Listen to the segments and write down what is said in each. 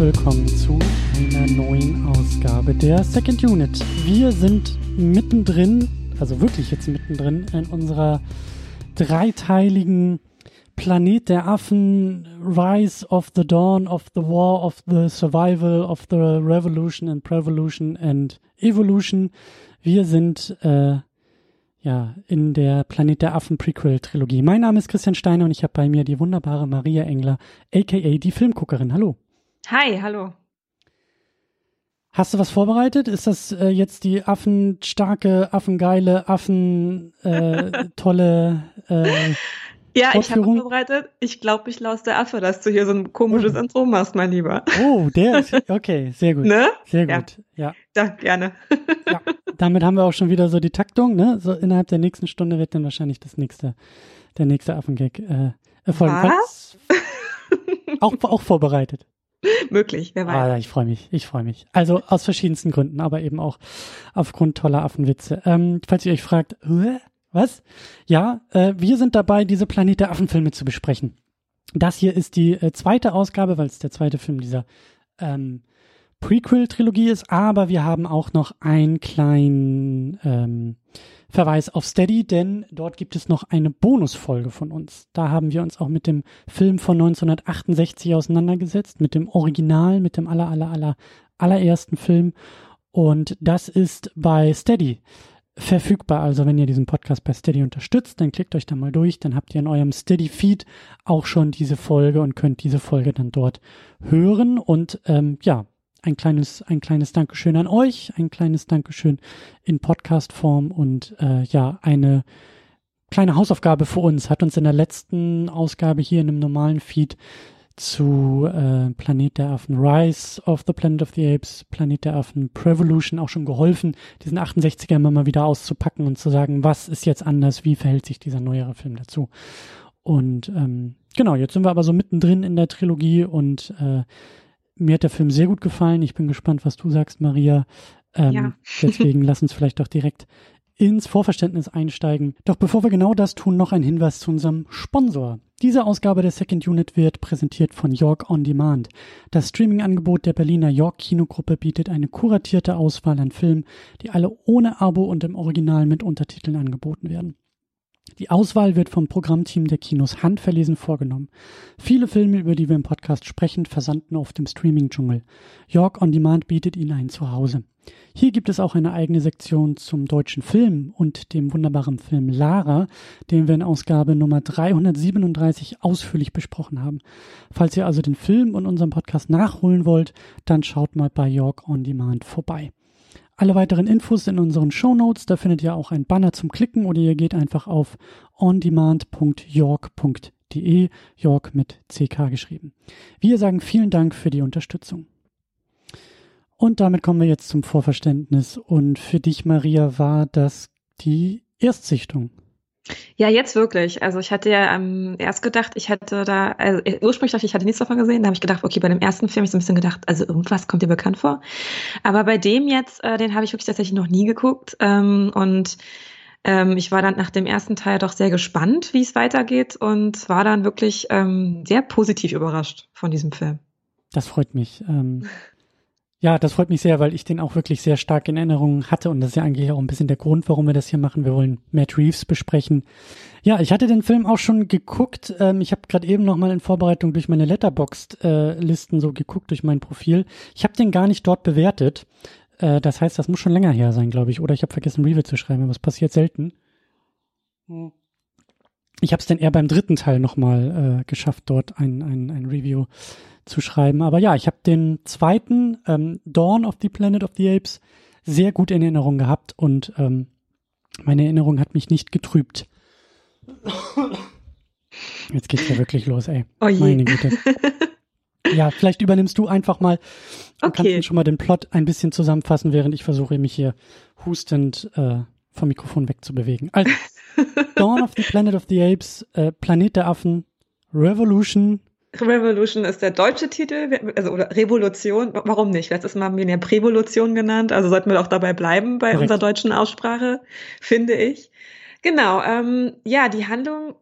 willkommen zu einer neuen Ausgabe der Second Unit. Wir sind mittendrin, also wirklich jetzt mittendrin in unserer dreiteiligen Planet der Affen, Rise of the Dawn of the War of the Survival of the Revolution and Prevolution and Evolution. Wir sind äh, ja in der Planet der Affen Prequel Trilogie. Mein Name ist Christian Steiner und ich habe bei mir die wunderbare Maria Engler, aka die Filmguckerin. Hallo. Hi, hallo. Hast du was vorbereitet? Ist das äh, jetzt die affenstarke, affengeile, affentolle äh, tolle, äh, Ja, ich habe vorbereitet. Ich glaube, ich laus der Affe, dass du hier so ein komisches oh. Intro machst, mein Lieber. Oh, der ist, okay, sehr gut. Ne? Sehr gut, ja. ja. Da, gerne. ja, damit haben wir auch schon wieder so die Taktung, ne? So innerhalb der nächsten Stunde wird dann wahrscheinlich das nächste, der nächste Affengag äh, erfolgen. Was? auch, auch vorbereitet. Möglich, wer weiß. Ah, ich freue mich, ich freue mich. Also aus verschiedensten Gründen, aber eben auch aufgrund toller Affenwitze. Ähm, falls ihr euch fragt, was? Ja, äh, wir sind dabei, diese Planet der Affenfilme zu besprechen. Das hier ist die äh, zweite Ausgabe, weil es der zweite Film dieser ähm, Prequel-Trilogie ist, aber wir haben auch noch einen kleinen ähm, Verweis auf Steady, denn dort gibt es noch eine Bonusfolge von uns. Da haben wir uns auch mit dem Film von 1968 auseinandergesetzt, mit dem Original, mit dem aller, aller, aller, allerersten Film. Und das ist bei Steady verfügbar. Also wenn ihr diesen Podcast bei Steady unterstützt, dann klickt euch da mal durch, dann habt ihr in eurem Steady-Feed auch schon diese Folge und könnt diese Folge dann dort hören. Und ähm, ja, ein kleines, ein kleines Dankeschön an euch, ein kleines Dankeschön in Podcast-Form und äh, ja, eine kleine Hausaufgabe für uns. Hat uns in der letzten Ausgabe hier in einem normalen Feed zu äh, Planet der Affen Rise of the Planet of the Apes, Planet der Affen Prevolution auch schon geholfen, diesen 68er immer mal wieder auszupacken und zu sagen, was ist jetzt anders, wie verhält sich dieser neuere Film dazu. Und ähm, genau, jetzt sind wir aber so mittendrin in der Trilogie und äh, mir hat der Film sehr gut gefallen. Ich bin gespannt, was du sagst, Maria. Ähm, ja. deswegen lass uns vielleicht doch direkt ins Vorverständnis einsteigen. Doch bevor wir genau das tun, noch ein Hinweis zu unserem Sponsor. Diese Ausgabe der Second Unit wird präsentiert von York On Demand. Das Streaming-Angebot der Berliner York Kinogruppe bietet eine kuratierte Auswahl an Filmen, die alle ohne Abo und im Original mit Untertiteln angeboten werden. Die Auswahl wird vom Programmteam der Kinos handverlesen vorgenommen. Viele Filme, über die wir im Podcast sprechen, versanden auf dem Streaming-Dschungel. York On Demand bietet ihnen ein Zuhause. Hier gibt es auch eine eigene Sektion zum deutschen Film und dem wunderbaren Film Lara, den wir in Ausgabe Nummer 337 ausführlich besprochen haben. Falls ihr also den Film und unseren Podcast nachholen wollt, dann schaut mal bei York On Demand vorbei. Alle weiteren Infos in unseren Show. Da findet ihr auch ein Banner zum Klicken oder ihr geht einfach auf ondemand.york.de, York mit CK geschrieben. Wir sagen vielen Dank für die Unterstützung. Und damit kommen wir jetzt zum Vorverständnis. Und für dich, Maria, war das die Erstsichtung. Ja, jetzt wirklich. Also ich hatte ja ähm, erst gedacht, ich hätte da, also äh, ursprünglich dachte ich, ich hatte nichts davon gesehen. Da habe ich gedacht, okay, bei dem ersten Film habe ich so ein bisschen gedacht, also irgendwas kommt dir bekannt vor. Aber bei dem jetzt, äh, den habe ich wirklich tatsächlich noch nie geguckt. Ähm, und ähm, ich war dann nach dem ersten Teil doch sehr gespannt, wie es weitergeht und war dann wirklich ähm, sehr positiv überrascht von diesem Film. Das freut mich. Ähm, Ja, das freut mich sehr, weil ich den auch wirklich sehr stark in Erinnerung hatte und das ist ja eigentlich auch ein bisschen der Grund, warum wir das hier machen. Wir wollen Matt Reeves besprechen. Ja, ich hatte den Film auch schon geguckt. Ähm, ich habe gerade eben noch mal in Vorbereitung durch meine Letterboxd-Listen äh, so geguckt durch mein Profil. Ich habe den gar nicht dort bewertet. Äh, das heißt, das muss schon länger her sein, glaube ich. Oder ich habe vergessen, Review zu schreiben, aber es passiert selten. Hm. Ich habe es dann eher beim dritten Teil noch mal äh, geschafft, dort ein, ein, ein Review zu schreiben. Aber ja, ich habe den zweiten, ähm, Dawn of the Planet of the Apes, sehr gut in Erinnerung gehabt und ähm, meine Erinnerung hat mich nicht getrübt. Jetzt geht's ja wirklich los, ey. Oh je. Meine Güte. Ja, vielleicht übernimmst du einfach mal und okay. kannst schon mal den Plot ein bisschen zusammenfassen, während ich versuche, mich hier hustend äh, vom Mikrofon wegzubewegen. Also, Dawn of the Planet of the Apes, äh, Planet der Affen, Revolution, Revolution ist der deutsche Titel, also oder Revolution, warum nicht? Letztes Mal haben wir ihn ja Prävolution genannt, also sollten wir auch dabei bleiben bei Korrekt. unserer deutschen Aussprache, finde ich. Genau, ähm, ja, die Handlung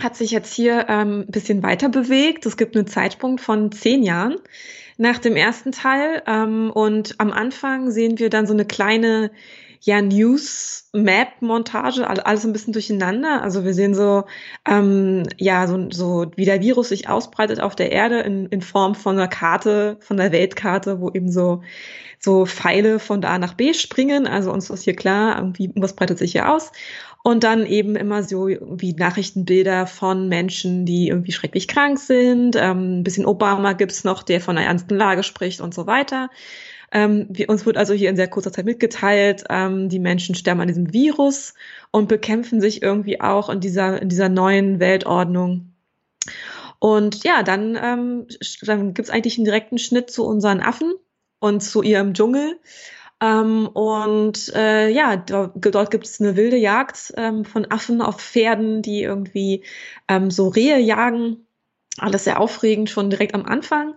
hat sich jetzt hier ähm, ein bisschen weiter bewegt. Es gibt einen Zeitsprung von zehn Jahren. nach dem ersten Teil. Ähm, und am Anfang sehen wir dann so eine kleine ja, News-Map-Montage, alles ein bisschen durcheinander. Also wir sehen so, ähm, ja, so, so wie der Virus sich ausbreitet auf der Erde in, in Form von einer Karte, von der Weltkarte, wo eben so, so Pfeile von da nach B springen. Also uns ist hier klar, irgendwie, was breitet sich hier aus. Und dann eben immer so wie Nachrichtenbilder von Menschen, die irgendwie schrecklich krank sind. Ähm, ein bisschen Obama gibt's noch, der von einer ernsten Lage spricht und so weiter. Ähm, wir, uns wird also hier in sehr kurzer Zeit mitgeteilt, ähm, die Menschen sterben an diesem Virus und bekämpfen sich irgendwie auch in dieser, in dieser neuen Weltordnung. Und ja, dann, ähm, dann gibt's eigentlich einen direkten Schnitt zu unseren Affen und zu ihrem Dschungel. Ähm, und äh, ja, dort, dort gibt es eine wilde Jagd ähm, von Affen auf Pferden, die irgendwie ähm, so Rehe jagen. Alles sehr aufregend schon direkt am Anfang.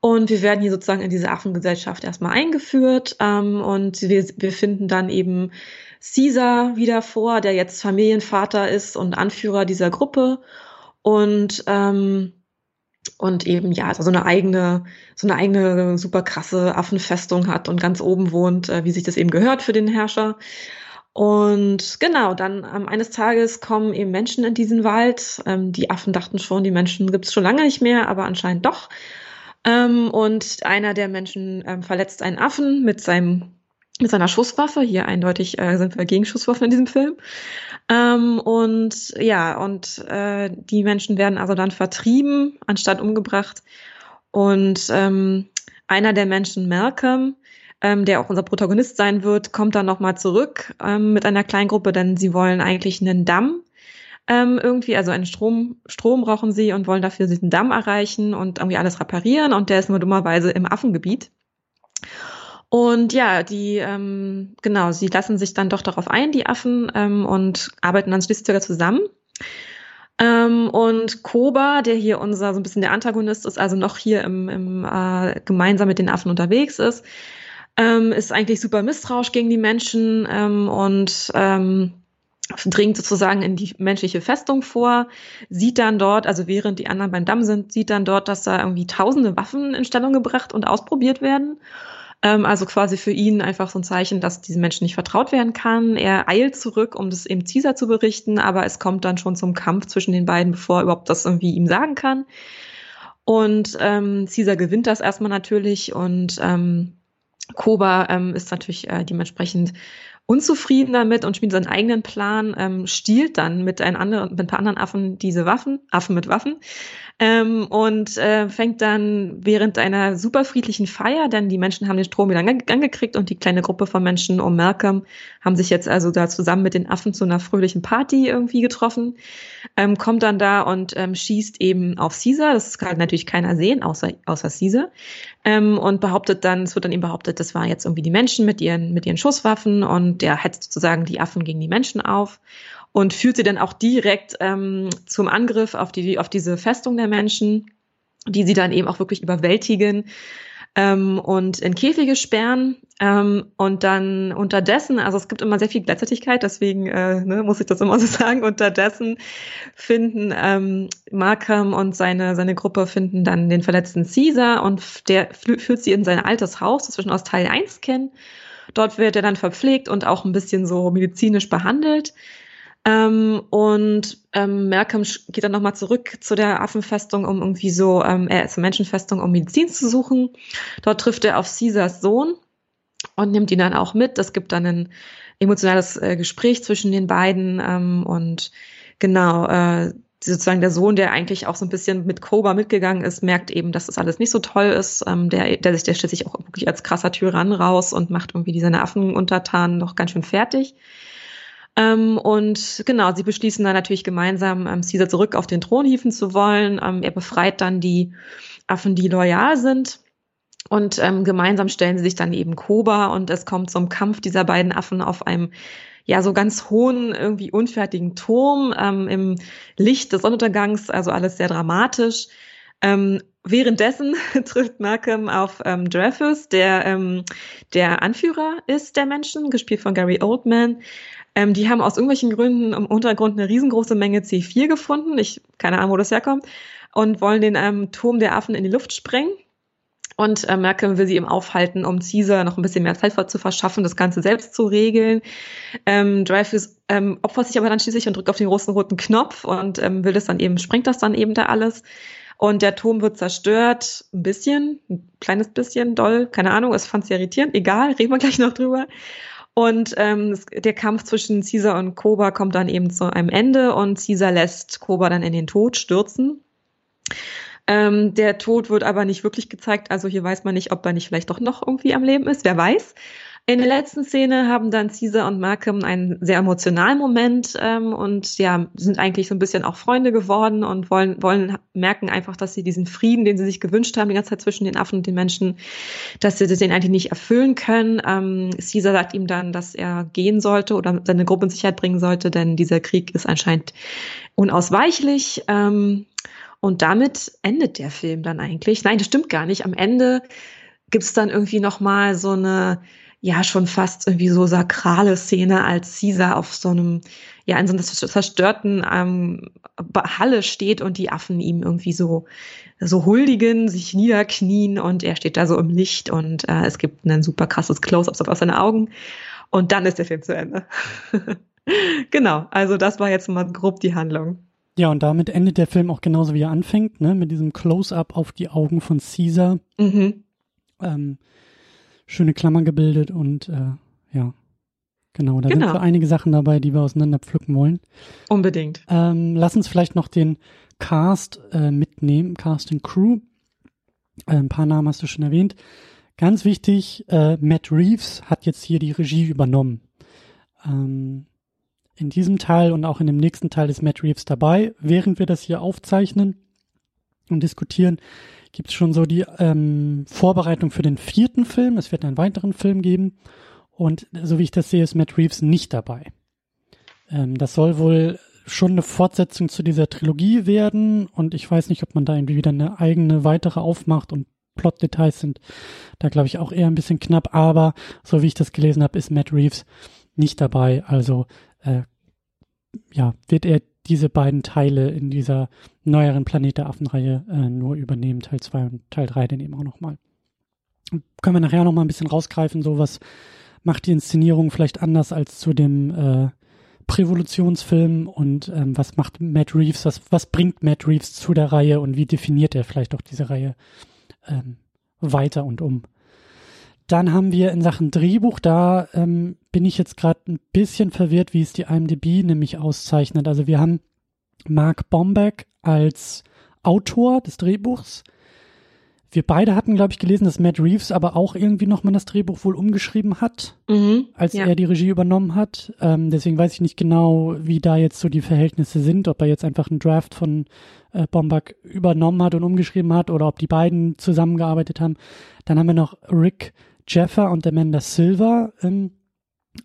Und wir werden hier sozusagen in diese Affengesellschaft erstmal eingeführt. Ähm, und wir, wir finden dann eben Caesar wieder vor, der jetzt Familienvater ist und Anführer dieser Gruppe. Und ähm, und eben ja, also so eine eigene, so eine eigene super krasse Affenfestung hat und ganz oben wohnt, äh, wie sich das eben gehört für den Herrscher. Und genau, dann ähm, eines Tages kommen eben Menschen in diesen Wald. Ähm, die Affen dachten schon, die Menschen gibt es schon lange nicht mehr, aber anscheinend doch. Ähm, und einer der Menschen ähm, verletzt einen Affen mit seinem mit seiner Schusswaffe. Hier eindeutig äh, sind wir gegen Schusswaffen in diesem Film. Ähm, und ja, und äh, die Menschen werden also dann vertrieben, anstatt umgebracht. Und ähm, einer der Menschen, Malcolm, ähm, der auch unser Protagonist sein wird, kommt dann nochmal zurück ähm, mit einer kleinen Gruppe, denn sie wollen eigentlich einen Damm ähm, irgendwie, also einen Strom, Strom brauchen sie und wollen dafür diesen Damm erreichen und irgendwie alles reparieren und der ist nur dummerweise im Affengebiet. Und ja, die, ähm, genau, sie lassen sich dann doch darauf ein, die Affen, ähm, und arbeiten dann schließlich sogar zusammen. Ähm, und Koba, der hier unser so ein bisschen der Antagonist ist, also noch hier im, im äh, gemeinsam mit den Affen unterwegs ist, ähm, ist eigentlich super misstrauisch gegen die Menschen ähm, und ähm, dringt sozusagen in die menschliche Festung vor, sieht dann dort, also während die anderen beim Damm sind, sieht dann dort, dass da irgendwie tausende Waffen in Stellung gebracht und ausprobiert werden ähm, also quasi für ihn einfach so ein Zeichen, dass diesen Menschen nicht vertraut werden kann. Er eilt zurück, um das eben Caesar zu berichten, aber es kommt dann schon zum Kampf zwischen den beiden, bevor er überhaupt das irgendwie ihm sagen kann. Und ähm, Caesar gewinnt das erstmal natürlich und ähm, Koba ähm, ist natürlich äh, dementsprechend unzufrieden damit und spielt seinen eigenen Plan, ähm, stiehlt dann mit, ein anderen, mit ein paar anderen Affen diese Waffen, Affen mit Waffen, ähm, und äh, fängt dann während einer super friedlichen Feier, denn die Menschen haben den Strom wieder angekriegt und die kleine Gruppe von Menschen um Malcolm haben sich jetzt also da zusammen mit den Affen zu einer fröhlichen Party irgendwie getroffen, ähm, kommt dann da und ähm, schießt eben auf Caesar, das kann natürlich keiner sehen, außer, außer Caesar, ähm, und behauptet dann, es wird dann eben behauptet, das waren jetzt irgendwie die Menschen mit ihren, mit ihren Schusswaffen und der hetzt sozusagen die Affen gegen die Menschen auf und führt sie dann auch direkt ähm, zum Angriff auf, die, auf diese Festung der Menschen, die sie dann eben auch wirklich überwältigen ähm, und in Käfige sperren. Ähm, und dann unterdessen, also es gibt immer sehr viel Gleichzeitigkeit, deswegen äh, ne, muss ich das immer so sagen, unterdessen finden ähm, Markham und seine, seine Gruppe finden dann den verletzten Caesar und der führt sie in sein altes Haus, das wir schon aus Teil 1 kennen. Dort wird er dann verpflegt und auch ein bisschen so medizinisch behandelt. Ähm, und ähm, Malcolm geht dann nochmal zurück zu der Affenfestung, um irgendwie so, ähm, äh, zur Menschenfestung, um Medizin zu suchen. Dort trifft er auf Caesars Sohn und nimmt ihn dann auch mit. Das gibt dann ein emotionales äh, Gespräch zwischen den beiden ähm, und genau, äh, sozusagen der Sohn, der eigentlich auch so ein bisschen mit Koba mitgegangen ist, merkt eben, dass das alles nicht so toll ist. Ähm, der, der sich, der stellt sich auch wirklich als krasser Tyrann raus und macht irgendwie seine Affenuntertanen noch ganz schön fertig. Ähm, und genau, sie beschließen dann natürlich gemeinsam, ähm, Caesar zurück auf den Thron hieven zu wollen. Ähm, er befreit dann die Affen, die loyal sind. Und ähm, gemeinsam stellen sie sich dann eben Koba und es kommt zum Kampf dieser beiden Affen auf einem ja so ganz hohen, irgendwie unfertigen Turm ähm, im Licht des Sonnenuntergangs, also alles sehr dramatisch. Ähm, währenddessen trifft Malcolm auf ähm, Dreyfus, der ähm, der Anführer ist der Menschen, gespielt von Gary Oldman. Ähm, die haben aus irgendwelchen Gründen im Untergrund eine riesengroße Menge C4 gefunden. Ich keine Ahnung, wo das herkommt. Und wollen den ähm, Turm der Affen in die Luft sprengen. Und äh, Malcolm will sie eben aufhalten, um Caesar noch ein bisschen mehr Zeit zu verschaffen, das Ganze selbst zu regeln. Ähm, Dreyfus ähm, opfert sich aber dann schließlich und drückt auf den großen roten Knopf und ähm, will das dann eben, sprengt das dann eben da alles. Und der Turm wird zerstört, ein bisschen, ein kleines bisschen, doll, keine Ahnung, es fand sie irritierend, egal, reden wir gleich noch drüber. Und ähm, der Kampf zwischen Caesar und Koba kommt dann eben zu einem Ende und Caesar lässt Koba dann in den Tod stürzen. Ähm, der Tod wird aber nicht wirklich gezeigt. Also hier weiß man nicht, ob er nicht vielleicht doch noch irgendwie am Leben ist. Wer weiß. In der letzten Szene haben dann Caesar und Malcolm einen sehr emotionalen Moment ähm, und ja, sind eigentlich so ein bisschen auch Freunde geworden und wollen, wollen merken einfach, dass sie diesen Frieden, den sie sich gewünscht haben, die ganze Zeit zwischen den Affen und den Menschen, dass sie den eigentlich nicht erfüllen können. Ähm, Caesar sagt ihm dann, dass er gehen sollte oder seine Gruppe in Sicherheit bringen sollte, denn dieser Krieg ist anscheinend unausweichlich. Ähm, und damit endet der Film dann eigentlich. Nein, das stimmt gar nicht. Am Ende gibt es dann irgendwie noch mal so eine ja schon fast irgendwie so sakrale Szene, als Caesar auf so einem ja in so einer zerstörten ähm, Halle steht und die Affen ihm irgendwie so so huldigen, sich niederknien und er steht da so im Licht und äh, es gibt ein super krasses Close-up auf seine Augen und dann ist der Film zu Ende. genau, also das war jetzt mal grob die Handlung. Ja, und damit endet der Film auch genauso wie er anfängt, ne? mit diesem Close-up auf die Augen von Caesar. Mhm. Ähm, schöne Klammern gebildet und äh, ja, genau, da genau. sind so einige Sachen dabei, die wir auseinander pflücken wollen. Unbedingt. Ähm, lass uns vielleicht noch den Cast äh, mitnehmen, Cast and Crew. Äh, ein paar Namen hast du schon erwähnt. Ganz wichtig, äh, Matt Reeves hat jetzt hier die Regie übernommen. Ähm, in diesem Teil und auch in dem nächsten Teil ist Matt Reeves dabei. Während wir das hier aufzeichnen und diskutieren, gibt es schon so die ähm, Vorbereitung für den vierten Film. Es wird einen weiteren Film geben. Und so wie ich das sehe, ist Matt Reeves nicht dabei. Ähm, das soll wohl schon eine Fortsetzung zu dieser Trilogie werden. Und ich weiß nicht, ob man da irgendwie wieder eine eigene weitere aufmacht und Plotdetails sind da, glaube ich, auch eher ein bisschen knapp. Aber so wie ich das gelesen habe, ist Matt Reeves nicht dabei. Also äh, ja, wird er diese beiden Teile in dieser neueren Planet der Affenreihe äh, nur übernehmen, Teil 2 und Teil 3 dann eben auch nochmal. Können wir nachher nochmal ein bisschen rausgreifen, so was macht die Inszenierung vielleicht anders als zu dem äh, Prävolutionsfilm und ähm, was macht Matt Reeves, was, was bringt Matt Reeves zu der Reihe und wie definiert er vielleicht auch diese Reihe ähm, weiter und um. Dann haben wir in Sachen Drehbuch, da ähm, bin ich jetzt gerade ein bisschen verwirrt, wie es die IMDb nämlich auszeichnet. Also wir haben Mark Bombeck als Autor des Drehbuchs. Wir beide hatten, glaube ich, gelesen, dass Matt Reeves aber auch irgendwie nochmal das Drehbuch wohl umgeschrieben hat, mhm, als ja. er die Regie übernommen hat. Ähm, deswegen weiß ich nicht genau, wie da jetzt so die Verhältnisse sind, ob er jetzt einfach einen Draft von äh, Bombeck übernommen hat und umgeschrieben hat oder ob die beiden zusammengearbeitet haben. Dann haben wir noch Rick Jeffer und Amanda Silver ähm,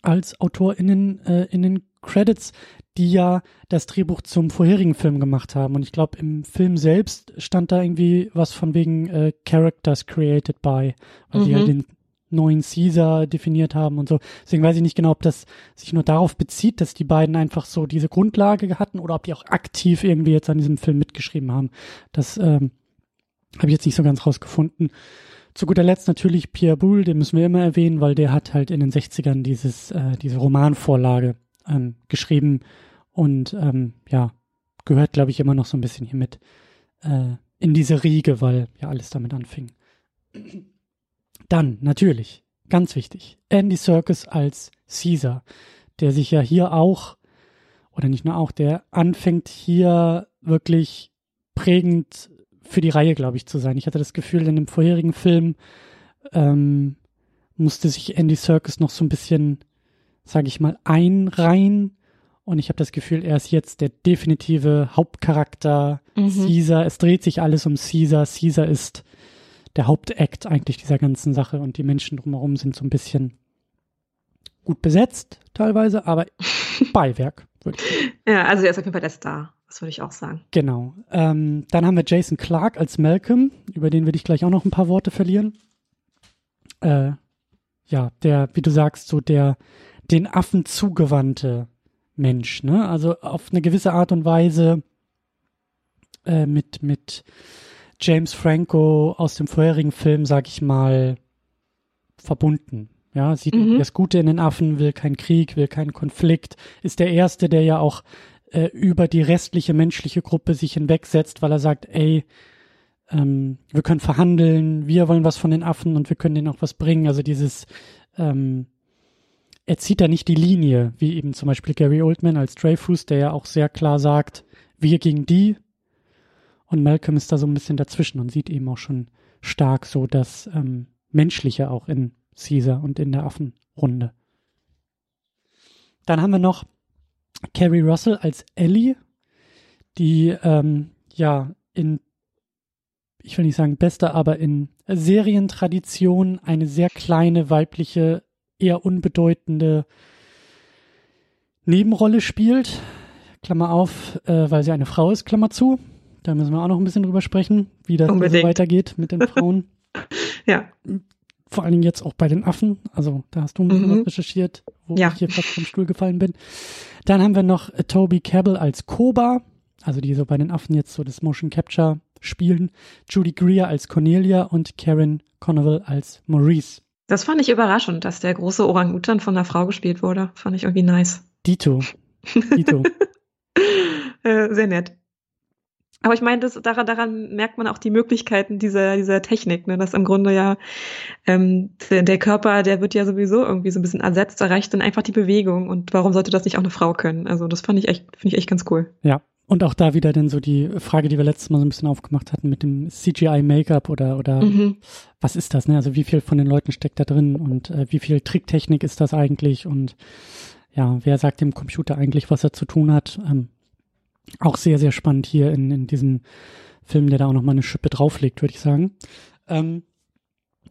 als AutorInnen äh, in den Credits, die ja das Drehbuch zum vorherigen Film gemacht haben. Und ich glaube, im Film selbst stand da irgendwie was von wegen äh, Characters created by, weil mhm. die halt den neuen Caesar definiert haben und so. Deswegen weiß ich nicht genau, ob das sich nur darauf bezieht, dass die beiden einfach so diese Grundlage hatten oder ob die auch aktiv irgendwie jetzt an diesem Film mitgeschrieben haben. Das ähm, habe ich jetzt nicht so ganz rausgefunden. Zu guter Letzt natürlich Pierre Boulle, den müssen wir immer erwähnen, weil der hat halt in den 60ern dieses, äh, diese Romanvorlage ähm, geschrieben und ähm, ja, gehört, glaube ich, immer noch so ein bisschen hier mit äh, in diese Riege, weil ja alles damit anfing. Dann, natürlich, ganz wichtig, Andy Serkis als Caesar, der sich ja hier auch, oder nicht nur auch, der anfängt hier wirklich prägend für die Reihe, glaube ich, zu sein. Ich hatte das Gefühl, in dem vorherigen Film ähm, musste sich Andy Serkis noch so ein bisschen, sage ich mal, einreihen. Und ich habe das Gefühl, er ist jetzt der definitive Hauptcharakter. Mhm. Caesar, es dreht sich alles um Caesar. Caesar ist der Hauptakt eigentlich dieser ganzen Sache und die Menschen drumherum sind so ein bisschen gut besetzt teilweise, aber Beiwerk. Ja, also er ist auf jeden Fall der Star. Das würde ich auch sagen. Genau. Ähm, dann haben wir Jason Clark als Malcolm, über den würde ich gleich auch noch ein paar Worte verlieren. Äh, ja, der, wie du sagst, so der den Affen zugewandte Mensch, ne? Also auf eine gewisse Art und Weise äh, mit, mit James Franco aus dem vorherigen Film, sag ich mal, verbunden. Ja, sieht Mhm. das Gute in den Affen, will keinen Krieg, will keinen Konflikt, ist der Erste, der ja auch äh, über die restliche menschliche Gruppe sich hinwegsetzt, weil er sagt, ey, ähm, wir können verhandeln, wir wollen was von den Affen und wir können denen auch was bringen. Also dieses, ähm, er zieht da nicht die Linie, wie eben zum Beispiel Gary Oldman als Dreyfus, der ja auch sehr klar sagt, wir gegen die. Und Malcolm ist da so ein bisschen dazwischen und sieht eben auch schon stark so das ähm, Menschliche auch in Caesar und in der Affenrunde. Dann haben wir noch Carrie Russell als Ellie, die ähm, ja in, ich will nicht sagen bester, aber in Serientradition eine sehr kleine weibliche, eher unbedeutende Nebenrolle spielt. Klammer auf, äh, weil sie eine Frau ist, Klammer zu. Da müssen wir auch noch ein bisschen drüber sprechen, wie das so weitergeht mit den Frauen. Ja. Vor allen Dingen jetzt auch bei den Affen. Also da hast du Mhm. recherchiert, wo Ja. ich hier fast vom Stuhl gefallen bin. Dann haben wir noch äh, Toby Cabell als Koba, also die so bei den Affen jetzt so das Motion Capture spielen. Judy Greer als Cornelia und Karen Connell als Maurice. Das fand ich überraschend, dass der große Orang-Utan von einer Frau gespielt wurde. Fand ich irgendwie nice. Dito. Dito. Äh, sehr nett. Aber ich meine, das, daran, daran merkt man auch die Möglichkeiten dieser, dieser Technik, ne? dass im Grunde ja ähm, der, der Körper, der wird ja sowieso irgendwie so ein bisschen ersetzt, da reicht dann einfach die Bewegung. Und warum sollte das nicht auch eine Frau können? Also das fand ich echt, finde ich echt ganz cool. ja. Und auch da wieder dann so die Frage, die wir letztes Mal so ein bisschen aufgemacht hatten mit dem CGI-Make-up oder, oder Mhm. was ist das, ne? Also wie viel von den Leuten steckt da drin und äh, wie viel Tricktechnik ist das eigentlich und ja, wer sagt dem Computer eigentlich, was er zu tun hat? Ähm, auch sehr, sehr spannend hier in, in diesem Film, der da auch nochmal eine Schippe drauflegt, würde ich sagen. Ähm,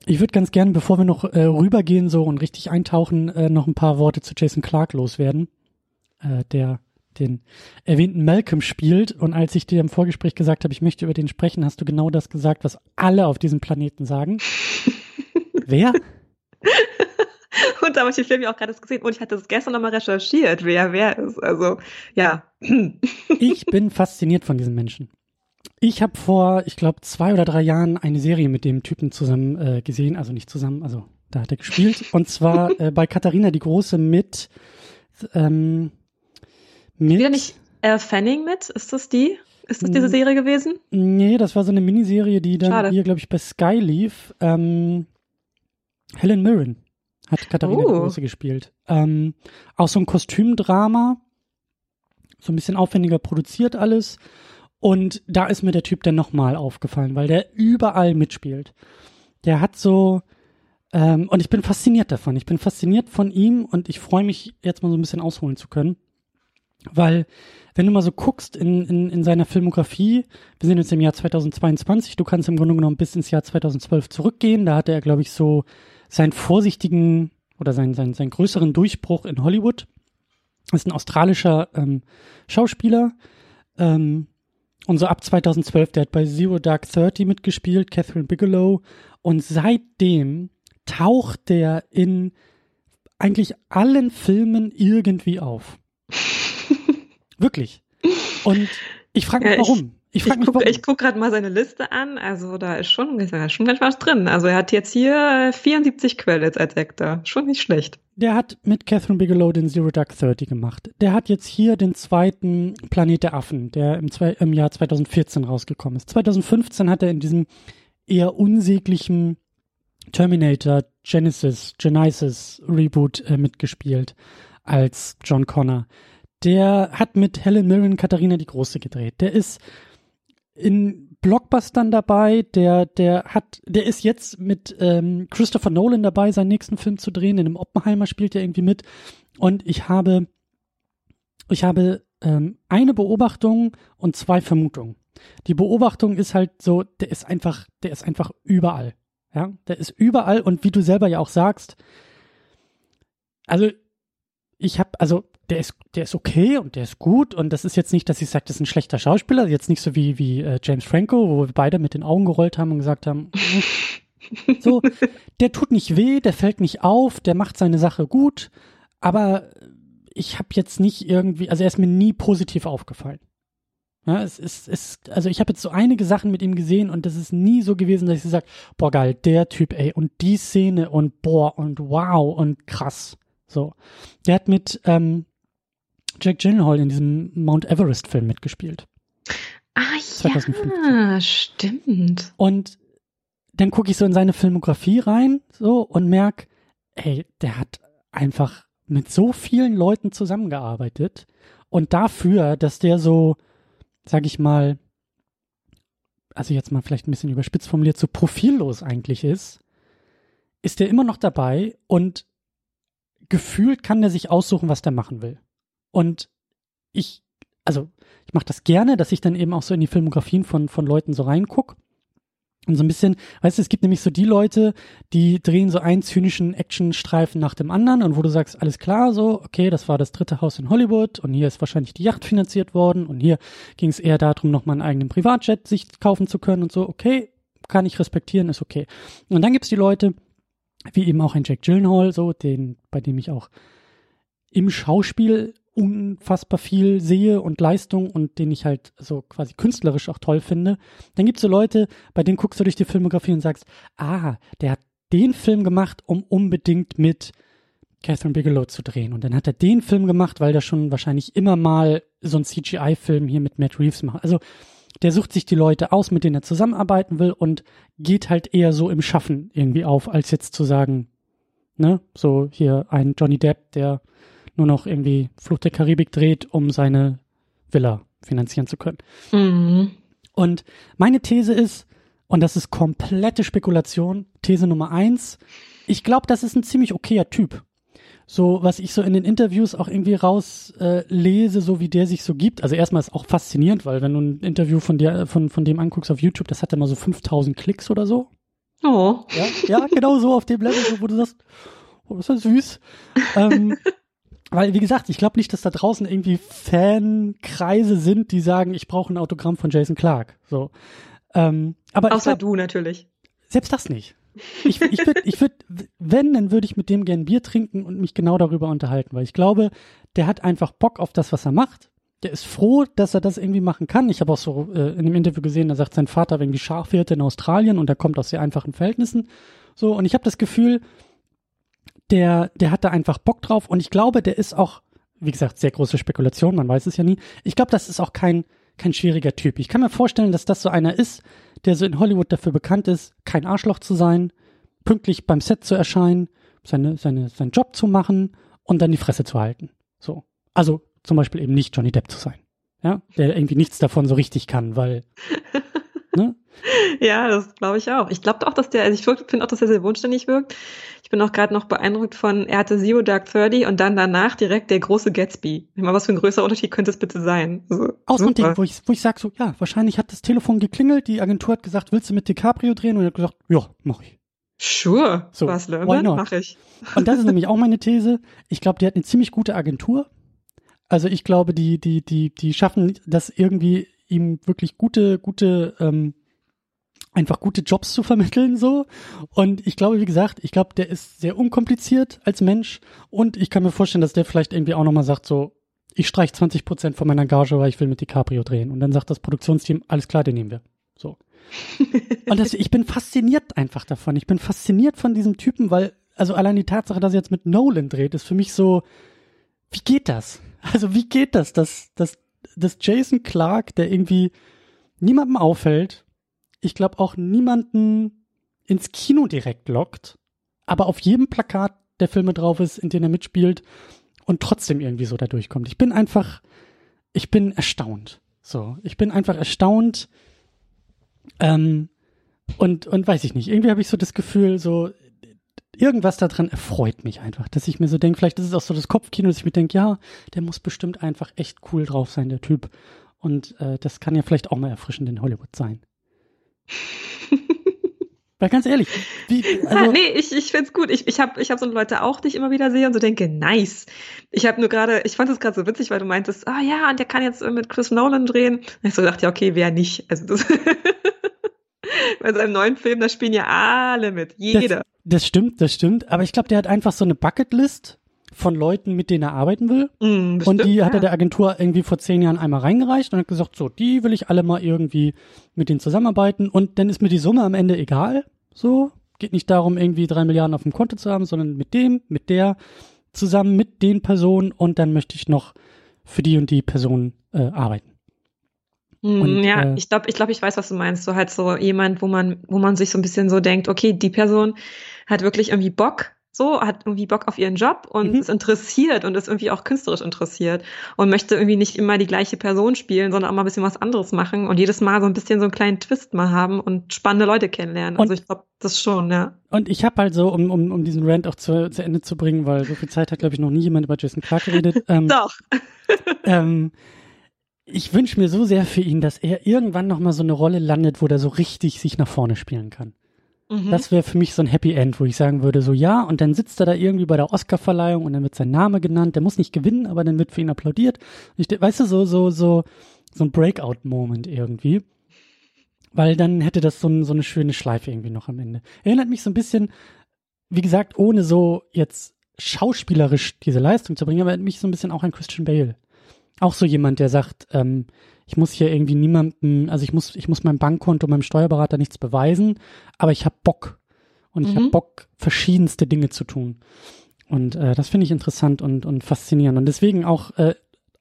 ich würde ganz gerne, bevor wir noch äh, rübergehen so und richtig eintauchen, äh, noch ein paar Worte zu Jason Clark loswerden, äh, der den erwähnten Malcolm spielt. Und als ich dir im Vorgespräch gesagt habe, ich möchte über den sprechen, hast du genau das gesagt, was alle auf diesem Planeten sagen. Wer? Und da habe ich den Film ja auch gerade gesehen und ich hatte das gestern nochmal recherchiert, wer wer ist. Also, ja. Ich bin fasziniert von diesen Menschen. Ich habe vor, ich glaube, zwei oder drei Jahren eine Serie mit dem Typen zusammen äh, gesehen, also nicht zusammen, also da hat er gespielt. Und zwar äh, bei Katharina die Große mit, ähm, mit Wieder nicht Elle Fanning mit? Ist das die? Ist das diese. Serie gewesen? Nee, das war so eine Miniserie, die dann Schade. hier, glaube ich, bei Sky lief. Ähm, Helen Mirren hat Katharina. Große gespielt. Ähm, auch so ein Kostümdrama, so ein bisschen aufwendiger produziert alles. Und da ist mir der Typ dann nochmal aufgefallen, weil der überall mitspielt. Der hat so, ähm, und ich bin fasziniert davon. Ich bin fasziniert von ihm und ich freue mich, jetzt mal so ein bisschen ausholen zu können. Weil, wenn du mal so guckst in, in, in seiner Filmografie, wir sind jetzt im Jahr 2022, du kannst im Grunde genommen bis ins Jahr 2012 zurückgehen. Da hatte er, glaube ich, so seinen vorsichtigen oder seinen, seinen, seinen größeren Durchbruch in Hollywood. Ist ein australischer ähm, Schauspieler. Ähm, und so ab 2012, der hat bei Zero Dark Thirty mitgespielt, Catherine Bigelow. Und seitdem taucht der in eigentlich allen Filmen irgendwie auf. Wirklich. Und ich frage mich, Ja, warum. Ich Ich gucke guck gerade mal seine Liste an. Also da ist schon, ist schon ganz was drin. Also er hat jetzt hier äh, 74 Credits als Actor. Schon nicht schlecht. Der hat mit Catherine Bigelow den Zero Dark Thirty gemacht. Der hat jetzt hier den zweiten Planet der Affen, der im, zwei, im Jahr 2014 rausgekommen ist. 2015 hat er in diesem eher unsäglichen Terminator Genesis, Genesis Reboot äh, mitgespielt als John Connor. Der hat mit Helen Mirren Katharina die Große gedreht. Der ist in Blockbustern dabei, der, der hat, der ist jetzt mit ähm, Christopher Nolan dabei, seinen nächsten Film zu drehen. In einem Oppenheimer spielt er irgendwie mit. Und ich habe, ich habe ähm, eine Beobachtung und zwei Vermutungen. Die Beobachtung ist halt so, der ist einfach, der ist einfach überall. Ja, der ist überall und wie du selber ja auch sagst, also ich habe, also der ist, der ist okay und der ist gut und das ist jetzt nicht, dass ich sage, das ist ein schlechter Schauspieler, jetzt nicht so wie, wie äh, James Franco, wo wir beide mit den Augen gerollt haben und gesagt haben, so, der tut nicht weh, der fällt nicht auf, der macht seine Sache gut, aber ich habe jetzt nicht irgendwie, also er ist mir nie positiv aufgefallen. Ja, es ist, es, also ich habe jetzt so einige Sachen mit ihm gesehen und das ist nie so gewesen, dass ich so sage, boah geil, der Typ, ey, und die Szene und boah und wow und krass. So. Der hat mit ähm, Jack Gyllenhaal in diesem Mount Everest-Film mitgespielt. Ah 2015. ja, stimmt. Und dann gucke ich so in seine Filmografie rein so und merk, ey, der hat einfach mit so vielen Leuten zusammengearbeitet und dafür, dass der so, sag ich mal, also jetzt mal vielleicht ein bisschen überspitzt formuliert, so profillos eigentlich ist, ist der immer noch dabei und gefühlt kann der sich aussuchen, was der machen will. Und ich, also ich mache das gerne, dass ich dann eben auch so in die Filmografien von, von Leuten so reinguck. Und so ein bisschen, weißt du, es gibt nämlich so die Leute, die drehen so einen zynischen Actionstreifen nach dem anderen und wo du sagst, alles klar, so, okay, das war das dritte Haus in Hollywood und hier ist wahrscheinlich die Yacht finanziert worden und hier ging es eher darum, nochmal einen eigenen Privatjet sich kaufen zu können und so, okay, kann ich respektieren, ist okay. Und dann gibt's die Leute, wie eben auch ein Jack Gyllenhaal, so, den, bei dem ich auch im Schauspiel unfassbar viel sehe und Leistung und den ich halt so quasi künstlerisch auch toll finde. Dann gibt's so Leute, bei denen guckst du durch die Filmografie und sagst, ah, der hat den Film gemacht, um unbedingt mit Catherine Bigelow zu drehen. Und dann hat er den Film gemacht, weil der schon wahrscheinlich immer mal so ein CGI-Film hier mit Matt Reeves macht. Also der sucht sich die Leute aus, mit denen er zusammenarbeiten will und geht halt eher so im Schaffen irgendwie auf, als jetzt zu sagen, ne, so hier ein Johnny Depp, der nur noch irgendwie Flucht der Karibik dreht, um seine Villa finanzieren zu können. Mhm. Und meine These ist, und das ist komplette Spekulation, These Nummer eins, ich glaube, das ist ein ziemlich okayer Typ. So, was ich so in den Interviews auch irgendwie rauslese, äh, so wie der sich so gibt. Also erstmal ist auch faszinierend, weil wenn du ein Interview von dir, von, von dem anguckst auf YouTube, das hat immer so 5000 Klicks oder so. Oh. Ja, ja genau so auf dem Level, wo du sagst, oh, ist das süß. ähm, weil, wie gesagt, ich glaube nicht, dass da draußen irgendwie Fankreise sind, die sagen, ich brauche ein Autogramm von Jason Clark. So. Ähm, aber Außer glaub, du natürlich. Selbst das nicht. Ich, ich würde, ich würd, wenn, dann würde ich mit dem gern Bier trinken und mich genau darüber unterhalten, weil ich glaube, der hat einfach Bock auf das, was er macht. Der ist froh, dass er das irgendwie machen kann. Ich habe auch so äh, in dem Interview gesehen, da sagt sein Vater irgendwie Schafwirte in Australien und er kommt aus sehr einfachen Verhältnissen. So, und ich habe das Gefühl, der, der hat da einfach Bock drauf und ich glaube, der ist auch, wie gesagt, sehr große Spekulation, man weiß es ja nie. Ich glaube, das ist auch kein, kein schwieriger Typ. Ich kann mir vorstellen, dass das so einer ist, der so in Hollywood dafür bekannt ist, kein Arschloch zu sein, pünktlich beim Set zu erscheinen, seine, seine, seinen Job zu machen und dann die Fresse zu halten. So. Also zum Beispiel eben nicht Johnny Depp zu sein. Ja, der irgendwie nichts davon so richtig kann, weil Ne? Ja, das glaube ich auch. Ich glaube auch, dass der, also ich finde auch, dass er sehr wohnständig wirkt. Ich bin auch gerade noch beeindruckt von, er hatte Zero Dark Thirty und dann danach direkt der große Gatsby. Ich meine, was für ein größerer Unterschied könnte es bitte sein? Also, Aus und Ding, wo ich, wo ich sage so, ja, wahrscheinlich hat das Telefon geklingelt, die Agentur hat gesagt, willst du mit DiCaprio drehen? Und er hat gesagt, ja, mach ich. Sure, so, was lernen, mach ich. Und das ist nämlich auch meine These. Ich glaube, die hat eine ziemlich gute Agentur. Also ich glaube, die, die, die, die schaffen das irgendwie ihm wirklich gute, gute, ähm, einfach gute Jobs zu vermitteln so. Und ich glaube, wie gesagt, ich glaube, der ist sehr unkompliziert als Mensch und ich kann mir vorstellen, dass der vielleicht irgendwie auch nochmal sagt, so, ich streich 20 Prozent von meiner Gage, weil ich will mit DiCaprio drehen. Und dann sagt das Produktionsteam, alles klar, den nehmen wir. So. und das, ich bin fasziniert einfach davon. Ich bin fasziniert von diesem Typen, weil, also allein die Tatsache, dass er jetzt mit Nolan dreht, ist für mich so, wie geht das? Also wie geht das, dass, dass dass Jason Clark, der irgendwie niemandem auffällt, ich glaube auch niemanden ins Kino direkt lockt, aber auf jedem Plakat der Filme drauf ist, in denen er mitspielt und trotzdem irgendwie so da durchkommt. Ich bin einfach, ich bin erstaunt. So, ich bin einfach erstaunt. Ähm, und, und weiß ich nicht, irgendwie habe ich so das Gefühl, so, irgendwas daran erfreut mich einfach, dass ich mir so denke, vielleicht ist es auch so das Kopfkino, dass ich mir denke, ja, der muss bestimmt einfach echt cool drauf sein, der Typ. Und äh, das kann ja vielleicht auch mal erfrischend in Hollywood sein. Weil ganz ehrlich, wie, also, nee, ich, ich find's gut. Ich, ich habe ich hab so Leute auch, die ich immer wieder sehe und so denke, nice. Ich habe nur gerade, ich fand es gerade so witzig, weil du meintest, ah ja, und der kann jetzt mit Chris Nolan drehen. Und ich so dachte, ja, okay, wer nicht? Also das Bei seinem neuen Film, da spielen ja alle mit. Jeder. Das, das stimmt, das stimmt. Aber ich glaube, der hat einfach so eine Bucketlist von Leuten, mit denen er arbeiten will. Mm, bestimmt, und die hat ja. er der Agentur irgendwie vor zehn Jahren einmal reingereicht und hat gesagt, so, die will ich alle mal irgendwie mit denen zusammenarbeiten und dann ist mir die Summe am Ende egal. So, geht nicht darum, irgendwie drei Milliarden auf dem Konto zu haben, sondern mit dem, mit der, zusammen mit den Personen und dann möchte ich noch für die und die Person äh, arbeiten. Und, ja, äh, ich glaube, ich glaube, ich weiß, was du meinst. So halt so jemand, wo man, wo man sich so ein bisschen so denkt, okay, die Person hat wirklich irgendwie Bock, so hat irgendwie Bock auf ihren Job und Mhm. ist interessiert und ist irgendwie auch künstlerisch interessiert und möchte irgendwie nicht immer die gleiche Person spielen, sondern auch mal ein bisschen was anderes machen und jedes Mal so ein bisschen so einen kleinen Twist mal haben und spannende Leute kennenlernen. Und- also ich glaube, das schon, ja. Und ich habe halt so, um, um, um diesen Rant auch zu, zu Ende zu bringen, weil so viel Zeit hat, glaube ich, noch nie jemand über Jason Clark geredet. Ähm, Doch. ähm, ich wünsche mir so sehr für ihn, dass er irgendwann noch mal so eine Rolle landet, wo er so richtig sich nach vorne spielen kann. Mhm. Das wäre für mich so ein Happy End, wo ich sagen würde, so ja, und dann sitzt er da irgendwie bei der Oscarverleihung und dann wird sein Name genannt. Der muss nicht gewinnen, aber dann wird für ihn applaudiert. Ich, weißt du, so, so, so, so ein Breakout-Moment irgendwie. Weil dann hätte das so, ein, so eine schöne Schleife irgendwie noch am Ende. Erinnert mich so ein bisschen, wie gesagt, ohne so jetzt schauspielerisch diese Leistung zu bringen, aber erinnert mich so ein bisschen auch an Christian Bale. Auch so jemand, der sagt, ähm, ich muss hier irgendwie niemandem, also ich muss, ich muss meinem Bankkonto, meinem Steuerberater nichts beweisen, aber ich habe Bock. Und ich Mhm. habe Bock, verschiedenste Dinge zu tun. Und äh, das finde ich interessant und, und faszinierend. Und deswegen auch, äh,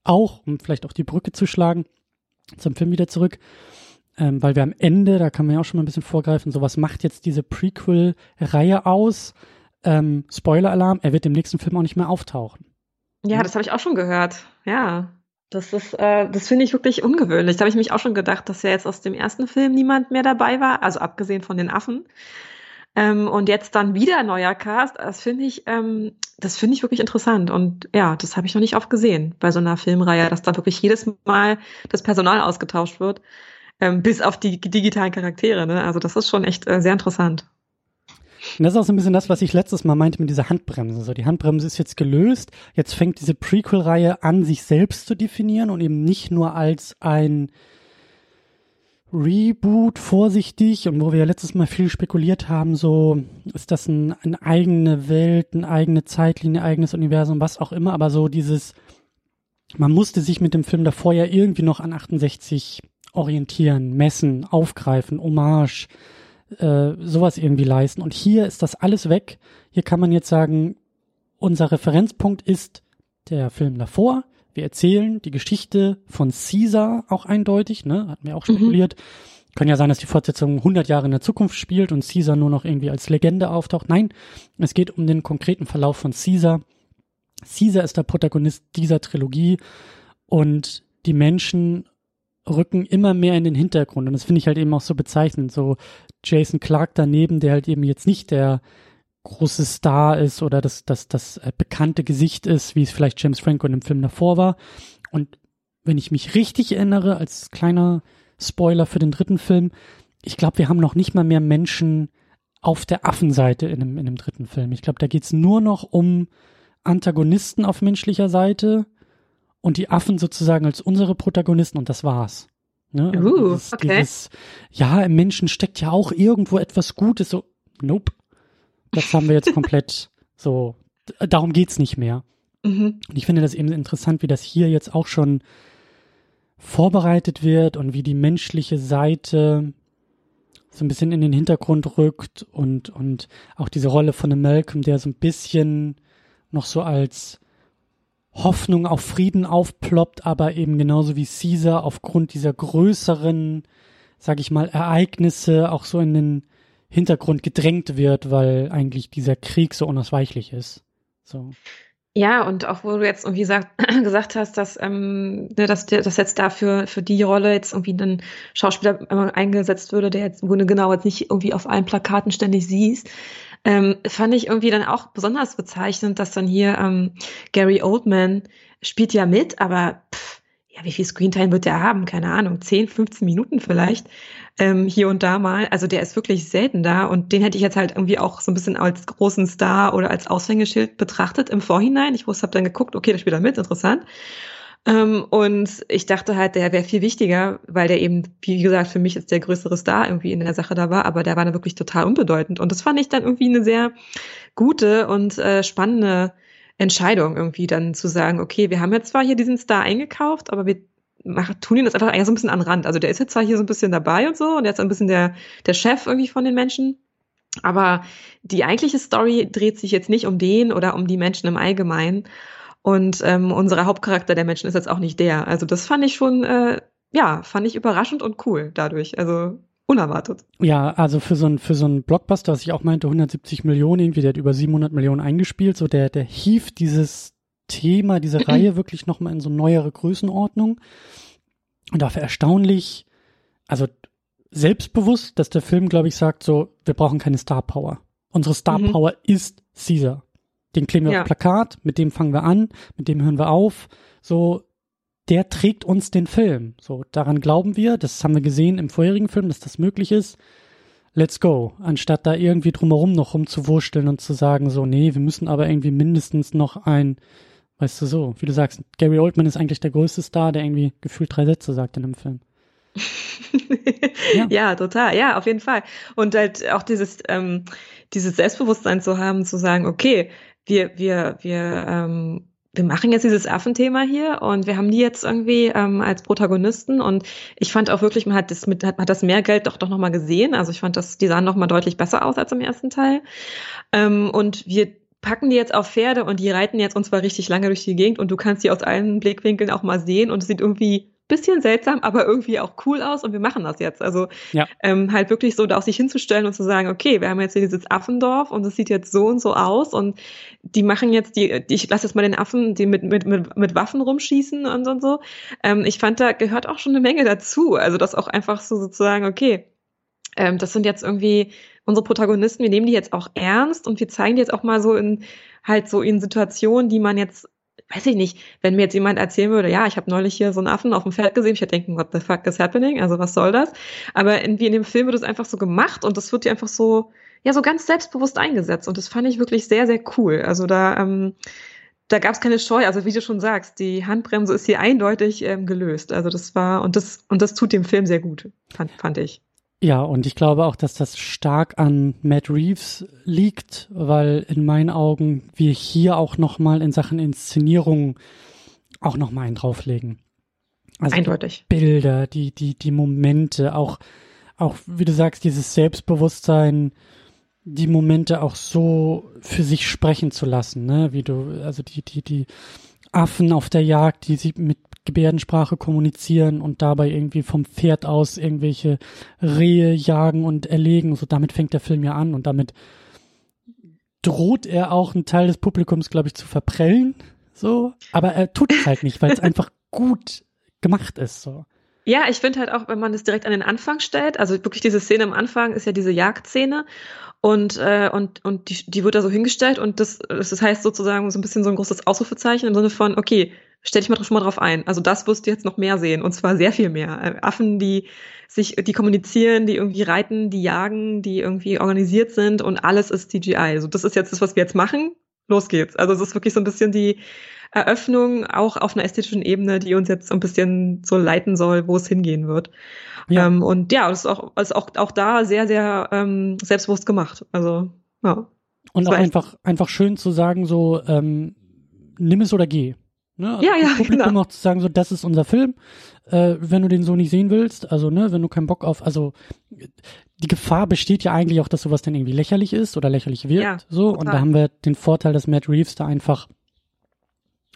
auch, um vielleicht auch die Brücke zu schlagen, zum Film wieder zurück, ähm, weil wir am Ende, da kann man ja auch schon mal ein bisschen vorgreifen, so was macht jetzt diese Prequel-Reihe aus? Ähm, Spoiler-Alarm, er wird im nächsten Film auch nicht mehr auftauchen. Ja, das habe ich auch schon gehört. Ja. Das ist, äh, das finde ich wirklich ungewöhnlich. Da habe ich mich auch schon gedacht, dass ja jetzt aus dem ersten Film niemand mehr dabei war, also abgesehen von den Affen. Ähm, und jetzt dann wieder neuer Cast. Das finde ich, ähm, das finde ich wirklich interessant. Und ja, das habe ich noch nicht oft gesehen bei so einer Filmreihe, dass da wirklich jedes Mal das Personal ausgetauscht wird, ähm, bis auf die digitalen Charaktere. Ne? Also das ist schon echt äh, sehr interessant. Und das ist auch so ein bisschen das, was ich letztes Mal meinte mit dieser Handbremse. So, die Handbremse ist jetzt gelöst. Jetzt fängt diese Prequel-Reihe an, sich selbst zu definieren und eben nicht nur als ein Reboot vorsichtig und wo wir ja letztes Mal viel spekuliert haben, so ist das ein, eine eigene Welt, eine eigene Zeitlinie, ein eigenes Universum, was auch immer, aber so dieses, man musste sich mit dem Film davor ja irgendwie noch an 68 orientieren, messen, aufgreifen, Hommage, äh, sowas irgendwie leisten. Und hier ist das alles weg. Hier kann man jetzt sagen, unser Referenzpunkt ist der Film davor. Wir erzählen die Geschichte von Caesar auch eindeutig, ne? Hatten wir auch Mhm. spekuliert. Kann ja sein, dass die Fortsetzung 100 Jahre in der Zukunft spielt und Caesar nur noch irgendwie als Legende auftaucht. Nein, es geht um den konkreten Verlauf von Caesar. Caesar ist der Protagonist dieser Trilogie und die Menschen rücken immer mehr in den Hintergrund. Und das finde ich halt eben auch so bezeichnend. So Jason Clark daneben, der halt eben jetzt nicht der große Star ist oder das, das, das äh, bekannte Gesicht ist, wie es vielleicht James Franco in dem Film davor war. Und wenn ich mich richtig erinnere, als kleiner Spoiler für den dritten Film, ich glaube, wir haben noch nicht mal mehr Menschen auf der Affenseite in dem, in dem dritten Film. Ich glaube, da geht's nur noch um Antagonisten auf menschlicher Seite und die Affen sozusagen als unsere Protagonisten und das war's. Ne? Also Uh, dieses, okay. dieses, ja, im Menschen steckt ja auch irgendwo etwas Gutes. So, nope. Das haben wir jetzt komplett so. Darum geht's nicht mehr. Mhm. Und ich finde das eben interessant, wie das hier jetzt auch schon vorbereitet wird und wie die menschliche Seite so ein bisschen in den Hintergrund rückt und, und auch diese Rolle von dem Malcolm, der so ein bisschen noch so als Hoffnung auf Frieden aufploppt, aber eben genauso wie Caesar aufgrund dieser größeren, sag ich mal, Ereignisse auch so in den Hintergrund gedrängt wird, weil eigentlich dieser Krieg so unausweichlich ist. So. Ja, und auch wo du jetzt irgendwie sagt, gesagt hast, dass, ähm, ne, dass, dass jetzt dafür für die Rolle jetzt irgendwie ein Schauspieler äh, eingesetzt würde, der jetzt, wo du genau jetzt nicht irgendwie auf allen Plakaten ständig siehst, ähm, fand ich irgendwie dann auch besonders bezeichnend, dass dann hier ähm, Gary Oldman spielt ja mit, aber pff, ja, wie viel Screentime wird der haben? Keine Ahnung, 10, 15 Minuten vielleicht ähm, hier und da mal. Also der ist wirklich selten da und den hätte ich jetzt halt irgendwie auch so ein bisschen als großen Star oder als Aushängeschild betrachtet im Vorhinein. Ich wusste, habe dann geguckt, okay, der spielt da mit, interessant. Ähm, und ich dachte halt, der wäre viel wichtiger, weil der eben, wie gesagt, für mich jetzt der größere Star irgendwie in der Sache da war, aber der war dann wirklich total unbedeutend. Und das fand ich dann irgendwie eine sehr gute und äh, spannende Entscheidung irgendwie dann zu sagen, okay, wir haben jetzt zwar hier diesen Star eingekauft, aber wir tun ihn das einfach eher so ein bisschen an Rand. Also der ist jetzt zwar hier so ein bisschen dabei und so und jetzt ein bisschen der, der Chef irgendwie von den Menschen. Aber die eigentliche Story dreht sich jetzt nicht um den oder um die Menschen im Allgemeinen. Und ähm, unser Hauptcharakter der Menschen ist jetzt auch nicht der. Also das fand ich schon, äh, ja, fand ich überraschend und cool dadurch. Also unerwartet. Ja, also für so ein für so ein Blockbuster, was ich auch meinte, 170 Millionen, irgendwie, der hat über 700 Millionen eingespielt, so der der hieft dieses Thema, diese Reihe wirklich nochmal in so neuere Größenordnung. Und dafür erstaunlich, also selbstbewusst, dass der Film, glaube ich, sagt so, wir brauchen keine Star Power. Unsere Star mhm. Power ist Caesar. Den kleben wir ja. auf Plakat, mit dem fangen wir an, mit dem hören wir auf. So, der trägt uns den Film. So, daran glauben wir, das haben wir gesehen im vorherigen Film, dass das möglich ist. Let's go. Anstatt da irgendwie drumherum noch rumzuwurschteln und zu sagen, so, nee, wir müssen aber irgendwie mindestens noch ein, weißt du so, wie du sagst, Gary Oldman ist eigentlich der größte Star, der irgendwie gefühlt drei Sätze sagt in einem Film. ja. ja. total. Ja, auf jeden Fall. Und halt auch dieses, ähm, dieses Selbstbewusstsein zu haben, zu sagen, okay, wir, wir, wir, ähm, wir machen jetzt dieses Affenthema hier und wir haben die jetzt irgendwie ähm, als Protagonisten und ich fand auch wirklich, man hat das mit, hat, hat das mehr Geld doch doch nochmal gesehen. Also ich fand das, die sahen nochmal deutlich besser aus als im ersten Teil. Ähm, und wir packen die jetzt auf Pferde und die reiten jetzt und zwar richtig lange durch die Gegend und du kannst die aus allen Blickwinkeln auch mal sehen und es sieht irgendwie bisschen seltsam, aber irgendwie auch cool aus und wir machen das jetzt. Also ja. ähm, halt wirklich so da auch sich hinzustellen und zu sagen, okay, wir haben jetzt hier dieses Affendorf und es sieht jetzt so und so aus und die machen jetzt die, die ich lasse jetzt mal den Affen, die mit, mit, mit, mit Waffen rumschießen und, und so. Ähm, ich fand, da gehört auch schon eine Menge dazu. Also das auch einfach so sozusagen, okay, ähm, das sind jetzt irgendwie unsere Protagonisten, wir nehmen die jetzt auch ernst und wir zeigen die jetzt auch mal so in halt so in Situationen, die man jetzt weiß ich nicht, wenn mir jetzt jemand erzählen würde, ja, ich habe neulich hier so einen Affen auf dem Pferd gesehen, ich hätte denken, what the fuck is happening? Also was soll das? Aber irgendwie in dem Film wird es einfach so gemacht und das wird dir einfach so, ja, so ganz selbstbewusst eingesetzt und das fand ich wirklich sehr, sehr cool. Also da, ähm, da gab es keine Scheu. Also wie du schon sagst, die Handbremse ist hier eindeutig ähm, gelöst. Also das war und das und das tut dem Film sehr gut, fand, fand ich. Ja, und ich glaube auch, dass das stark an Matt Reeves liegt, weil in meinen Augen wir hier auch nochmal in Sachen Inszenierung auch nochmal einen drauflegen. Also Eindeutig. Die Bilder, die, die, die Momente, auch, auch, wie du sagst, dieses Selbstbewusstsein, die Momente auch so für sich sprechen zu lassen, ne, wie du, also die, die, die Affen auf der Jagd, die sie mit Gebärdensprache kommunizieren und dabei irgendwie vom Pferd aus irgendwelche Rehe jagen und erlegen. So damit fängt der Film ja an und damit droht er auch einen Teil des Publikums, glaube ich, zu verprellen. So, aber er tut es halt nicht, weil es einfach gut gemacht ist. So. Ja, ich finde halt auch, wenn man das direkt an den Anfang stellt, also wirklich diese Szene am Anfang ist ja diese Jagdszene und, äh, und, und die, die wird da so hingestellt und das, das heißt sozusagen so ein bisschen so ein großes Ausrufezeichen im Sinne von, okay, stell dich mal schon mal drauf ein. Also das wirst du jetzt noch mehr sehen und zwar sehr viel mehr. Äh, Affen, die sich, die kommunizieren, die irgendwie reiten, die jagen, die irgendwie organisiert sind und alles ist CGI. Also das ist jetzt das, was wir jetzt machen. Los geht's. Also es ist wirklich so ein bisschen die Eröffnung auch auf einer ästhetischen Ebene, die uns jetzt so ein bisschen so leiten soll, wo es hingehen wird. Ja. Ähm, und ja, es ist auch, ist auch, auch da sehr, sehr ähm, selbstbewusst gemacht. Also, ja. Und auch einfach, einfach schön zu sagen, so, ähm, nimm es oder geh. Ne? Also ja, ja, Publikum genau. auch zu sagen, so, das ist unser Film. Äh, wenn du den so nicht sehen willst, also, ne, wenn du keinen Bock auf, also, die Gefahr besteht ja eigentlich auch, dass sowas dann irgendwie lächerlich ist oder lächerlich wird. Ja, so, total. und da haben wir den Vorteil, dass Matt Reeves da einfach,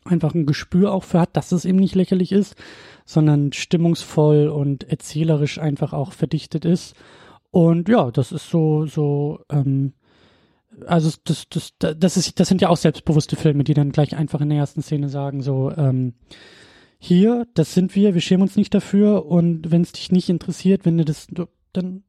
einfach ein Gespür auch für hat, dass es eben nicht lächerlich ist, sondern stimmungsvoll und erzählerisch einfach auch verdichtet ist. Und ja, das ist so, so, ähm, also das, das, das ist, das sind ja auch selbstbewusste Filme, die dann gleich einfach in der ersten Szene sagen, so, ähm, hier, das sind wir, wir schämen uns nicht dafür und wenn es dich nicht interessiert, wenn du das, dann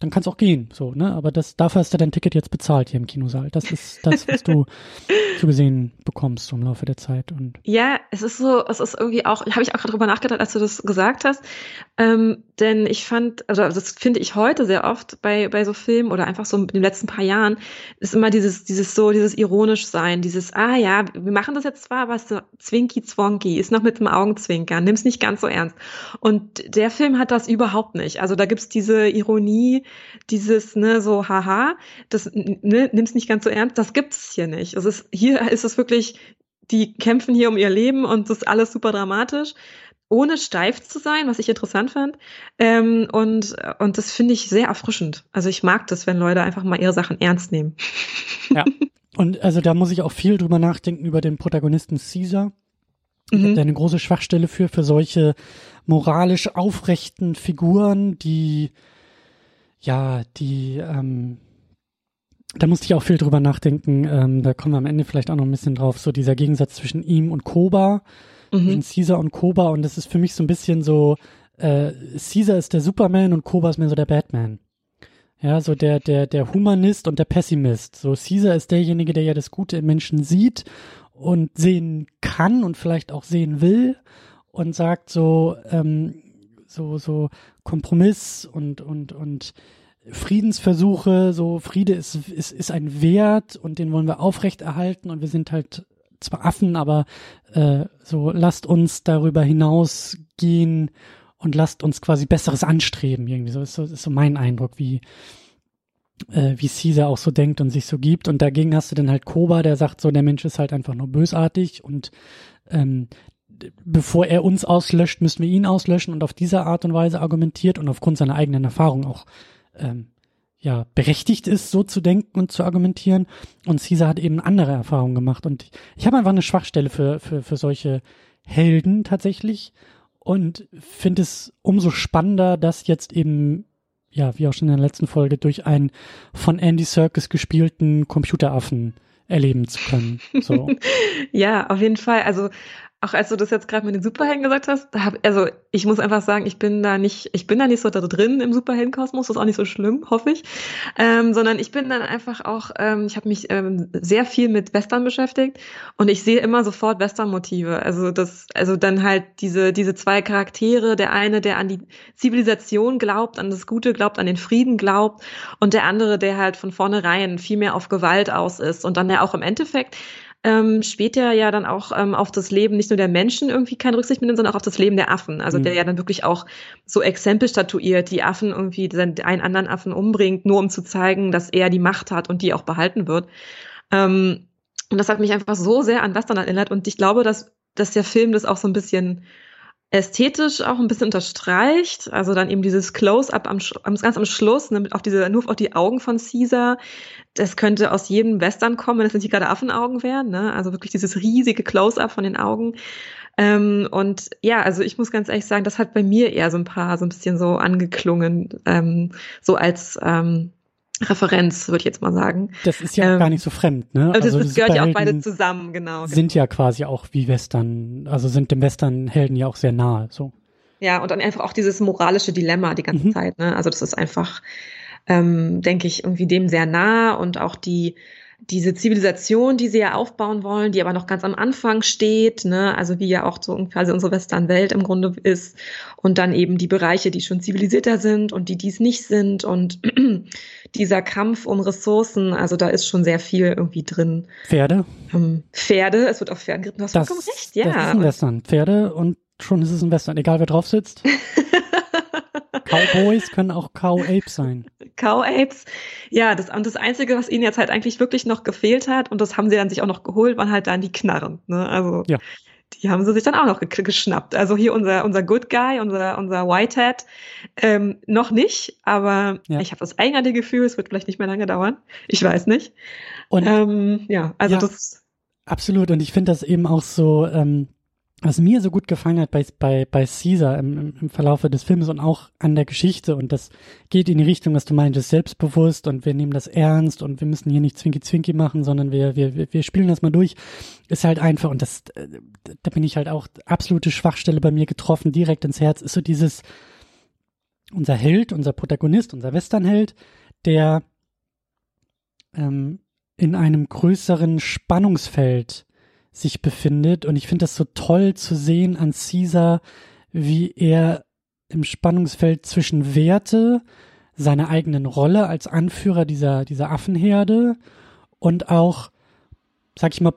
dann kann es auch gehen, so, ne? Aber das, dafür hast du dein Ticket jetzt bezahlt hier im Kinosaal. Das ist das, was du zu gesehen bekommst im Laufe der Zeit. Und ja, es ist so, es ist irgendwie auch, habe ich auch gerade drüber nachgedacht, als du das gesagt hast. Ähm, denn ich fand, also das finde ich heute sehr oft bei, bei so Filmen oder einfach so in den letzten paar Jahren, ist immer dieses, dieses so, dieses ironisch sein, dieses, ah ja, wir machen das jetzt zwar, aber es ist so zwinky zwonky, ist noch mit dem Augenzwinkern, nimm's nicht ganz so ernst. Und der Film hat das überhaupt nicht. Also da gibt's diese Ironie, dieses, ne, so, haha, das ne, nimm's nicht ganz so ernst, das gibt's hier nicht. Es ist, hier ist es wirklich, die kämpfen hier um ihr Leben und das ist alles super dramatisch ohne steif zu sein, was ich interessant fand. Ähm, und, und das finde ich sehr erfrischend. Also ich mag das, wenn Leute einfach mal ihre Sachen ernst nehmen. Ja. Und also da muss ich auch viel drüber nachdenken über den Protagonisten Caesar. Ich mhm. habe da eine große Schwachstelle für, für solche moralisch aufrechten Figuren, die, ja, die, ähm, da musste ich auch viel drüber nachdenken. Ähm, da kommen wir am Ende vielleicht auch noch ein bisschen drauf. So dieser Gegensatz zwischen ihm und Koba mhm. zwischen Caesar und Koba und das ist für mich so ein bisschen so, äh, Caesar ist der Superman und Koba ist mehr so der Batman. Ja, so der, der, der Humanist und der Pessimist. So Caesar ist derjenige, der ja das Gute im Menschen sieht und sehen kann und vielleicht auch sehen will und sagt so, ähm, so, so Kompromiss und, und, und Friedensversuche, so Friede ist, ist, ist ein Wert und den wollen wir aufrechterhalten und wir sind halt zwar Affen, aber äh, so lasst uns darüber hinausgehen und lasst uns quasi Besseres anstreben. Irgendwie so ist so, ist so mein Eindruck, wie äh, wie Caesar auch so denkt und sich so gibt. Und dagegen hast du dann halt Koba, der sagt so, der Mensch ist halt einfach nur bösartig und ähm, bevor er uns auslöscht, müssen wir ihn auslöschen und auf diese Art und Weise argumentiert und aufgrund seiner eigenen Erfahrung auch ähm, ja berechtigt ist, so zu denken und zu argumentieren. Und Caesar hat eben andere Erfahrungen gemacht. Und ich habe einfach eine Schwachstelle für, für, für solche Helden tatsächlich und finde es umso spannender, dass jetzt eben, ja, wie auch schon in der letzten Folge, durch einen von Andy Serkis gespielten Computeraffen erleben zu können. So. ja, auf jeden Fall. Also auch als du das jetzt gerade mit den Superhelden gesagt hast, hab, also ich muss einfach sagen, ich bin da nicht, ich bin da nicht so da drin im Superheldenkosmos, das ist auch nicht so schlimm, hoffe ich, ähm, sondern ich bin dann einfach auch, ähm, ich habe mich ähm, sehr viel mit Western beschäftigt und ich sehe immer sofort Western-Motive. Also das, also dann halt diese diese zwei Charaktere, der eine, der an die Zivilisation glaubt, an das Gute glaubt, an den Frieden glaubt und der andere, der halt von vornherein viel mehr auf Gewalt aus ist und dann ja auch im Endeffekt ähm, später ja dann auch ähm, auf das Leben nicht nur der Menschen irgendwie keine Rücksicht mitnimmt, sondern auch auf das Leben der Affen. Also mhm. der ja dann wirklich auch so Exempel statuiert, die Affen irgendwie einen anderen Affen umbringt, nur um zu zeigen, dass er die Macht hat und die auch behalten wird. Ähm, und das hat mich einfach so sehr an Western erinnert und ich glaube, dass, dass der Film das auch so ein bisschen ästhetisch auch ein bisschen unterstreicht. Also dann eben dieses Close-up am, ganz am Schluss, ne, auf diese, nur auf die Augen von Caesar. Das könnte aus jedem Western kommen, wenn es nicht gerade Affenaugen wären. Ne? Also wirklich dieses riesige Close-up von den Augen. Ähm, und ja, also ich muss ganz ehrlich sagen, das hat bei mir eher so ein paar, so ein bisschen so angeklungen, ähm, so als ähm, Referenz, würde ich jetzt mal sagen. Das ist ja ähm, gar nicht so fremd, ne? Also das, das gehört ja auch beide zusammen, genau. Sind ja quasi auch wie Western, also sind dem Western-Helden ja auch sehr nahe, so. Ja, und dann einfach auch dieses moralische Dilemma die ganze mhm. Zeit, ne? Also das ist einfach, ähm, denke ich, irgendwie dem sehr nah und auch die, diese Zivilisation, die sie ja aufbauen wollen, die aber noch ganz am Anfang steht, ne, also wie ja auch so quasi unsere Western-Welt im Grunde ist, und dann eben die Bereiche, die schon zivilisierter sind und die dies nicht sind und dieser Kampf um Ressourcen, also da ist schon sehr viel irgendwie drin. Pferde? Ähm, Pferde, es wird auf Pferden geritten, du hast das, vollkommen recht, ja. Das ist ein Western. Pferde und schon ist es ein Western, egal wer drauf sitzt. Cowboys können auch Cow-Apes sein. Cow-Apes, ja, das, und das Einzige, was ihnen jetzt halt eigentlich wirklich noch gefehlt hat, und das haben sie dann sich auch noch geholt, waren halt dann die Knarren. Ne? Also ja. Die haben sie sich dann auch noch geschnappt. Also hier unser, unser Good Guy, unser, unser Whitehead, ähm, noch nicht, aber ja. ich habe das eigenartige Gefühl, es wird vielleicht nicht mehr lange dauern. Ich weiß nicht. Und ähm, ja, also ja, das. Absolut, und ich finde das eben auch so, ähm, was mir so gut gefallen hat bei, bei, bei Caesar im, im Verlaufe des Films und auch an der Geschichte und das geht in die Richtung, was du meintest, selbstbewusst und wir nehmen das ernst und wir müssen hier nicht Zwinki-Zwinki machen, sondern wir, wir, wir spielen das mal durch, ist halt einfach und das, äh, da bin ich halt auch absolute Schwachstelle bei mir getroffen, direkt ins Herz, ist so dieses, unser Held, unser Protagonist, unser Westernheld, der ähm, in einem größeren Spannungsfeld sich befindet. Und ich finde das so toll zu sehen an Caesar, wie er im Spannungsfeld zwischen Werte, seiner eigenen Rolle als Anführer dieser, dieser Affenherde und auch, sag ich mal,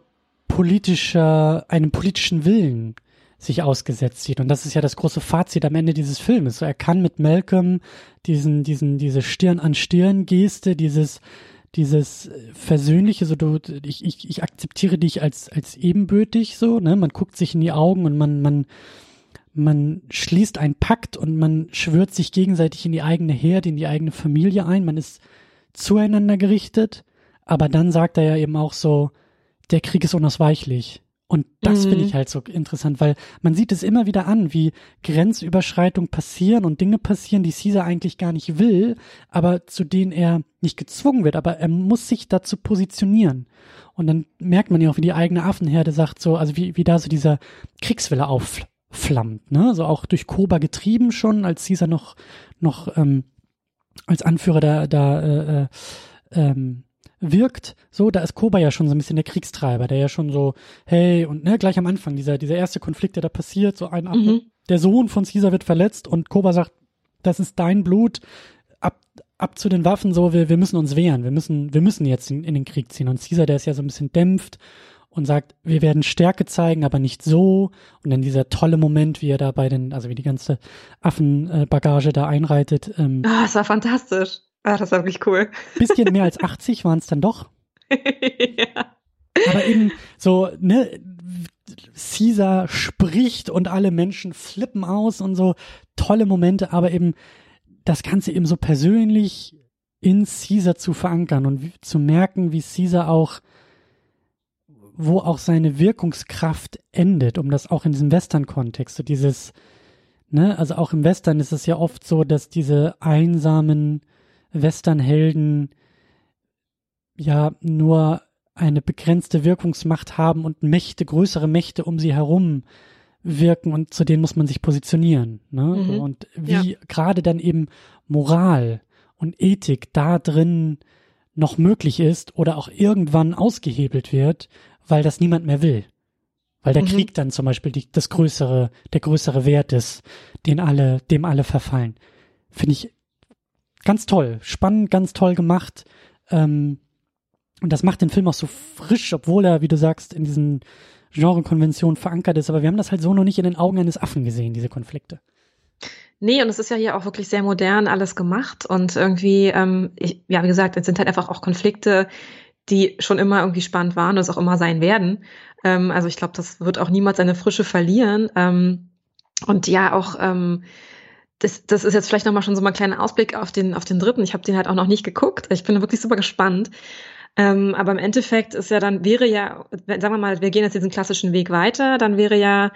politischer, einem politischen Willen sich ausgesetzt sieht. Und das ist ja das große Fazit am Ende dieses Filmes. So, er kann mit Malcolm diesen, diesen, diese Stirn an Stirn Geste, dieses, dieses versöhnliche, so du, ich, ich, ich akzeptiere dich als, als ebenbürtig, so, ne, man guckt sich in die Augen und man, man, man schließt einen Pakt und man schwört sich gegenseitig in die eigene Herde, in die eigene Familie ein, man ist zueinander gerichtet, aber dann sagt er ja eben auch so, der Krieg ist unausweichlich. Und das mhm. finde ich halt so interessant, weil man sieht es immer wieder an, wie Grenzüberschreitungen passieren und Dinge passieren, die Caesar eigentlich gar nicht will, aber zu denen er nicht gezwungen wird, aber er muss sich dazu positionieren. Und dann merkt man ja auch, wie die eigene Affenherde sagt so, also wie, wie da so dieser Kriegswille aufflammt, ne? So auch durch Koba getrieben schon, als Caesar noch, noch ähm, als Anführer da, da äh, äh, ähm, wirkt, so, da ist Koba ja schon so ein bisschen der Kriegstreiber, der ja schon so, hey, und ne, gleich am Anfang, dieser, dieser erste Konflikt, der da passiert, so ein, mhm. der Sohn von Caesar wird verletzt und Koba sagt, das ist dein Blut, ab, ab zu den Waffen, so, wir, wir müssen uns wehren, wir müssen, wir müssen jetzt in, in den Krieg ziehen. Und Caesar, der ist ja so ein bisschen dämpft und sagt, wir werden Stärke zeigen, aber nicht so. Und dann dieser tolle Moment, wie er da bei den, also wie die ganze Affenbagage da einreitet. Ähm, ah, es war fantastisch. Ah, das war wirklich cool. Bisschen mehr als 80 waren es dann doch. ja. Aber eben so, ne, Caesar spricht und alle Menschen flippen aus und so tolle Momente, aber eben das Ganze eben so persönlich in Caesar zu verankern und wie, zu merken, wie Caesar auch, wo auch seine Wirkungskraft endet, um das auch in diesem Western-Kontext, so dieses, ne, also auch im Western ist es ja oft so, dass diese einsamen Westernhelden ja nur eine begrenzte Wirkungsmacht haben und Mächte, größere Mächte um sie herum wirken und zu denen muss man sich positionieren. Ne? Mhm. Und wie ja. gerade dann eben Moral und Ethik da drin noch möglich ist oder auch irgendwann ausgehebelt wird, weil das niemand mehr will. Weil der mhm. Krieg dann zum Beispiel die, das größere, der größere Wert ist, den alle, dem alle verfallen. Finde ich ganz toll, spannend, ganz toll gemacht. Ähm, und das macht den Film auch so frisch, obwohl er, wie du sagst, in diesen Genrekonventionen verankert ist. Aber wir haben das halt so noch nicht in den Augen eines Affen gesehen, diese Konflikte. Nee, und es ist ja hier auch wirklich sehr modern alles gemacht. Und irgendwie, ähm, ich, ja, wie gesagt, es sind halt einfach auch Konflikte, die schon immer irgendwie spannend waren und es auch immer sein werden. Ähm, also ich glaube, das wird auch niemals seine Frische verlieren. Ähm, und ja, auch ähm, das, das ist jetzt vielleicht nochmal schon so mal ein kleiner Ausblick auf den, auf den dritten. Ich habe den halt auch noch nicht geguckt. Ich bin wirklich super gespannt. Ähm, aber im Endeffekt ist ja dann, wäre ja, sagen wir mal, wir gehen jetzt diesen klassischen Weg weiter, dann wäre ja,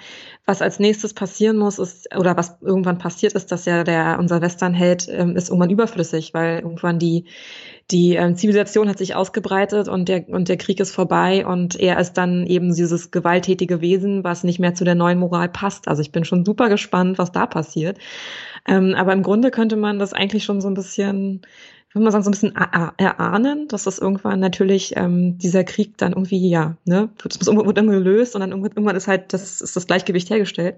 was als nächstes passieren muss, ist, oder was irgendwann passiert ist, dass ja der, unser Westernheld ähm, ist irgendwann überflüssig, weil irgendwann die, die ähm, Zivilisation hat sich ausgebreitet und der, und der Krieg ist vorbei und er ist dann eben dieses gewalttätige Wesen, was nicht mehr zu der neuen Moral passt. Also ich bin schon super gespannt, was da passiert. Ähm, aber im Grunde könnte man das eigentlich schon so ein bisschen, würde mal sagen, so ein bisschen erahnen, dass das irgendwann natürlich ähm, dieser Krieg dann irgendwie, ja, ne, wird, wird irgendwann gelöst und dann irgendwann ist halt das, ist das Gleichgewicht hergestellt.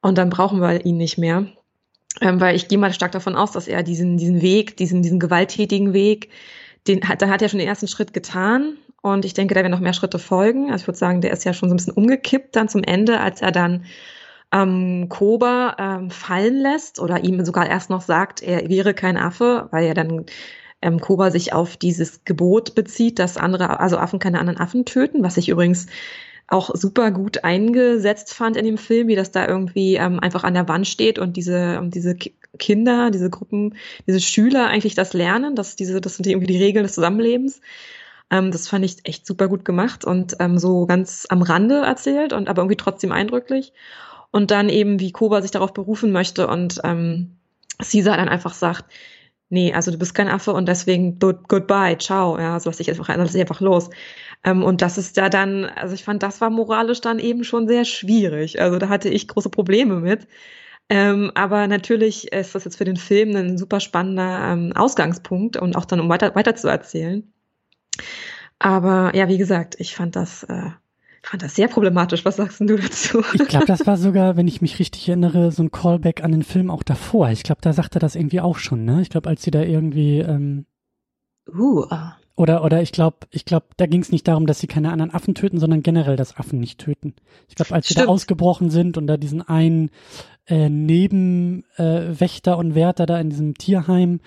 Und dann brauchen wir ihn nicht mehr. Ähm, weil ich gehe mal stark davon aus, dass er diesen, diesen Weg, diesen, diesen gewalttätigen Weg, den hat, da hat er schon den ersten Schritt getan. Und ich denke, da werden noch mehr Schritte folgen. Also ich würde sagen, der ist ja schon so ein bisschen umgekippt dann zum Ende, als er dann ähm, Koba ähm, fallen lässt oder ihm sogar erst noch sagt, er wäre kein Affe, weil er dann ähm, Koba sich auf dieses Gebot bezieht, dass andere, also Affen keine anderen Affen töten, was ich übrigens auch super gut eingesetzt fand in dem Film, wie das da irgendwie ähm, einfach an der Wand steht und diese, um diese Kinder, diese Gruppen, diese Schüler eigentlich das lernen, dass diese, das sind irgendwie die Regeln des Zusammenlebens. Ähm, das fand ich echt super gut gemacht und ähm, so ganz am Rande erzählt und aber irgendwie trotzdem eindrücklich. Und dann eben, wie Koba sich darauf berufen möchte und ähm, Caesar dann einfach sagt, nee, also du bist kein Affe und deswegen goodbye, ciao, ja, so lass ich einfach, lass ich einfach los. Ähm, und das ist da dann, also ich fand, das war moralisch dann eben schon sehr schwierig. Also da hatte ich große Probleme mit. Ähm, aber natürlich ist das jetzt für den Film ein super spannender ähm, Ausgangspunkt und auch dann, um weiter, weiter zu erzählen. Aber ja, wie gesagt, ich fand das äh, fand das sehr problematisch. Was sagst du dazu? Ich glaube, das war sogar, wenn ich mich richtig erinnere, so ein Callback an den Film auch davor. Ich glaube, da sagte das irgendwie auch schon, ne? Ich glaube, als sie da irgendwie. Ähm uh, ah. Oder, oder ich glaube, ich glaube, da ging es nicht darum, dass sie keine anderen Affen töten, sondern generell, dass Affen nicht töten. Ich glaube, als sie da ausgebrochen sind und da diesen einen äh, Nebenwächter äh, und Wärter da in diesem Tierheim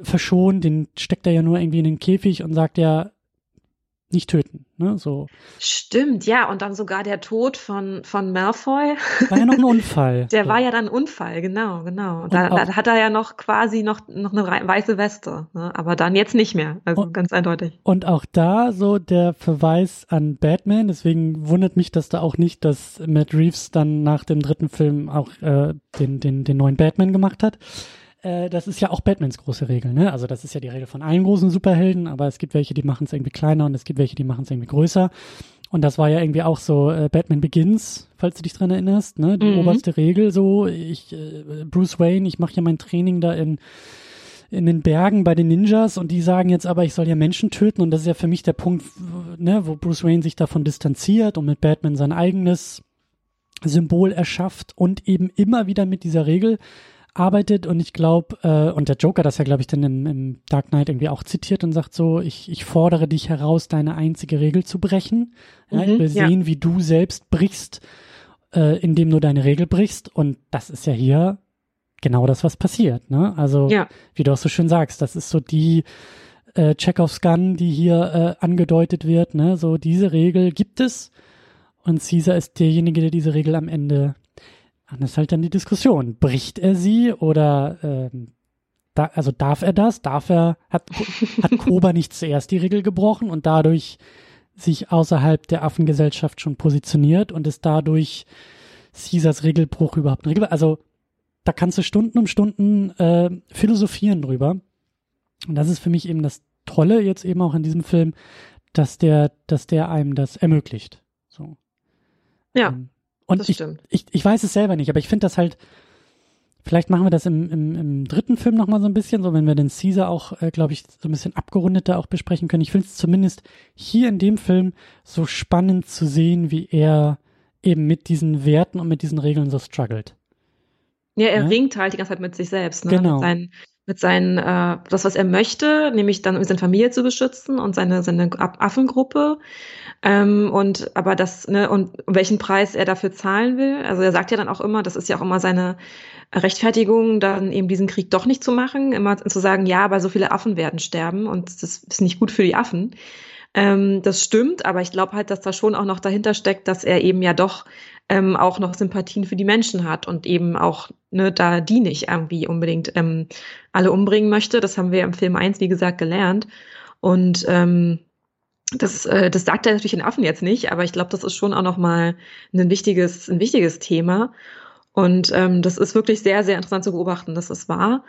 verschont, den steckt er ja nur irgendwie in den Käfig und sagt ja, nicht töten. Ne? So. Stimmt, ja. Und dann sogar der Tod von, von Malfoy. War ja noch ein Unfall. der so. war ja dann ein Unfall, genau, genau. Da, da, hat er ja noch quasi noch, noch eine weiße Weste. Ne? Aber dann jetzt nicht mehr. Also und, ganz eindeutig. Und auch da so der Verweis an Batman. Deswegen wundert mich das da auch nicht, dass Matt Reeves dann nach dem dritten Film auch äh, den, den, den neuen Batman gemacht hat äh, das ist ja auch Batmans große Regel, ne? Also das ist ja die Regel von allen großen Superhelden, aber es gibt welche, die machen es irgendwie kleiner und es gibt welche, die machen es irgendwie größer. Und das war ja irgendwie auch so äh, Batman Begins, falls du dich dran erinnerst, ne? Die mhm. oberste Regel so, ich äh, Bruce Wayne, ich mache ja mein Training da in in den Bergen bei den Ninjas und die sagen jetzt aber, ich soll ja Menschen töten und das ist ja für mich der Punkt, ne, wo Bruce Wayne sich davon distanziert und mit Batman sein eigenes Symbol erschafft und eben immer wieder mit dieser Regel arbeitet und ich glaube, äh, und der Joker das ja, glaube ich, dann im, im Dark Knight irgendwie auch zitiert und sagt so, ich, ich fordere dich heraus, deine einzige Regel zu brechen. Ja, mhm, ich will ja. sehen, wie du selbst brichst, äh, indem du deine Regel brichst. Und das ist ja hier genau das, was passiert. Ne? Also, ja. wie du auch so schön sagst, das ist so die äh, Chekhovs Gun, die hier äh, angedeutet wird. Ne? So, diese Regel gibt es. Und Caesar ist derjenige, der diese Regel am Ende das ist halt dann die Diskussion. Bricht er sie oder ähm, da, also darf er das? Darf er, hat, hat Koba nicht zuerst die Regel gebrochen und dadurch sich außerhalb der Affengesellschaft schon positioniert und ist dadurch Caesars Regelbruch überhaupt eine Regel? Also da kannst du Stunden um Stunden äh, philosophieren drüber. Und das ist für mich eben das Tolle jetzt eben auch in diesem Film, dass der, dass der einem das ermöglicht. So. Ja. Ähm, und ich, ich, ich weiß es selber nicht, aber ich finde das halt, vielleicht machen wir das im, im, im dritten Film nochmal so ein bisschen, so wenn wir den Caesar auch, äh, glaube ich, so ein bisschen abgerundeter auch besprechen können. Ich finde es zumindest hier in dem Film so spannend zu sehen, wie er eben mit diesen Werten und mit diesen Regeln so struggelt. Ja, er ja? ringt halt die ganze Zeit mit sich selbst, ne? Genau. Mit seinen, mit seinen, äh, das, was er möchte, nämlich dann um seine Familie zu beschützen und seine, seine Affengruppe. Ähm, und aber das, ne, und welchen Preis er dafür zahlen will. Also er sagt ja dann auch immer, das ist ja auch immer seine Rechtfertigung, dann eben diesen Krieg doch nicht zu machen, immer zu sagen, ja, aber so viele Affen werden sterben und das ist nicht gut für die Affen. Ähm, das stimmt, aber ich glaube halt, dass da schon auch noch dahinter steckt, dass er eben ja doch ähm, auch noch Sympathien für die Menschen hat und eben auch ne, da die nicht irgendwie unbedingt ähm, alle umbringen möchte. Das haben wir im Film 1, wie gesagt, gelernt. Und ähm, das, äh, das sagt er natürlich den Affen jetzt nicht, aber ich glaube, das ist schon auch nochmal ein wichtiges, ein wichtiges Thema. Und ähm, das ist wirklich sehr, sehr interessant zu beobachten, dass das war.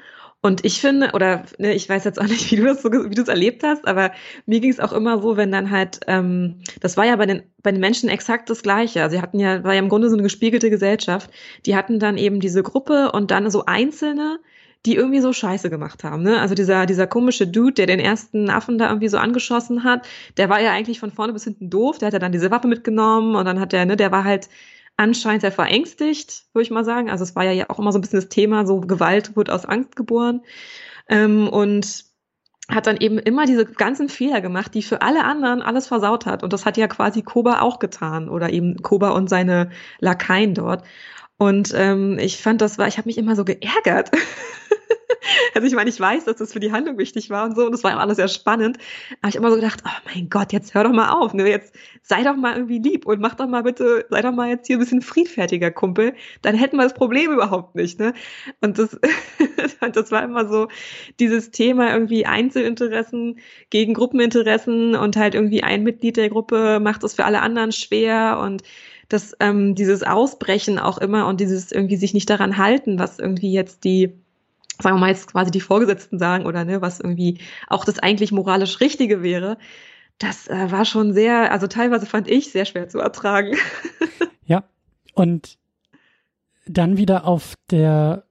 Und ich finde, oder ne, ich weiß jetzt auch nicht, wie du das so, wie du es erlebt hast, aber mir ging es auch immer so, wenn dann halt, ähm, das war ja bei den bei den Menschen exakt das Gleiche. Also sie hatten ja, war ja im Grunde so eine gespiegelte Gesellschaft. Die hatten dann eben diese Gruppe und dann so Einzelne, die irgendwie so Scheiße gemacht haben. Ne? Also dieser, dieser komische Dude, der den ersten Affen da irgendwie so angeschossen hat, der war ja eigentlich von vorne bis hinten doof. Der hat ja dann diese Waffe mitgenommen und dann hat der, ne, der war halt anscheinend sehr verängstigt, würde ich mal sagen. Also es war ja auch immer so ein bisschen das Thema, so Gewalt wird aus Angst geboren. Ähm, und hat dann eben immer diese ganzen Fehler gemacht, die für alle anderen alles versaut hat. Und das hat ja quasi Koba auch getan oder eben Koba und seine Lakaien dort. Und ähm, ich fand, das war, ich habe mich immer so geärgert. also ich meine, ich weiß, dass das für die Handlung wichtig war und so, und das war immer alles sehr spannend. Aber ich habe immer so gedacht, oh mein Gott, jetzt hör doch mal auf, ne? Jetzt sei doch mal irgendwie lieb und mach doch mal bitte, sei doch mal jetzt hier ein bisschen friedfertiger, Kumpel. Dann hätten wir das Problem überhaupt nicht, ne? Und das, das war immer so dieses Thema irgendwie Einzelinteressen gegen Gruppeninteressen und halt irgendwie ein Mitglied der Gruppe macht es für alle anderen schwer und dass ähm, dieses Ausbrechen auch immer und dieses irgendwie sich nicht daran halten, was irgendwie jetzt die sagen wir mal jetzt quasi die Vorgesetzten sagen oder ne, was irgendwie auch das eigentlich moralisch Richtige wäre, das äh, war schon sehr, also teilweise fand ich sehr schwer zu ertragen. ja, und dann wieder auf der,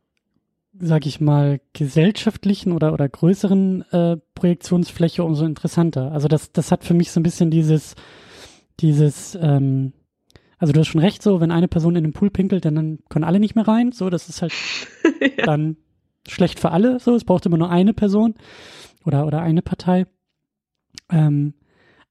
sag ich mal, gesellschaftlichen oder, oder größeren äh, Projektionsfläche umso interessanter. Also das, das hat für mich so ein bisschen dieses, dieses, ähm, also du hast schon recht, so, wenn eine Person in den Pool pinkelt, dann, dann können alle nicht mehr rein. So, das ist halt ja. dann schlecht für alle. So, es braucht immer nur eine Person oder, oder eine Partei. Ähm,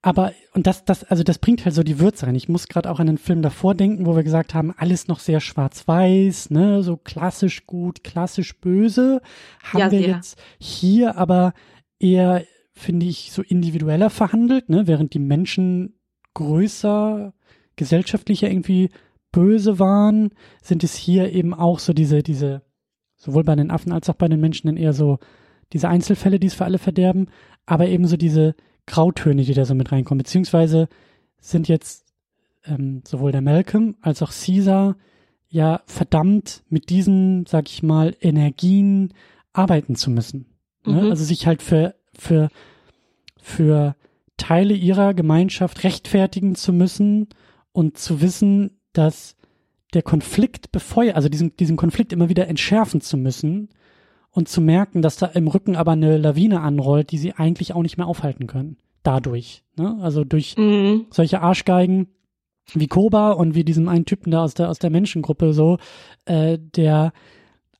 aber, und das, das, also das bringt halt so die Würze rein. Ich muss gerade auch an den Film davor denken, wo wir gesagt haben, alles noch sehr schwarz-weiß, ne, so klassisch gut, klassisch böse. Haben Ja, wir sehr. jetzt hier aber eher, finde ich, so individueller verhandelt, ne, während die Menschen größer, gesellschaftlicher irgendwie böse waren, sind es hier eben auch so diese, diese, sowohl bei den Affen als auch bei den Menschen dann eher so diese Einzelfälle, die es für alle verderben, aber eben so diese Grautöne, die da so mit reinkommen, beziehungsweise sind jetzt ähm, sowohl der Malcolm als auch Caesar ja verdammt mit diesen, sag ich mal, Energien arbeiten zu müssen. Ne? Mhm. Also sich halt für, für, für Teile ihrer Gemeinschaft rechtfertigen zu müssen und zu wissen, dass der Konflikt befeuert, also diesen, diesen Konflikt immer wieder entschärfen zu müssen und zu merken, dass da im Rücken aber eine Lawine anrollt, die sie eigentlich auch nicht mehr aufhalten können. Dadurch. Ne? Also durch Mhm. solche Arschgeigen wie Koba und wie diesem einen Typen da aus der, aus der Menschengruppe so, äh, der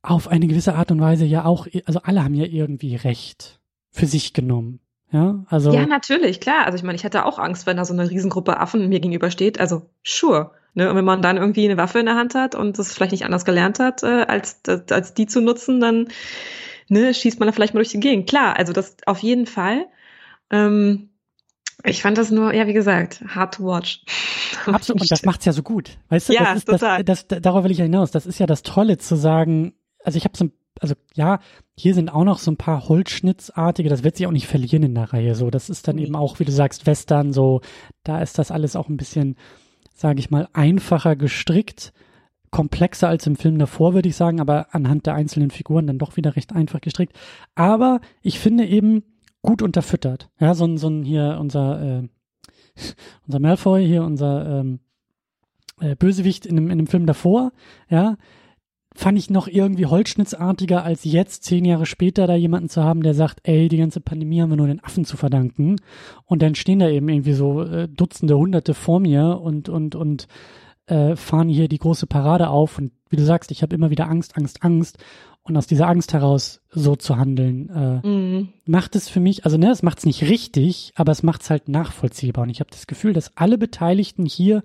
auf eine gewisse Art und Weise ja auch, also alle haben ja irgendwie Recht für sich genommen. Ja, also. Ja, natürlich, klar. Also ich meine, ich hätte auch Angst, wenn da so eine Riesengruppe Affen mir gegenübersteht. Also sure. Ne? Und wenn man dann irgendwie eine Waffe in der Hand hat und das vielleicht nicht anders gelernt hat, äh, als, als die zu nutzen, dann ne, schießt man da vielleicht mal durch die Gegend. Klar, also das auf jeden Fall. Ähm, ich fand das nur, ja, wie gesagt, hard to watch. Absolut, und das macht's ja so gut. Weißt du, Ja, das ist, total. Das, das, darauf will ich ja hinaus. Das ist ja das Tolle zu sagen, also ich habe so, ein- also ja, hier sind auch noch so ein paar Holzschnittsartige, das wird sich auch nicht verlieren in der Reihe. So, das ist dann eben auch, wie du sagst, Western, so, da ist das alles auch ein bisschen, sage ich mal, einfacher gestrickt, komplexer als im Film davor, würde ich sagen, aber anhand der einzelnen Figuren dann doch wieder recht einfach gestrickt. Aber ich finde eben gut unterfüttert. Ja, so ein, so ein hier unser, äh, unser Malfoy, hier unser ähm, äh, Bösewicht in dem, in dem Film davor, ja, fand ich noch irgendwie holzschnittsartiger, als jetzt, zehn Jahre später, da jemanden zu haben, der sagt, ey, die ganze Pandemie haben wir nur den Affen zu verdanken. Und dann stehen da eben irgendwie so äh, Dutzende, Hunderte vor mir und, und, und äh, fahren hier die große Parade auf. Und wie du sagst, ich habe immer wieder Angst, Angst, Angst. Und aus dieser Angst heraus so zu handeln, äh, Mhm. macht es für mich, also ne, es macht es nicht richtig, aber es macht es halt nachvollziehbar. Und ich habe das Gefühl, dass alle Beteiligten hier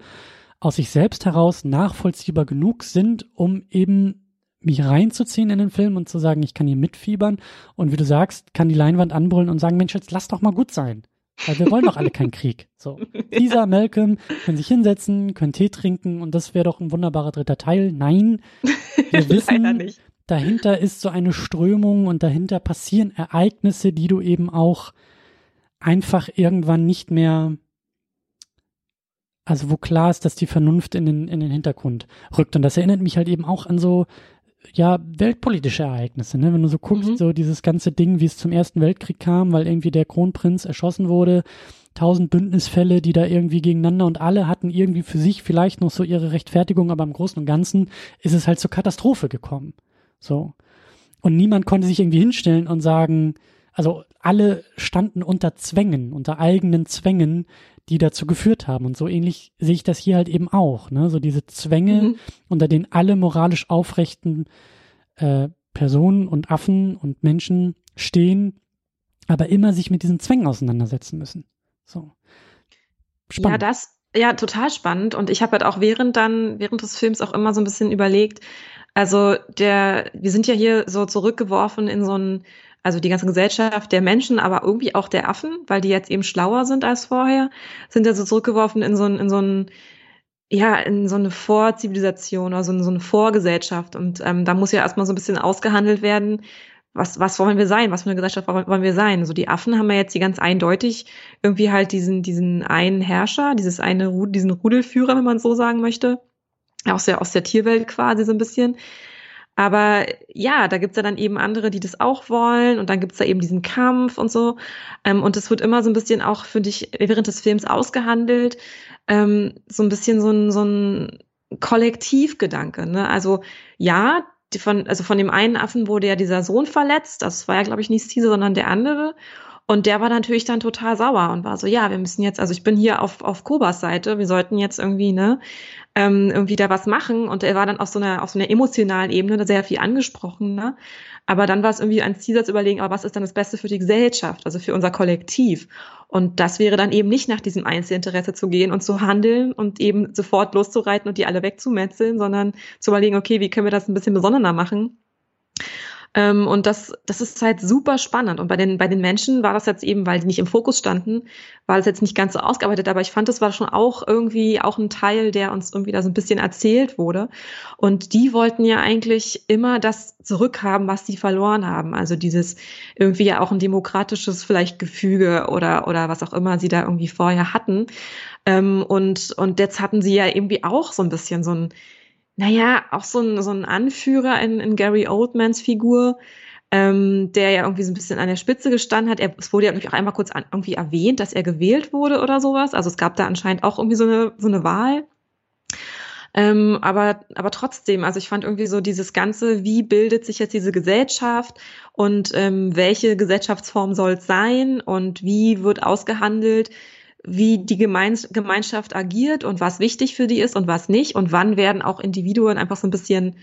aus sich selbst heraus nachvollziehbar genug sind, um eben mich reinzuziehen in den Film und zu sagen, ich kann hier mitfiebern. Und wie du sagst, kann die Leinwand anbrüllen und sagen, Mensch, jetzt lass doch mal gut sein. Weil wir wollen doch alle keinen Krieg. So. Lisa, Malcolm können sich hinsetzen, können Tee trinken und das wäre doch ein wunderbarer dritter Teil. Nein, wir wissen, dahinter ist so eine Strömung und dahinter passieren Ereignisse, die du eben auch einfach irgendwann nicht mehr, also wo klar ist, dass die Vernunft in den, in den Hintergrund rückt. Und das erinnert mich halt eben auch an so, ja, weltpolitische Ereignisse, ne? Wenn du so guckst, Mhm. so dieses ganze Ding, wie es zum Ersten Weltkrieg kam, weil irgendwie der Kronprinz erschossen wurde, tausend Bündnisfälle, die da irgendwie gegeneinander und alle hatten irgendwie für sich vielleicht noch so ihre Rechtfertigung, aber im Großen und Ganzen ist es halt zur Katastrophe gekommen. So. Und niemand konnte sich irgendwie hinstellen und sagen, also alle standen unter Zwängen, unter eigenen Zwängen, die dazu geführt haben. Und so ähnlich sehe ich das hier halt eben auch. Ne? So diese Zwänge, Mhm. unter denen alle moralisch aufrechten äh, Personen und Affen und Menschen stehen, aber immer sich mit diesen Zwängen auseinandersetzen müssen. So. Ja, das, ja, total spannend. Und ich habe halt auch während dann, während des Films auch immer so ein bisschen überlegt, also der, wir sind ja hier so zurückgeworfen in so ein, also die ganze Gesellschaft der Menschen, aber irgendwie auch der Affen, weil die jetzt eben schlauer sind als vorher, sind ja so zurückgeworfen in so ein, in so ein, ja, in so eine Vorzivilisation oder so eine, so eine Vorgesellschaft. Und ähm, da muss ja erstmal so ein bisschen ausgehandelt werden, was, was wollen wir sein? Was für eine Gesellschaft wollen wir sein? So die Affen haben ja jetzt hier ganz eindeutig irgendwie halt diesen, diesen einen Herrscher, dieses eine, diesen Rudelführer, wenn man so sagen möchte. Aus der, aus der Tierwelt quasi so ein bisschen. Aber ja, da gibt's ja dann eben andere, die das auch wollen und dann gibt's da eben diesen Kampf und so. Ähm, und es wird immer so ein bisschen auch, finde ich, während des Films ausgehandelt, ähm, so ein bisschen so ein, so ein Kollektivgedanke. Ne? Also ja, von, also von dem einen Affen wurde ja dieser Sohn verletzt, das war ja, glaube ich, nicht Caesar, sondern der andere. Und der war natürlich dann total sauer und war so, ja, wir müssen jetzt, also ich bin hier auf, auf Kobas Seite, wir sollten jetzt irgendwie, ne, ähm, irgendwie da was machen. Und er war dann auf so einer, auf so einer emotionalen Ebene sehr viel angesprochen, ne? Aber dann war es irgendwie ein Ziel zu überlegen, aber was ist dann das Beste für die Gesellschaft, also für unser Kollektiv? Und das wäre dann eben nicht nach diesem Einzelinteresse zu gehen und zu handeln und eben sofort loszureiten und die alle wegzumetzeln, sondern zu überlegen, okay, wie können wir das ein bisschen besonderer machen? Ähm, und das, das ist halt super spannend. Und bei den, bei den Menschen war das jetzt eben, weil die nicht im Fokus standen, war das jetzt nicht ganz so ausgearbeitet, aber ich fand, das war schon auch irgendwie auch ein Teil, der uns irgendwie da so ein bisschen erzählt wurde. Und die wollten ja eigentlich immer das zurückhaben, was sie verloren haben. Also dieses irgendwie ja auch ein demokratisches vielleicht Gefüge oder, oder was auch immer sie da irgendwie vorher hatten. Ähm, und, und jetzt hatten sie ja irgendwie auch so ein bisschen so ein, naja, auch so ein, so ein Anführer in, in Gary Oldmans Figur, ähm, der ja irgendwie so ein bisschen an der Spitze gestanden hat. Er, es wurde ja natürlich auch einmal kurz an, irgendwie erwähnt, dass er gewählt wurde oder sowas. Also es gab da anscheinend auch irgendwie so eine, so eine Wahl. Ähm, aber, aber trotzdem, also ich fand irgendwie so dieses Ganze, wie bildet sich jetzt diese Gesellschaft und ähm, welche Gesellschaftsform soll es sein und wie wird ausgehandelt, wie die Gemeins Gemeinschaft agiert und was wichtig für die ist und was nicht und wann werden auch Individuen einfach so ein bisschen,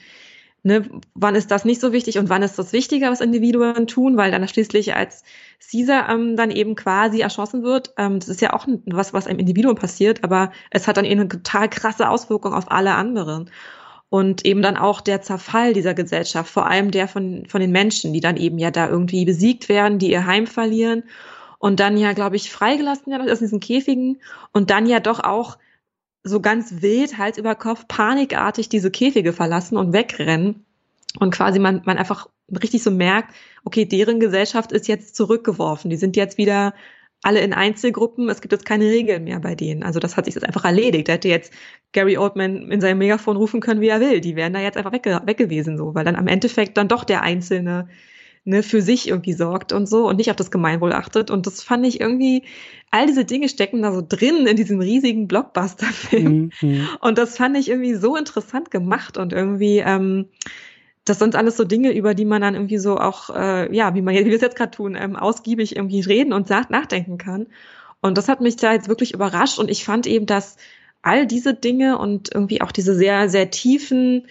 ne, wann ist das nicht so wichtig und wann ist das wichtiger, was Individuen tun, weil dann schließlich als Caesar ähm, dann eben quasi erschossen wird, ähm, das ist ja auch was, was einem Individuum passiert, aber es hat dann eben eine total krasse Auswirkung auf alle anderen. Und eben dann auch der Zerfall dieser Gesellschaft, vor allem der von, von den Menschen, die dann eben ja da irgendwie besiegt werden, die ihr Heim verlieren und dann ja, glaube ich, freigelassen werden aus diesen Käfigen und dann ja doch auch so ganz wild, Hals über Kopf, panikartig diese Käfige verlassen und wegrennen. Und quasi man, man einfach richtig so merkt, okay, deren Gesellschaft ist jetzt zurückgeworfen. Die sind jetzt wieder alle in Einzelgruppen. Es gibt jetzt keine Regeln mehr bei denen. Also das hat sich jetzt einfach erledigt. Da hätte jetzt Gary Oldman in seinem Megafon rufen können, wie er will. Die wären da jetzt einfach weg, weg gewesen, so, weil dann am Endeffekt dann doch der Einzelne ne, für sich irgendwie sorgt und so und nicht auf das Gemeinwohl achtet. Und das fand ich irgendwie, all diese Dinge stecken da so drin in diesem riesigen Blockbuster-Film. Mhm. Und das fand ich irgendwie so interessant gemacht und irgendwie, ähm, das sind alles so Dinge, über die man dann irgendwie so auch, äh, ja, wie man wie wir es jetzt gerade tun, ähm, ausgiebig irgendwie reden und sagt, nachdenken kann. Und das hat mich da jetzt wirklich überrascht und ich fand eben, dass all diese Dinge und irgendwie auch diese sehr, sehr tiefen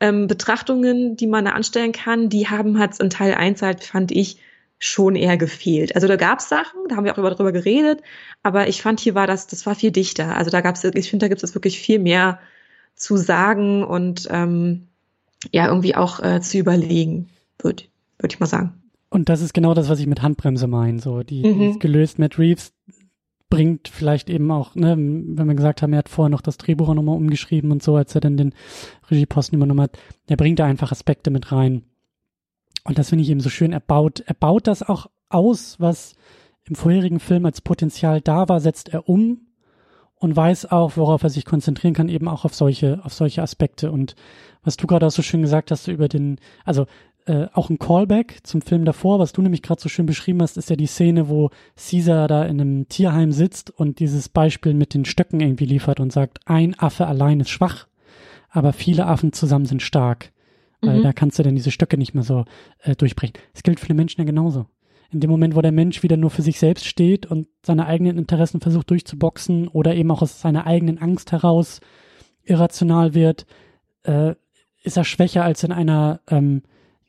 ähm, Betrachtungen, die man da anstellen kann, die haben halt in Teil 1 halt, fand ich, schon eher gefehlt. Also da gab es Sachen, da haben wir auch über, drüber geredet, aber ich fand hier war das, das war viel dichter. Also da gab es, ich finde, da gibt es wirklich viel mehr zu sagen und ähm, ja, irgendwie auch äh, zu überlegen, würde würd ich mal sagen. Und das ist genau das, was ich mit Handbremse meine. So, die, mhm. ist gelöst. Matt Reeves bringt vielleicht eben auch, ne, wenn wir gesagt haben, er hat vorher noch das Drehbuch auch nochmal umgeschrieben und so, als er dann den Regieposten übernommen hat, er bringt da einfach Aspekte mit rein. Und das finde ich eben so schön. Er baut, er baut das auch aus, was im vorherigen Film als Potenzial da war, setzt er um und weiß auch, worauf er sich konzentrieren kann, eben auch auf solche, auf solche Aspekte. Und was du gerade auch so schön gesagt hast über den, also äh, auch ein Callback zum Film davor, was du nämlich gerade so schön beschrieben hast, ist ja die Szene, wo Caesar da in einem Tierheim sitzt und dieses Beispiel mit den Stöcken irgendwie liefert und sagt, ein Affe allein ist schwach, aber viele Affen zusammen sind stark. Weil mhm. da kannst du dann diese Stöcke nicht mehr so äh, durchbrechen. Das gilt für den Menschen ja genauso. In dem Moment, wo der Mensch wieder nur für sich selbst steht und seine eigenen Interessen versucht durchzuboxen oder eben auch aus seiner eigenen Angst heraus irrational wird, äh, ist er schwächer als in einer ähm,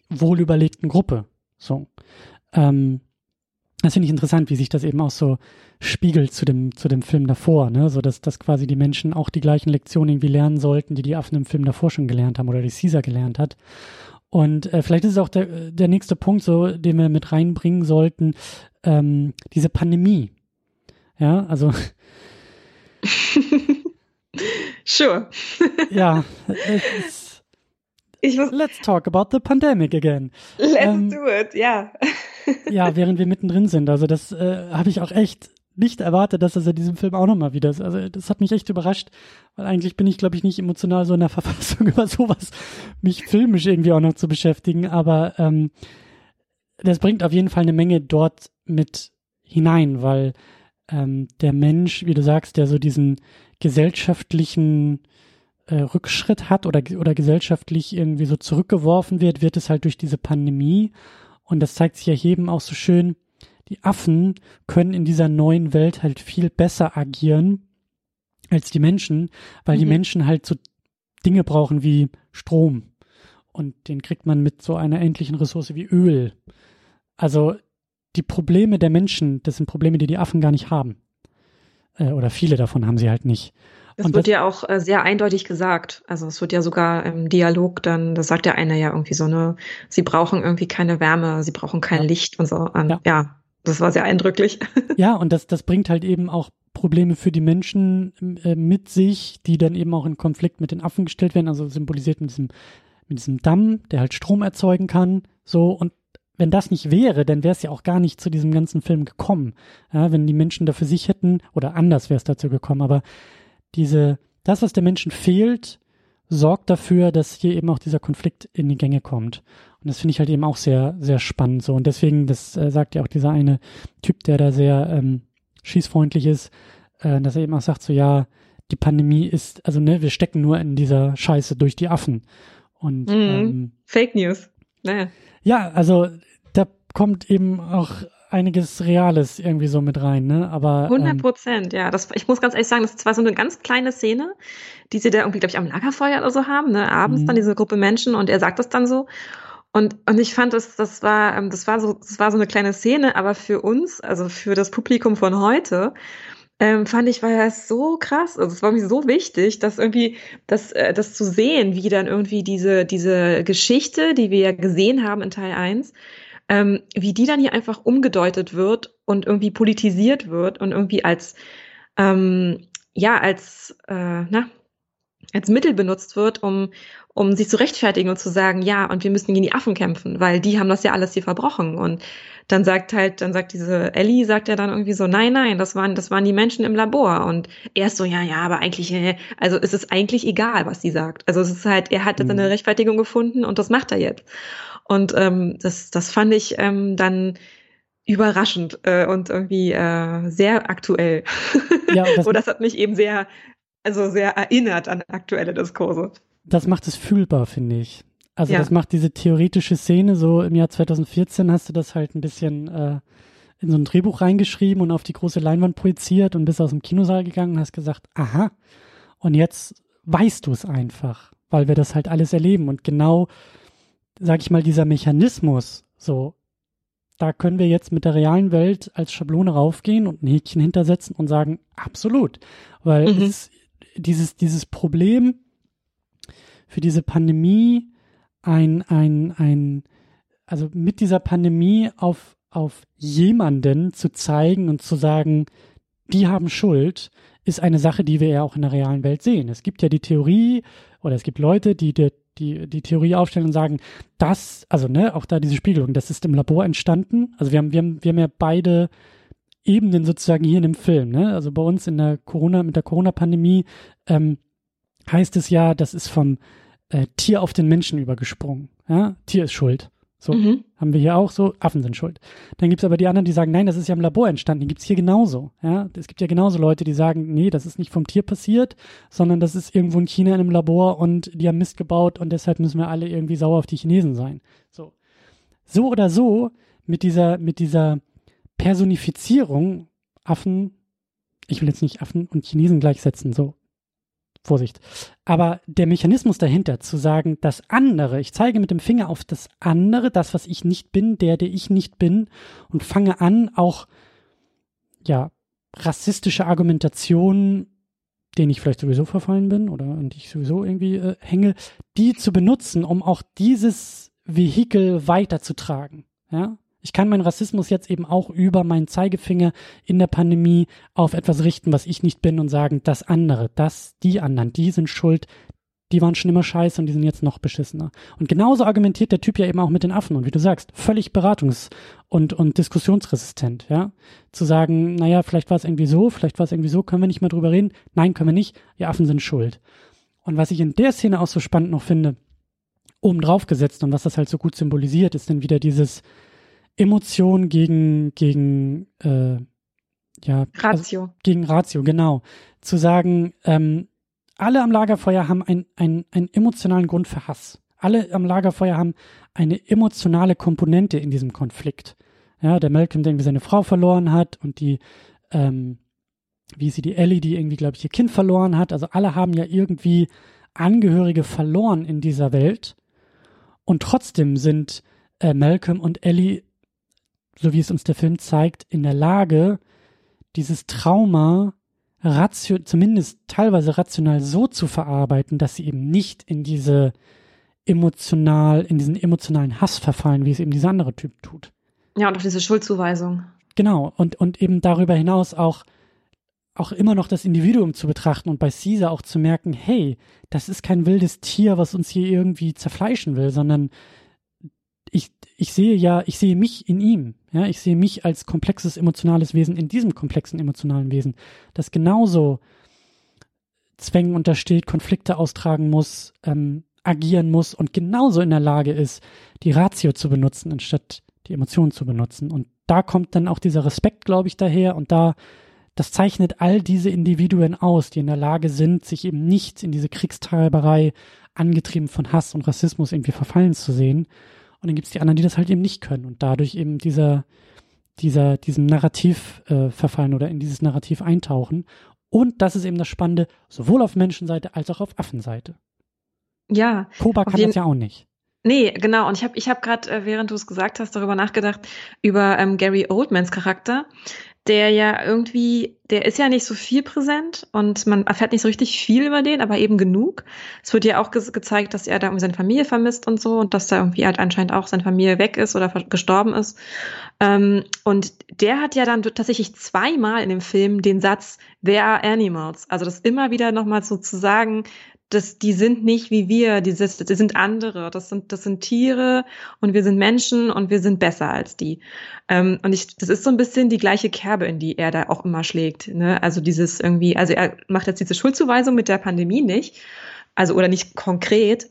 wohlüberlegten Gruppe. So. Ähm, das finde ich interessant, wie sich das eben auch so spiegelt zu dem, zu dem Film davor, ne? So dass, dass quasi die Menschen auch die gleichen Lektionen irgendwie lernen sollten, die die Affen im Film davor schon gelernt haben oder die Caesar gelernt hat. Und äh, vielleicht ist es auch der, der nächste Punkt, so, den wir mit reinbringen sollten, ähm, diese Pandemie. Ja, also. sure. ja, es, ich muss, Let's talk about the pandemic again. Let's ähm, do it, ja. ja, während wir mittendrin sind. Also das äh, habe ich auch echt nicht erwartet, dass das in diesem Film auch nochmal wieder ist. Also das hat mich echt überrascht, weil eigentlich bin ich, glaube ich, nicht emotional so in der Verfassung über sowas, mich filmisch irgendwie auch noch zu beschäftigen. Aber ähm, das bringt auf jeden Fall eine Menge dort mit hinein, weil ähm, der Mensch, wie du sagst, der so diesen gesellschaftlichen äh, Rückschritt hat oder, oder gesellschaftlich irgendwie so zurückgeworfen wird, wird es halt durch diese Pandemie. Und das zeigt sich ja jedem auch so schön, die Affen können in dieser neuen Welt halt viel besser agieren als die Menschen, weil mhm. die Menschen halt so Dinge brauchen wie Strom. Und den kriegt man mit so einer endlichen Ressource wie Öl. Also die Probleme der Menschen, das sind Probleme, die die Affen gar nicht haben. Äh, oder viele davon haben sie halt nicht. Das und wird das, ja auch äh, sehr eindeutig gesagt. Also es wird ja sogar im Dialog dann, das sagt ja einer ja irgendwie so, ne, sie brauchen irgendwie keine Wärme, sie brauchen kein ja. Licht und so. Und, ja. ja, das war sehr eindrücklich. Ja, und das, das bringt halt eben auch Probleme für die Menschen äh, mit sich, die dann eben auch in Konflikt mit den Affen gestellt werden, also symbolisiert mit diesem, mit diesem Damm, der halt Strom erzeugen kann, so, und wenn das nicht wäre, dann wäre es ja auch gar nicht zu diesem ganzen Film gekommen. Ja, wenn die Menschen da für sich hätten, oder anders wäre es dazu gekommen, aber diese, das, was der Menschen fehlt, sorgt dafür, dass hier eben auch dieser Konflikt in die Gänge kommt. Und das finde ich halt eben auch sehr, sehr spannend so. Und deswegen, das äh, sagt ja auch dieser eine Typ, der da sehr ähm, schießfreundlich ist, äh, dass er eben auch sagt, so ja, die Pandemie ist, also ne, wir stecken nur in dieser Scheiße durch die Affen. Und mhm. ähm, Fake News. Naja. Ja, also da kommt eben auch einiges Reales irgendwie so mit rein, ne? Aber 100 ähm, Prozent, ähm, ja. Das, ich muss ganz ehrlich sagen, das ist zwar so eine ganz kleine Szene, die sie da irgendwie, glaube ich, am Lagerfeuer oder so haben, ne? Abends dann mhm. diese Gruppe Menschen und er sagt das dann so. Und, und ich fand, das, das war, ähm, das war so, das war so eine kleine Szene, aber für uns, also für das Publikum von heute, ähm, fand ich, war das so krass. Also es war mir so wichtig, dass irgendwie, das, äh, das zu sehen, wie dann irgendwie diese, diese Geschichte, die wir ja gesehen haben in Teil 1, ähm, wie die dann hier einfach umgedeutet wird und irgendwie politisiert wird und irgendwie als, ähm, ja, als, äh, na, als Mittel benutzt wird, um, um sich zu rechtfertigen und zu sagen, ja, und wir müssen gegen die Affen kämpfen, weil die haben das ja alles hier verbrochen. Und dann sagt halt, dann sagt diese Ellie, sagt ja dann irgendwie so, nein, nein, das waren, das waren die Menschen im Labor. Und er ist so, ja, ja, aber eigentlich, äh, also es ist eigentlich egal, was sie sagt. Also es ist halt, er hat jetzt eine mhm. Rechtfertigung gefunden und das macht er jetzt. Und ähm, das, das fand ich ähm, dann überraschend äh, und irgendwie äh, sehr aktuell. Ja, das, und das hat mich eben sehr, also sehr erinnert an aktuelle Diskurse. Das macht es fühlbar, finde ich. Also ja. das macht diese theoretische Szene, so im Jahr 2014 hast du das halt ein bisschen äh, in so ein Drehbuch reingeschrieben und auf die große Leinwand projiziert und bist aus dem Kinosaal gegangen und hast gesagt, aha, und jetzt weißt du es einfach, weil wir das halt alles erleben und genau sag ich mal, dieser Mechanismus, so, da können wir jetzt mit der realen Welt als Schablone raufgehen und ein Häkchen hintersetzen und sagen, absolut. Weil mhm. es, dieses, dieses Problem für diese Pandemie ein, ein, ein, also mit dieser Pandemie auf, auf jemanden zu zeigen und zu sagen, die haben Schuld, ist eine Sache, die wir ja auch in der realen Welt sehen. Es gibt ja die Theorie oder es gibt Leute, die der die, die Theorie aufstellen und sagen, das, also ne, auch da diese Spiegelung, das ist im Labor entstanden. Also wir haben, wir haben, wir haben ja beide Ebenen sozusagen hier in dem Film, ne? Also bei uns in der Corona, mit der Corona-Pandemie ähm, heißt es ja, das ist vom äh, Tier auf den Menschen übergesprungen. Ja? Tier ist schuld. So mhm. haben wir hier auch so, Affen sind schuld. Dann gibt's aber die anderen, die sagen, nein, das ist ja im Labor entstanden. Die gibt's hier genauso. Ja? Es gibt ja genauso Leute, die sagen, nee, das ist nicht vom Tier passiert, sondern das ist irgendwo in China in einem Labor und die haben Mist gebaut und deshalb müssen wir alle irgendwie sauer auf die Chinesen sein. So. So oder so, mit dieser, mit dieser Personifizierung Affen, ich will jetzt nicht Affen und Chinesen gleichsetzen, so Vorsicht. Aber der Mechanismus dahinter, zu sagen, das andere, ich zeige mit dem Finger auf das andere, das, was ich nicht bin, der, der ich nicht bin, und fange an, auch, ja, rassistische Argumentationen, denen ich vielleicht sowieso verfallen bin oder an die ich sowieso irgendwie äh, hänge, die zu benutzen, um auch dieses Vehikel weiterzutragen. Ja, ich kann meinen Rassismus jetzt eben auch über meinen Zeigefinger in der Pandemie auf etwas richten, was ich nicht bin und sagen, das andere, das, die anderen, die sind schuld, die waren schon immer scheiße und die sind jetzt noch beschissener. Und genauso argumentiert der Typ ja eben auch mit den Affen und wie du sagst, völlig beratungs- und, und diskussionsresistent, ja. Zu sagen, naja, vielleicht war es irgendwie so, vielleicht war es irgendwie so, können wir nicht mehr drüber reden? Nein, können wir nicht, die Affen sind schuld. Und was ich in der Szene auch so spannend noch finde, oben drauf gesetzt und was das halt so gut symbolisiert, ist dann wieder dieses, Emotion gegen, gegen, äh, ja. Also Ratio. Also gegen Ratio, genau. Zu sagen, ähm, alle am Lagerfeuer haben ein, ein, einen emotionalen Grund für Hass. Alle am Lagerfeuer haben eine emotionale Komponente in diesem Konflikt. Ja, der Malcolm, der irgendwie seine Frau verloren hat und die, ähm, wie sie die Ellie, die irgendwie, glaube ich, ihr Kind verloren hat. Also alle haben ja irgendwie Angehörige verloren in dieser Welt. Und trotzdem sind äh, Malcolm und Ellie, so wie es uns der Film zeigt, in der Lage, dieses Trauma ratio zumindest teilweise rational so zu verarbeiten, dass sie eben nicht in diese emotional, in diesen emotionalen Hass verfallen, wie es eben dieser andere Typ tut. Ja, und auch diese Schuldzuweisung. Genau, und, und eben darüber hinaus auch, auch immer noch das Individuum zu betrachten und bei Caesar auch zu merken, hey, das ist kein wildes Tier, was uns hier irgendwie zerfleischen will, sondern ich, ich sehe ja, ich sehe mich in ihm. Ja, ich sehe mich als komplexes emotionales Wesen in diesem komplexen emotionalen Wesen, das genauso Zwängen untersteht, Konflikte austragen muss, ähm, agieren muss und genauso in der Lage ist, die Ratio zu benutzen, anstatt die Emotionen zu benutzen. Und da kommt dann auch dieser Respekt, glaube ich, daher. Und da, das zeichnet all diese Individuen aus, die in der Lage sind, sich eben nicht in diese Kriegstreiberei, angetrieben von Hass und Rassismus irgendwie verfallen zu sehen. Und dann gibt es die anderen, die das halt eben nicht können und dadurch eben dieser, dieser, diesem Narrativ äh, verfallen oder in dieses Narrativ eintauchen. Und das ist eben das Spannende, sowohl auf Menschenseite als auch auf Affenseite. Ja. Koba kann das ja auch nicht. Nee, genau. Und ich habe ich hab gerade, äh, während du es gesagt hast, darüber nachgedacht, über ähm, Gary Oldmans Charakter, der ja irgendwie, der ist ja nicht so viel präsent und man erfährt nicht so richtig viel über den, aber eben genug. Es wird ja auch ge gezeigt, dass er da irgendwie seine Familie vermisst und so und dass da irgendwie halt anscheinend auch seine Familie weg ist oder gestorben ist. Ähm, und der hat ja dann tatsächlich zweimal in dem Film den Satz, There are animals. Also das immer wieder nochmal so zu sagen, das, die sind nicht wie wir, die, die sind andere, das sind, das sind Tiere und wir sind Menschen und wir sind besser als die. Ähm, und ich, das ist so ein bisschen die gleiche Kerbe, in die er da auch immer schlägt. Ne? Also dieses irgendwie, also er macht jetzt diese Schuldzuweisung mit der Pandemie nicht, also oder nicht konkret,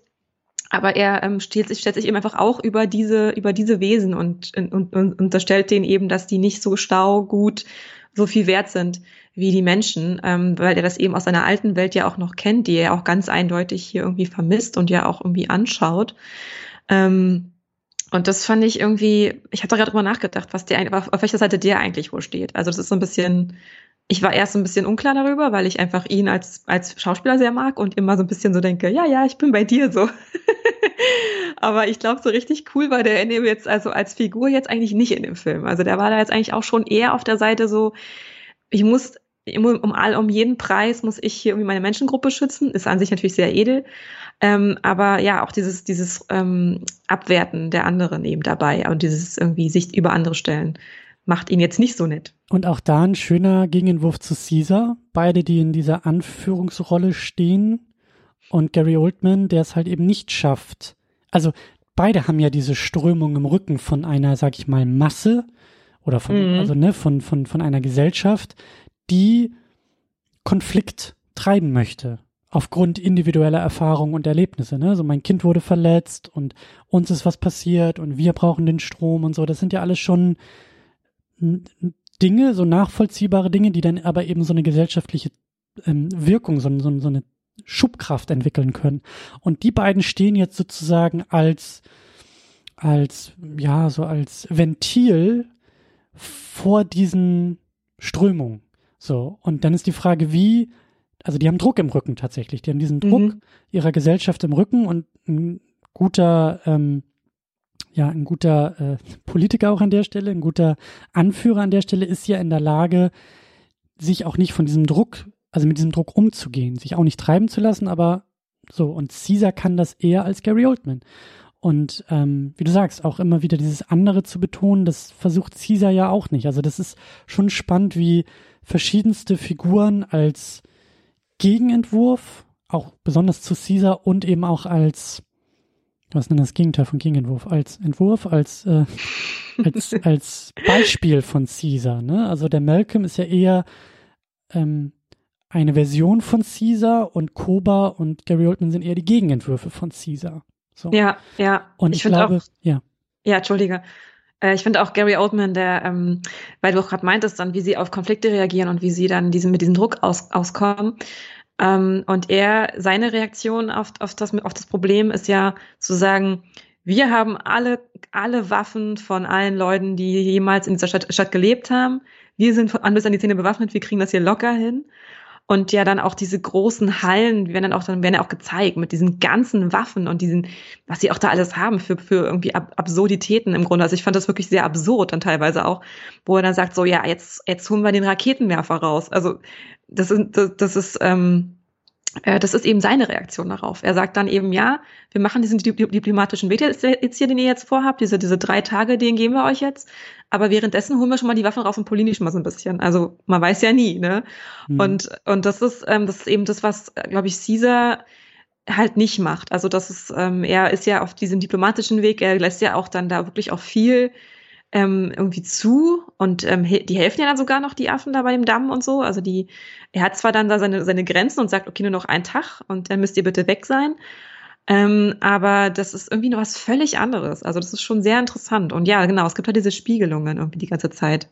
aber er ähm, stellt, sich, stellt sich eben einfach auch über diese, über diese Wesen und, und, und, und unterstellt denen eben, dass die nicht so stau gut so viel wert sind wie die Menschen, ähm, weil er das eben aus seiner alten Welt ja auch noch kennt, die er auch ganz eindeutig hier irgendwie vermisst und ja auch irgendwie anschaut. Ähm, und das fand ich irgendwie, ich habe da gerade drüber nachgedacht, was der auf, welcher Seite der eigentlich wohl steht. Also das ist so ein bisschen, ich war erst ein bisschen unklar darüber, weil ich einfach ihn als, als Schauspieler sehr mag und immer so ein bisschen so denke, ja, ja, ich bin bei dir so. Aber ich glaube, so richtig cool war der Ende jetzt also als Figur jetzt eigentlich nicht in dem Film. Also der war da jetzt eigentlich auch schon eher auf der Seite so, ich muss um, all, um jeden Preis muss ich hier irgendwie meine Menschengruppe schützen. Ist an sich natürlich sehr edel. Ähm, aber ja, auch dieses, dieses ähm, Abwerten der anderen eben dabei und dieses irgendwie sich über andere stellen, macht ihn jetzt nicht so nett. Und auch da ein schöner Gegenentwurf zu Caesar. Beide, die in dieser Anführungsrolle stehen. Und Gary Oldman, der es halt eben nicht schafft. Also beide haben ja diese Strömung im Rücken von einer, sag ich mal, Masse oder von, mhm. also ne, von, von, von einer Gesellschaft, die Konflikt treiben möchte aufgrund individueller Erfahrungen und Erlebnisse. Ne? So mein Kind wurde verletzt und uns ist was passiert und wir brauchen den Strom und so. Das sind ja alles schon Dinge, so nachvollziehbare Dinge, die dann aber eben so eine gesellschaftliche ähm, Wirkung, so, so, so eine Schubkraft entwickeln können. Und die beiden stehen jetzt sozusagen als, als, ja, so als Ventil vor diesen Strömungen. So, und dann ist die Frage, wie, also die haben Druck im Rücken tatsächlich. Die haben diesen Druck mhm. ihrer Gesellschaft im Rücken und ein guter, ähm, ja, ein guter äh, Politiker auch an der Stelle, ein guter Anführer an der Stelle ist ja in der Lage, sich auch nicht von diesem Druck, also mit diesem Druck umzugehen, sich auch nicht treiben zu lassen, aber so, und Caesar kann das eher als Gary Oldman. Und ähm, wie du sagst, auch immer wieder dieses andere zu betonen, das versucht Caesar ja auch nicht. Also das ist schon spannend, wie verschiedenste Figuren als Gegenentwurf, auch besonders zu Caesar und eben auch als, was ist denn das Gegenteil von Gegenentwurf? Als Entwurf, als, äh, als, als Beispiel von Caesar. Ne? Also der Malcolm ist ja eher ähm, eine Version von Caesar und Koba und Gary Oldman sind eher die Gegenentwürfe von Caesar. So. Ja, ja. Und ich, ich glaube, auch, ja. Ja, Entschuldige. Äh, ich finde auch Gary Oldman, der, ähm, weil du auch gerade meintest, dann, wie sie auf Konflikte reagieren und wie sie dann diesen, mit diesem Druck aus, auskommen. Ähm, und er, seine Reaktion auf, auf, das, auf das Problem ist ja zu sagen, wir haben alle, alle Waffen von allen Leuten, die jemals in dieser Stadt, Stadt gelebt haben. Wir sind von an bis an die Zähne bewaffnet, wir kriegen das hier locker hin. Und ja, dann auch diese großen Hallen, werden dann auch, dann werden ja auch gezeigt mit diesen ganzen Waffen und diesen, was sie auch da alles haben für, für irgendwie Ab Absurditäten im Grunde. Also ich fand das wirklich sehr absurd dann teilweise auch, wo er dann sagt, so, ja, jetzt, jetzt holen wir den Raketenwerfer raus. Also, das ist, das, das ist, ähm, äh, das ist eben seine Reaktion darauf. Er sagt dann eben, ja, wir machen diesen diplomatischen Weg jetzt hier, den ihr jetzt vorhabt, diese, diese drei Tage, den geben wir euch jetzt. Aber währenddessen holen wir schon mal die Waffen raus und polieren schon mal so ein bisschen. Also man weiß ja nie, ne? Mhm. Und, und das ist, ähm, das ist eben das, was, glaube ich, Caesar halt nicht macht. Also das ist, ähm, er ist ja auf diesem diplomatischen Weg, er lässt ja auch dann da wirklich auch viel ähm, irgendwie zu und ähm, die helfen ja dann sogar noch die Affen da bei dem Damm und so. Also die, er hat zwar dann da seine, seine Grenzen und sagt, okay, nur noch ein Tag und dann müsst ihr bitte weg sein. Ähm, aber das ist irgendwie noch was völlig anderes. Also das ist schon sehr interessant. Und ja, genau, es gibt halt diese Spiegelungen irgendwie die ganze Zeit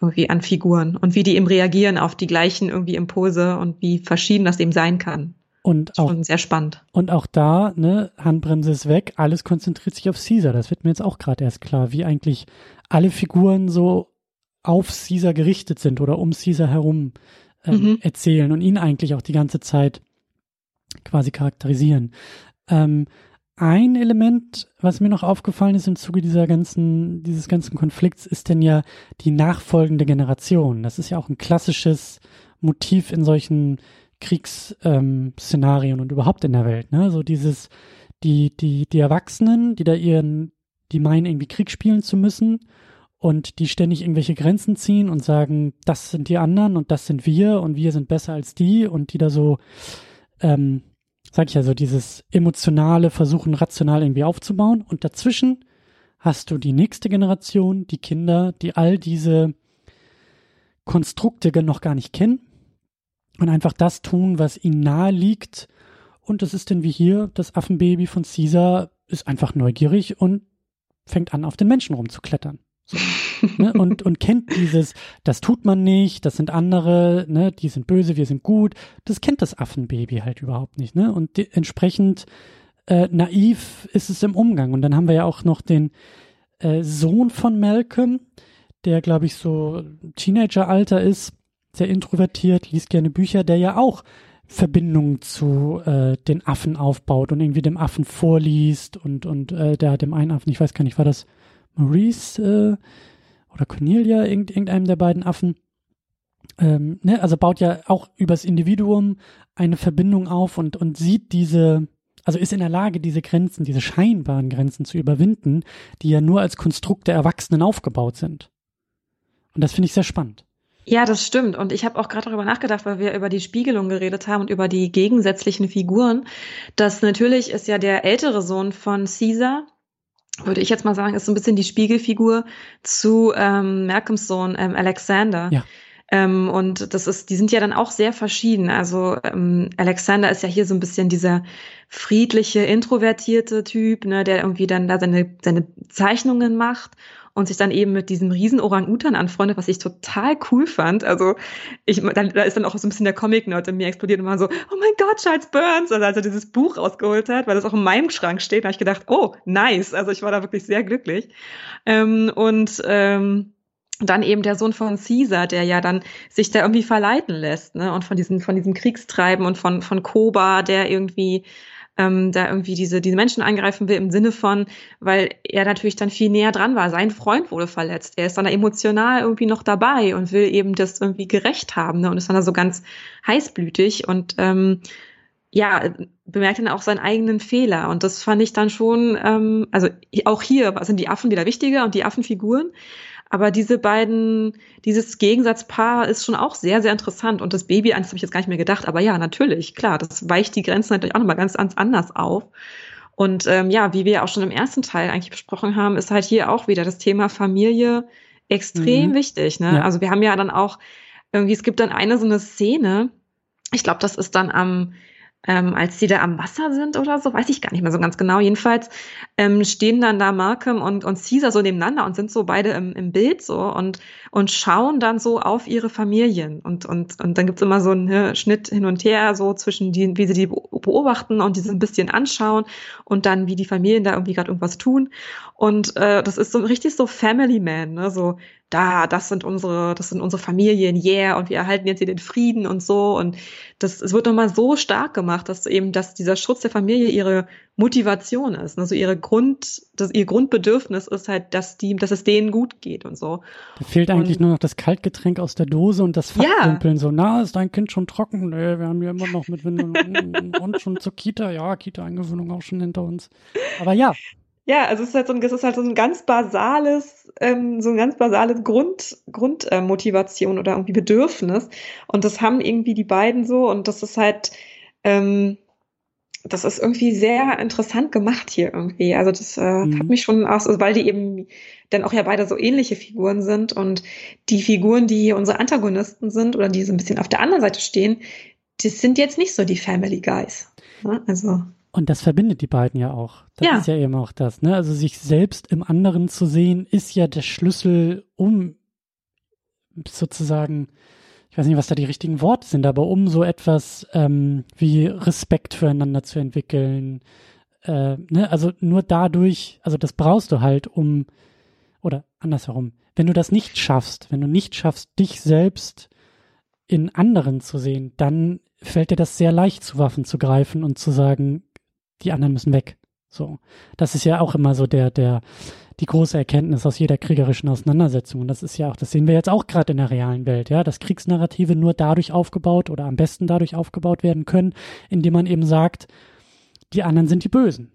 irgendwie an Figuren und wie die eben reagieren auf die gleichen irgendwie Impulse und wie verschieden das eben sein kann. Und auch, Schon sehr spannend. Und auch da, ne, Handbremse ist weg, alles konzentriert sich auf Caesar. Das wird mir jetzt auch gerade erst klar, wie eigentlich alle Figuren so auf Caesar gerichtet sind oder um Caesar herum ähm, mhm. erzählen und ihn eigentlich auch die ganze Zeit quasi charakterisieren. Ähm, ein Element, was mir noch aufgefallen ist im Zuge dieser ganzen, dieses ganzen Konflikts, ist denn ja die nachfolgende Generation. Das ist ja auch ein klassisches Motiv in solchen Kriegsszenarien ähm, und überhaupt in der Welt, ne? So dieses, die, die, die Erwachsenen, die da ihren, die meinen, irgendwie Krieg spielen zu müssen und die ständig irgendwelche Grenzen ziehen und sagen, das sind die anderen und das sind wir und wir sind besser als die und die da so, ähm, sag ich ja so, dieses emotionale Versuchen, rational irgendwie aufzubauen und dazwischen hast du die nächste Generation, die Kinder, die all diese Konstrukte noch gar nicht kennen und einfach das tun, was ihnen nahe liegt. Und das ist denn wie hier, das Affenbaby von Caesar ist einfach neugierig und fängt an, auf den Menschen rumzuklettern. So, ne? und, und kennt dieses, das tut man nicht, das sind andere, ne? die sind böse, wir sind gut. Das kennt das Affenbaby halt überhaupt nicht. Ne? Und entsprechend äh, naiv ist es im Umgang. Und dann haben wir ja auch noch den äh, Sohn von Malcolm, der, glaube ich, so Teenageralter ist, sehr introvertiert, liest gerne Bücher, der ja auch Verbindungen zu äh, den Affen aufbaut und irgendwie dem Affen vorliest und und äh, der dem einen Affen, ich weiß gar nicht, war das Maurice äh, oder Cornelia, irgend, irgendeinem der beiden Affen, ähm, ne, also baut ja auch übers Individuum eine Verbindung auf und und sieht diese also ist in der Lage, diese Grenzen, diese scheinbaren Grenzen zu überwinden, die ja nur als Konstrukt der Erwachsenen aufgebaut sind. Und das finde ich sehr spannend. Ja, das stimmt. Und ich habe auch gerade darüber nachgedacht, weil wir über die Spiegelung geredet haben und über die gegensätzlichen Figuren, dass natürlich ist ja der ältere Sohn von Caesar, würde ich jetzt mal sagen, ist so ein bisschen die Spiegelfigur zu ähm, Malcolms Sohn ähm, Alexander. Ja. Ähm, und das ist, die sind ja dann auch sehr verschieden. Also ähm, Alexander ist ja hier so ein bisschen dieser friedliche, introvertierte Typ, ne, der irgendwie dann da seine, seine Zeichnungen macht und sich dann eben mit diesem riesen Orang-Utan anfreundet, was ich total cool fand. Also ich, dann, da ist dann auch so ein bisschen der Comic-Nerd in mir explodiert und war so, oh mein Gott, Charles Burns, also als er dieses Buch rausgeholt hat, weil das auch in meinem Schrank steht, da habe ich gedacht, oh, nice. Also ich war da wirklich sehr glücklich. Ähm, und ähm, dann eben der Sohn von Caesar, der ja dann sich da irgendwie verleiten lässt, ne? Und von diesem, von diesem Kriegstreiben und von, von Koba, der irgendwie ähm, da irgendwie diese, diese Menschen angreifen will im Sinne von, weil er natürlich dann viel näher dran war. Sein Freund wurde verletzt. Er ist dann da emotional irgendwie noch dabei und will eben das irgendwie gerecht haben ne? und ist dann da so ganz heißblütig und ähm, ja, bemerkt dann auch seinen eigenen Fehler. Und das fand ich dann schon, ähm, also auch hier sind die Affen wieder wichtiger und die Affenfiguren. Aber diese beiden, dieses Gegensatzpaar ist schon auch sehr, sehr interessant. Und das Baby, eins habe ich jetzt gar nicht mehr gedacht, aber ja, natürlich, klar, das weicht die Grenzen natürlich auch nochmal ganz, ganz anders auf. Und ähm, ja, wie wir auch schon im ersten Teil eigentlich besprochen haben, ist halt hier auch wieder das Thema Familie extrem mhm. wichtig. Ne? Ja. Also wir haben ja dann auch irgendwie, es gibt dann eine so eine Szene, ich glaube, das ist dann am ähm, als die da am Wasser sind oder so, weiß ich gar nicht mehr so ganz genau. Jedenfalls ähm, stehen dann da Malcolm und, und Caesar so nebeneinander und sind so beide im, im Bild so und, und schauen dann so auf ihre Familien. Und, und, und dann gibt's immer so einen ne, Schnitt hin und her, so zwischen die, wie sie die beobachten und die so ein bisschen anschauen und dann, wie die Familien da irgendwie gerade irgendwas tun. Und äh, das ist so richtig so Family Man, ne? So, da, das sind unsere, das sind unsere Familien, yeah, und wir erhalten jetzt hier den Frieden und so. Und das, es wird nochmal so stark gemacht, dass eben, dass dieser Schutz der Familie ihre Motivation ist. Also ihre Grund, das, ihr Grundbedürfnis ist halt, dass die, dass es denen gut geht und so. Da fehlt eigentlich und, nur noch das Kaltgetränk aus der Dose und das Fachkumpeln ja. so, na, ist dein Kind schon trocken? Nee, wir haben ja immer noch mit Wind und, und schon zur Kita. Ja, Kita-Eingewöhnung auch schon hinter uns. Aber ja, ja, also es ist halt so ein, es ist halt so ein ganz basales, ähm, so ein ganz basales Grund, Grundmotivation äh, oder irgendwie Bedürfnis. Und das haben irgendwie die beiden so und das ist halt, ähm, das ist irgendwie sehr interessant gemacht hier irgendwie. Also das äh, mhm. hat mich schon aus, also weil die eben dann auch ja beide so ähnliche Figuren sind und die Figuren, die hier unsere Antagonisten sind oder die so ein bisschen auf der anderen Seite stehen, das sind jetzt nicht so die Family Guys. Ne? Also und das verbindet die beiden ja auch. Das ja. ist ja eben auch das, ne? Also sich selbst im anderen zu sehen, ist ja der Schlüssel, um sozusagen, ich weiß nicht, was da die richtigen Worte sind, aber um so etwas ähm, wie Respekt füreinander zu entwickeln. Äh, ne? Also nur dadurch, also das brauchst du halt, um, oder andersherum, wenn du das nicht schaffst, wenn du nicht schaffst, dich selbst in anderen zu sehen, dann fällt dir das sehr leicht, zu Waffen zu greifen und zu sagen, die anderen müssen weg. So. Das ist ja auch immer so der, der, die große Erkenntnis aus jeder kriegerischen Auseinandersetzung. Und das ist ja auch, das sehen wir jetzt auch gerade in der realen Welt, ja, dass Kriegsnarrative nur dadurch aufgebaut oder am besten dadurch aufgebaut werden können, indem man eben sagt, die anderen sind die Bösen.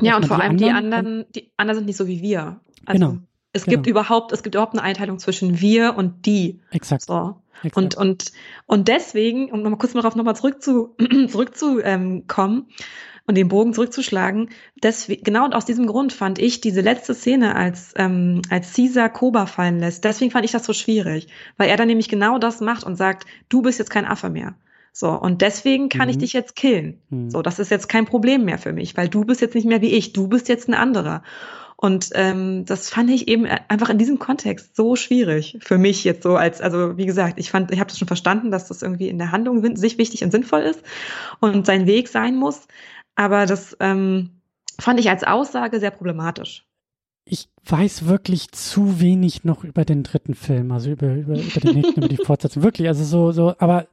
Ja, und vor allem die anderen, die anderen sind nicht so wie wir. Also genau. Es genau. gibt überhaupt, es gibt überhaupt eine Einteilung zwischen wir und die. Exakt. So. Exakt. Und, und, und deswegen, um nochmal kurz darauf nochmal zurück zu, zurückzukommen, ähm, und den Bogen zurückzuschlagen. Das, genau aus diesem Grund fand ich diese letzte Szene, als, ähm, als Caesar Koba fallen lässt, deswegen fand ich das so schwierig, weil er dann nämlich genau das macht und sagt, du bist jetzt kein Affe mehr. So, und deswegen kann mhm. ich dich jetzt killen. Mhm. So, das ist jetzt kein Problem mehr für mich, weil du bist jetzt nicht mehr wie ich, du bist jetzt ein anderer. Und ähm, das fand ich eben einfach in diesem Kontext so schwierig für mich jetzt so als, also wie gesagt, ich fand, ich habe das schon verstanden, dass das irgendwie in der Handlung sich wichtig und sinnvoll ist und sein Weg sein muss. Aber das ähm, fand ich als Aussage sehr problematisch. Ich weiß wirklich zu wenig noch über den dritten Film, also über, über, über den nächsten, über die Fortsetzung. Wirklich, also so, so, aber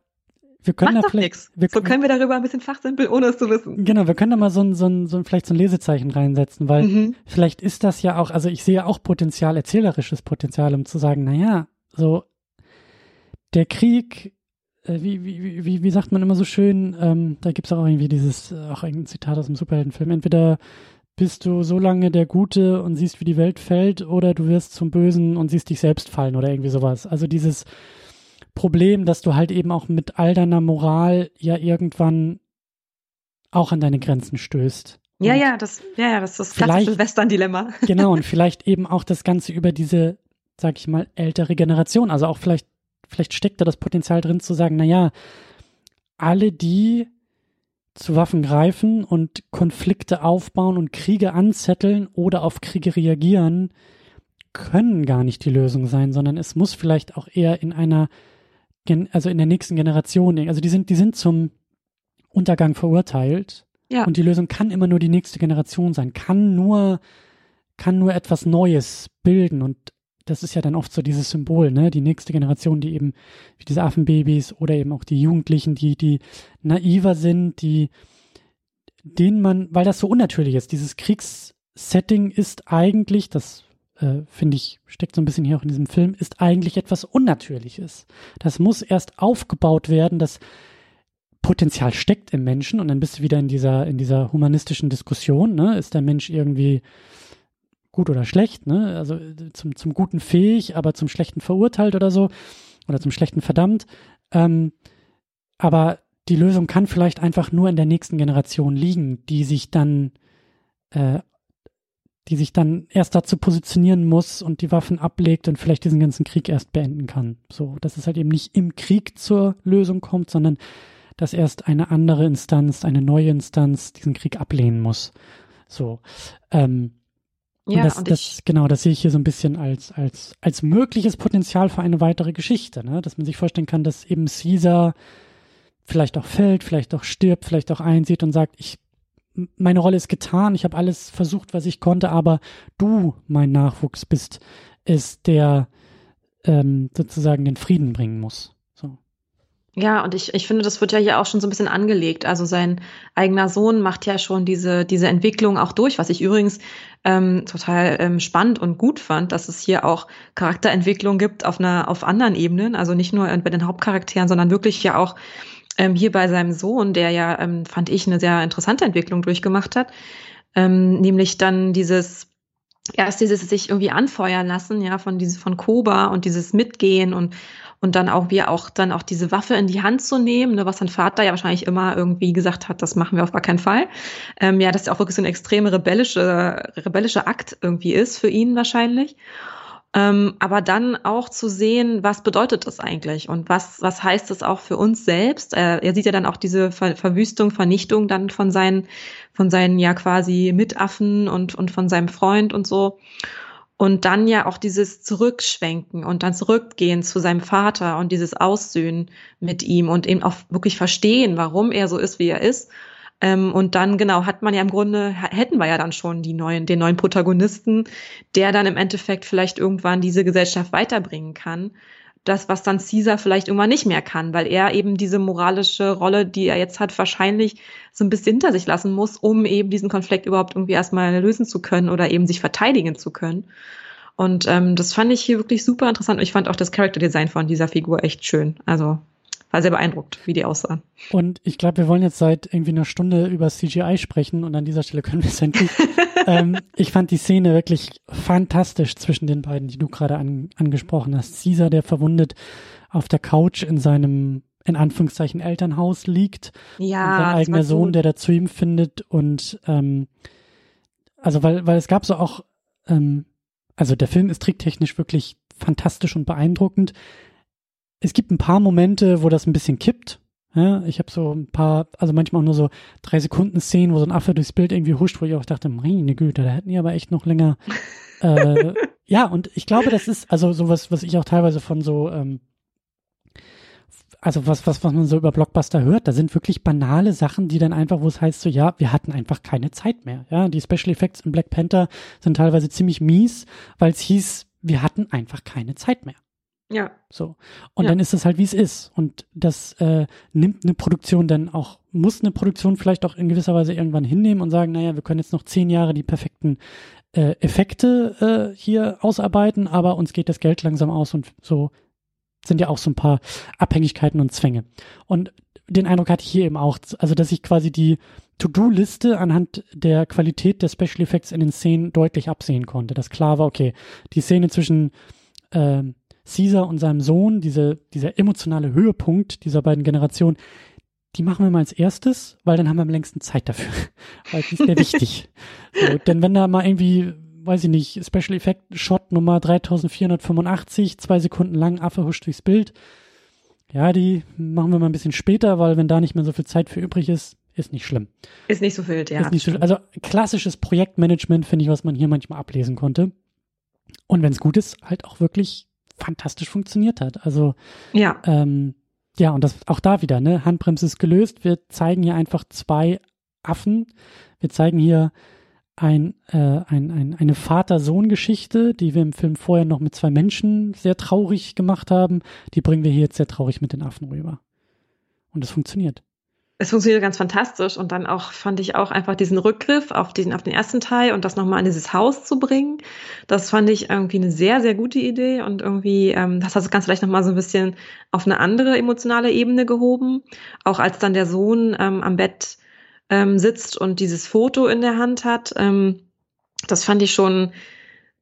wir können Macht da vielleicht. Wir, so können wir darüber ein bisschen fachsimpeln, ohne es zu wissen. Genau, wir können da mal so ein, so ein, so ein vielleicht so ein Lesezeichen reinsetzen, weil mhm. vielleicht ist das ja auch, also ich sehe auch Potenzial, erzählerisches Potenzial, um zu sagen, naja, so der Krieg wie, wie, wie, wie sagt man immer so schön, ähm, da gibt es auch irgendwie dieses, äh, auch ein Zitat aus dem Superheldenfilm, entweder bist du so lange der Gute und siehst, wie die Welt fällt, oder du wirst zum Bösen und siehst dich selbst fallen oder irgendwie sowas. Also dieses Problem, dass du halt eben auch mit all deiner Moral ja irgendwann auch an deine Grenzen stößt. Ja, und ja, das, ja, ja, das ist das klassische Western-Dilemma. Genau, und vielleicht eben auch das Ganze über diese, sag ich mal, ältere Generation, also auch vielleicht vielleicht steckt da das Potenzial drin zu sagen, na ja, alle die zu Waffen greifen und Konflikte aufbauen und Kriege anzetteln oder auf Kriege reagieren, können gar nicht die Lösung sein, sondern es muss vielleicht auch eher in einer, also in der nächsten Generation, also die sind, die sind zum Untergang verurteilt. Ja. Und die Lösung kann immer nur die nächste Generation sein, kann nur, kann nur etwas Neues bilden und das ist ja dann oft so dieses Symbol, ne? Die nächste Generation, die eben wie diese Affenbabys oder eben auch die Jugendlichen, die, die naiver sind, die, denen man, weil das so unnatürlich ist, dieses Kriegssetting ist eigentlich, das äh, finde ich, steckt so ein bisschen hier auch in diesem Film, ist eigentlich etwas Unnatürliches. Das muss erst aufgebaut werden, das Potenzial steckt im Menschen und dann bist du wieder in dieser, in dieser humanistischen Diskussion, ne? Ist der Mensch irgendwie gut oder schlecht, ne? Also äh, zum, zum Guten fähig, aber zum Schlechten verurteilt oder so. Oder zum Schlechten verdammt. Ähm, aber die Lösung kann vielleicht einfach nur in der nächsten Generation liegen, die sich dann, äh, die sich dann erst dazu positionieren muss und die Waffen ablegt und vielleicht diesen ganzen Krieg erst beenden kann. So, dass es halt eben nicht im Krieg zur Lösung kommt, sondern dass erst eine andere Instanz, eine neue Instanz diesen Krieg ablehnen muss. So. Ähm, ja, und das, und das, genau, das sehe ich hier so ein bisschen als, als, als mögliches Potenzial für eine weitere Geschichte, ne? Dass man sich vorstellen kann, dass eben Caesar vielleicht auch fällt, vielleicht auch stirbt, vielleicht auch einsieht und sagt, ich, meine Rolle ist getan, ich habe alles versucht, was ich konnte, aber du, mein Nachwuchs, bist es, der ähm, sozusagen den Frieden bringen muss. Ja, und ich, ich finde, das wird ja hier auch schon so ein bisschen angelegt. Also sein eigener Sohn macht ja schon diese, diese Entwicklung auch durch, was ich übrigens ähm, total ähm, spannend und gut fand, dass es hier auch Charakterentwicklung gibt auf einer, auf anderen Ebenen. Also nicht nur bei den Hauptcharakteren, sondern wirklich ja auch ähm, hier bei seinem Sohn, der ja, ähm, fand ich, eine sehr interessante Entwicklung durchgemacht hat. Ähm, nämlich dann dieses erst dieses sich irgendwie anfeuern lassen, ja, von diese, von Koba und dieses Mitgehen und und dann auch wie auch dann auch diese Waffe in die Hand zu nehmen, ne, was sein Vater ja wahrscheinlich immer irgendwie gesagt hat, das machen wir auf gar keinen Fall. Ähm, ja, dass ja auch wirklich so ein extreme rebellische rebellische Akt irgendwie ist für ihn wahrscheinlich. Ähm, aber dann auch zu sehen, was bedeutet das eigentlich und was, was heißt das auch für uns selbst? Äh, er sieht ja dann auch diese Ver Verwüstung, Vernichtung dann von seinen, von seinen ja quasi Mitaffen und, und von seinem Freund und so. Und dann ja auch dieses Zurückschwenken und dann zurückgehen zu seinem Vater und dieses Aussöhnen mit ihm und eben auch wirklich verstehen, warum er so ist, wie er ist. Ähm, und dann, genau, hat man ja im Grunde, hätten wir ja dann schon die neuen, den neuen Protagonisten, der dann im Endeffekt vielleicht irgendwann diese Gesellschaft weiterbringen kann das, was dann Caesar vielleicht irgendwann nicht mehr kann, weil er eben diese moralische Rolle, die er jetzt hat, wahrscheinlich so ein bisschen hinter sich lassen muss, um eben diesen Konflikt überhaupt irgendwie erstmal lösen zu können oder eben sich verteidigen zu können. Und ähm, das fand ich hier wirklich super interessant. Und ich fand auch das Character Design von dieser Figur echt schön. Also war sehr beeindruckt, wie die aussahen. Und ich glaube, wir wollen jetzt seit irgendwie einer Stunde über CGI sprechen und an dieser Stelle können wir es endlich. ähm, ich fand die Szene wirklich fantastisch zwischen den beiden, die du gerade an, angesprochen hast. Caesar, der verwundet auf der Couch in seinem in Anführungszeichen Elternhaus liegt. Ja. Und sein eigener Sohn, der da zu ihm findet und ähm, also weil, weil es gab so auch, ähm, also der Film ist tricktechnisch wirklich fantastisch und beeindruckend es gibt ein paar Momente, wo das ein bisschen kippt. Ja, ich habe so ein paar, also manchmal auch nur so drei Sekunden Szenen, wo so ein Affe durchs Bild irgendwie huscht, wo ich auch dachte, meine Güte, da hätten die aber echt noch länger. äh, ja, und ich glaube, das ist also sowas, was ich auch teilweise von so, ähm, also was, was, was man so über Blockbuster hört, da sind wirklich banale Sachen, die dann einfach, wo es heißt so, ja, wir hatten einfach keine Zeit mehr. Ja, die Special Effects in Black Panther sind teilweise ziemlich mies, weil es hieß, wir hatten einfach keine Zeit mehr. Ja. So. Und ja. dann ist es halt, wie es ist. Und das äh, nimmt eine Produktion dann auch, muss eine Produktion vielleicht auch in gewisser Weise irgendwann hinnehmen und sagen, naja, wir können jetzt noch zehn Jahre die perfekten äh, Effekte äh, hier ausarbeiten, aber uns geht das Geld langsam aus und so sind ja auch so ein paar Abhängigkeiten und Zwänge. Und den Eindruck hatte ich hier eben auch, also dass ich quasi die To-Do-Liste anhand der Qualität der Special Effects in den Szenen deutlich absehen konnte. Dass klar war, okay, die Szene zwischen ähm, Caesar und seinem Sohn, diese, dieser emotionale Höhepunkt dieser beiden Generationen, die machen wir mal als erstes, weil dann haben wir am längsten Zeit dafür. weil die ist sehr wichtig. So, denn wenn da mal irgendwie, weiß ich nicht, Special Effect Shot Nummer 3485, zwei Sekunden lang, Affe huscht durchs Bild. Ja, die machen wir mal ein bisschen später, weil wenn da nicht mehr so viel Zeit für übrig ist, ist nicht schlimm. Ist nicht so wild, ja. Ist nicht so, also klassisches Projektmanagement finde ich, was man hier manchmal ablesen konnte. Und wenn es gut ist, halt auch wirklich fantastisch funktioniert hat. Also ja, ähm, ja und das auch da wieder ne Handbremse ist gelöst. Wir zeigen hier einfach zwei Affen. Wir zeigen hier ein, äh, ein, ein, eine Vater-Sohn-Geschichte, die wir im Film vorher noch mit zwei Menschen sehr traurig gemacht haben. Die bringen wir hier jetzt sehr traurig mit den Affen rüber. Und es funktioniert es funktioniert ganz fantastisch und dann auch fand ich auch einfach diesen Rückgriff auf diesen auf den ersten Teil und das nochmal in dieses Haus zu bringen, das fand ich irgendwie eine sehr sehr gute Idee und irgendwie ähm, das hat das Ganze vielleicht nochmal so ein bisschen auf eine andere emotionale Ebene gehoben, auch als dann der Sohn ähm, am Bett ähm, sitzt und dieses Foto in der Hand hat, ähm, das fand ich schon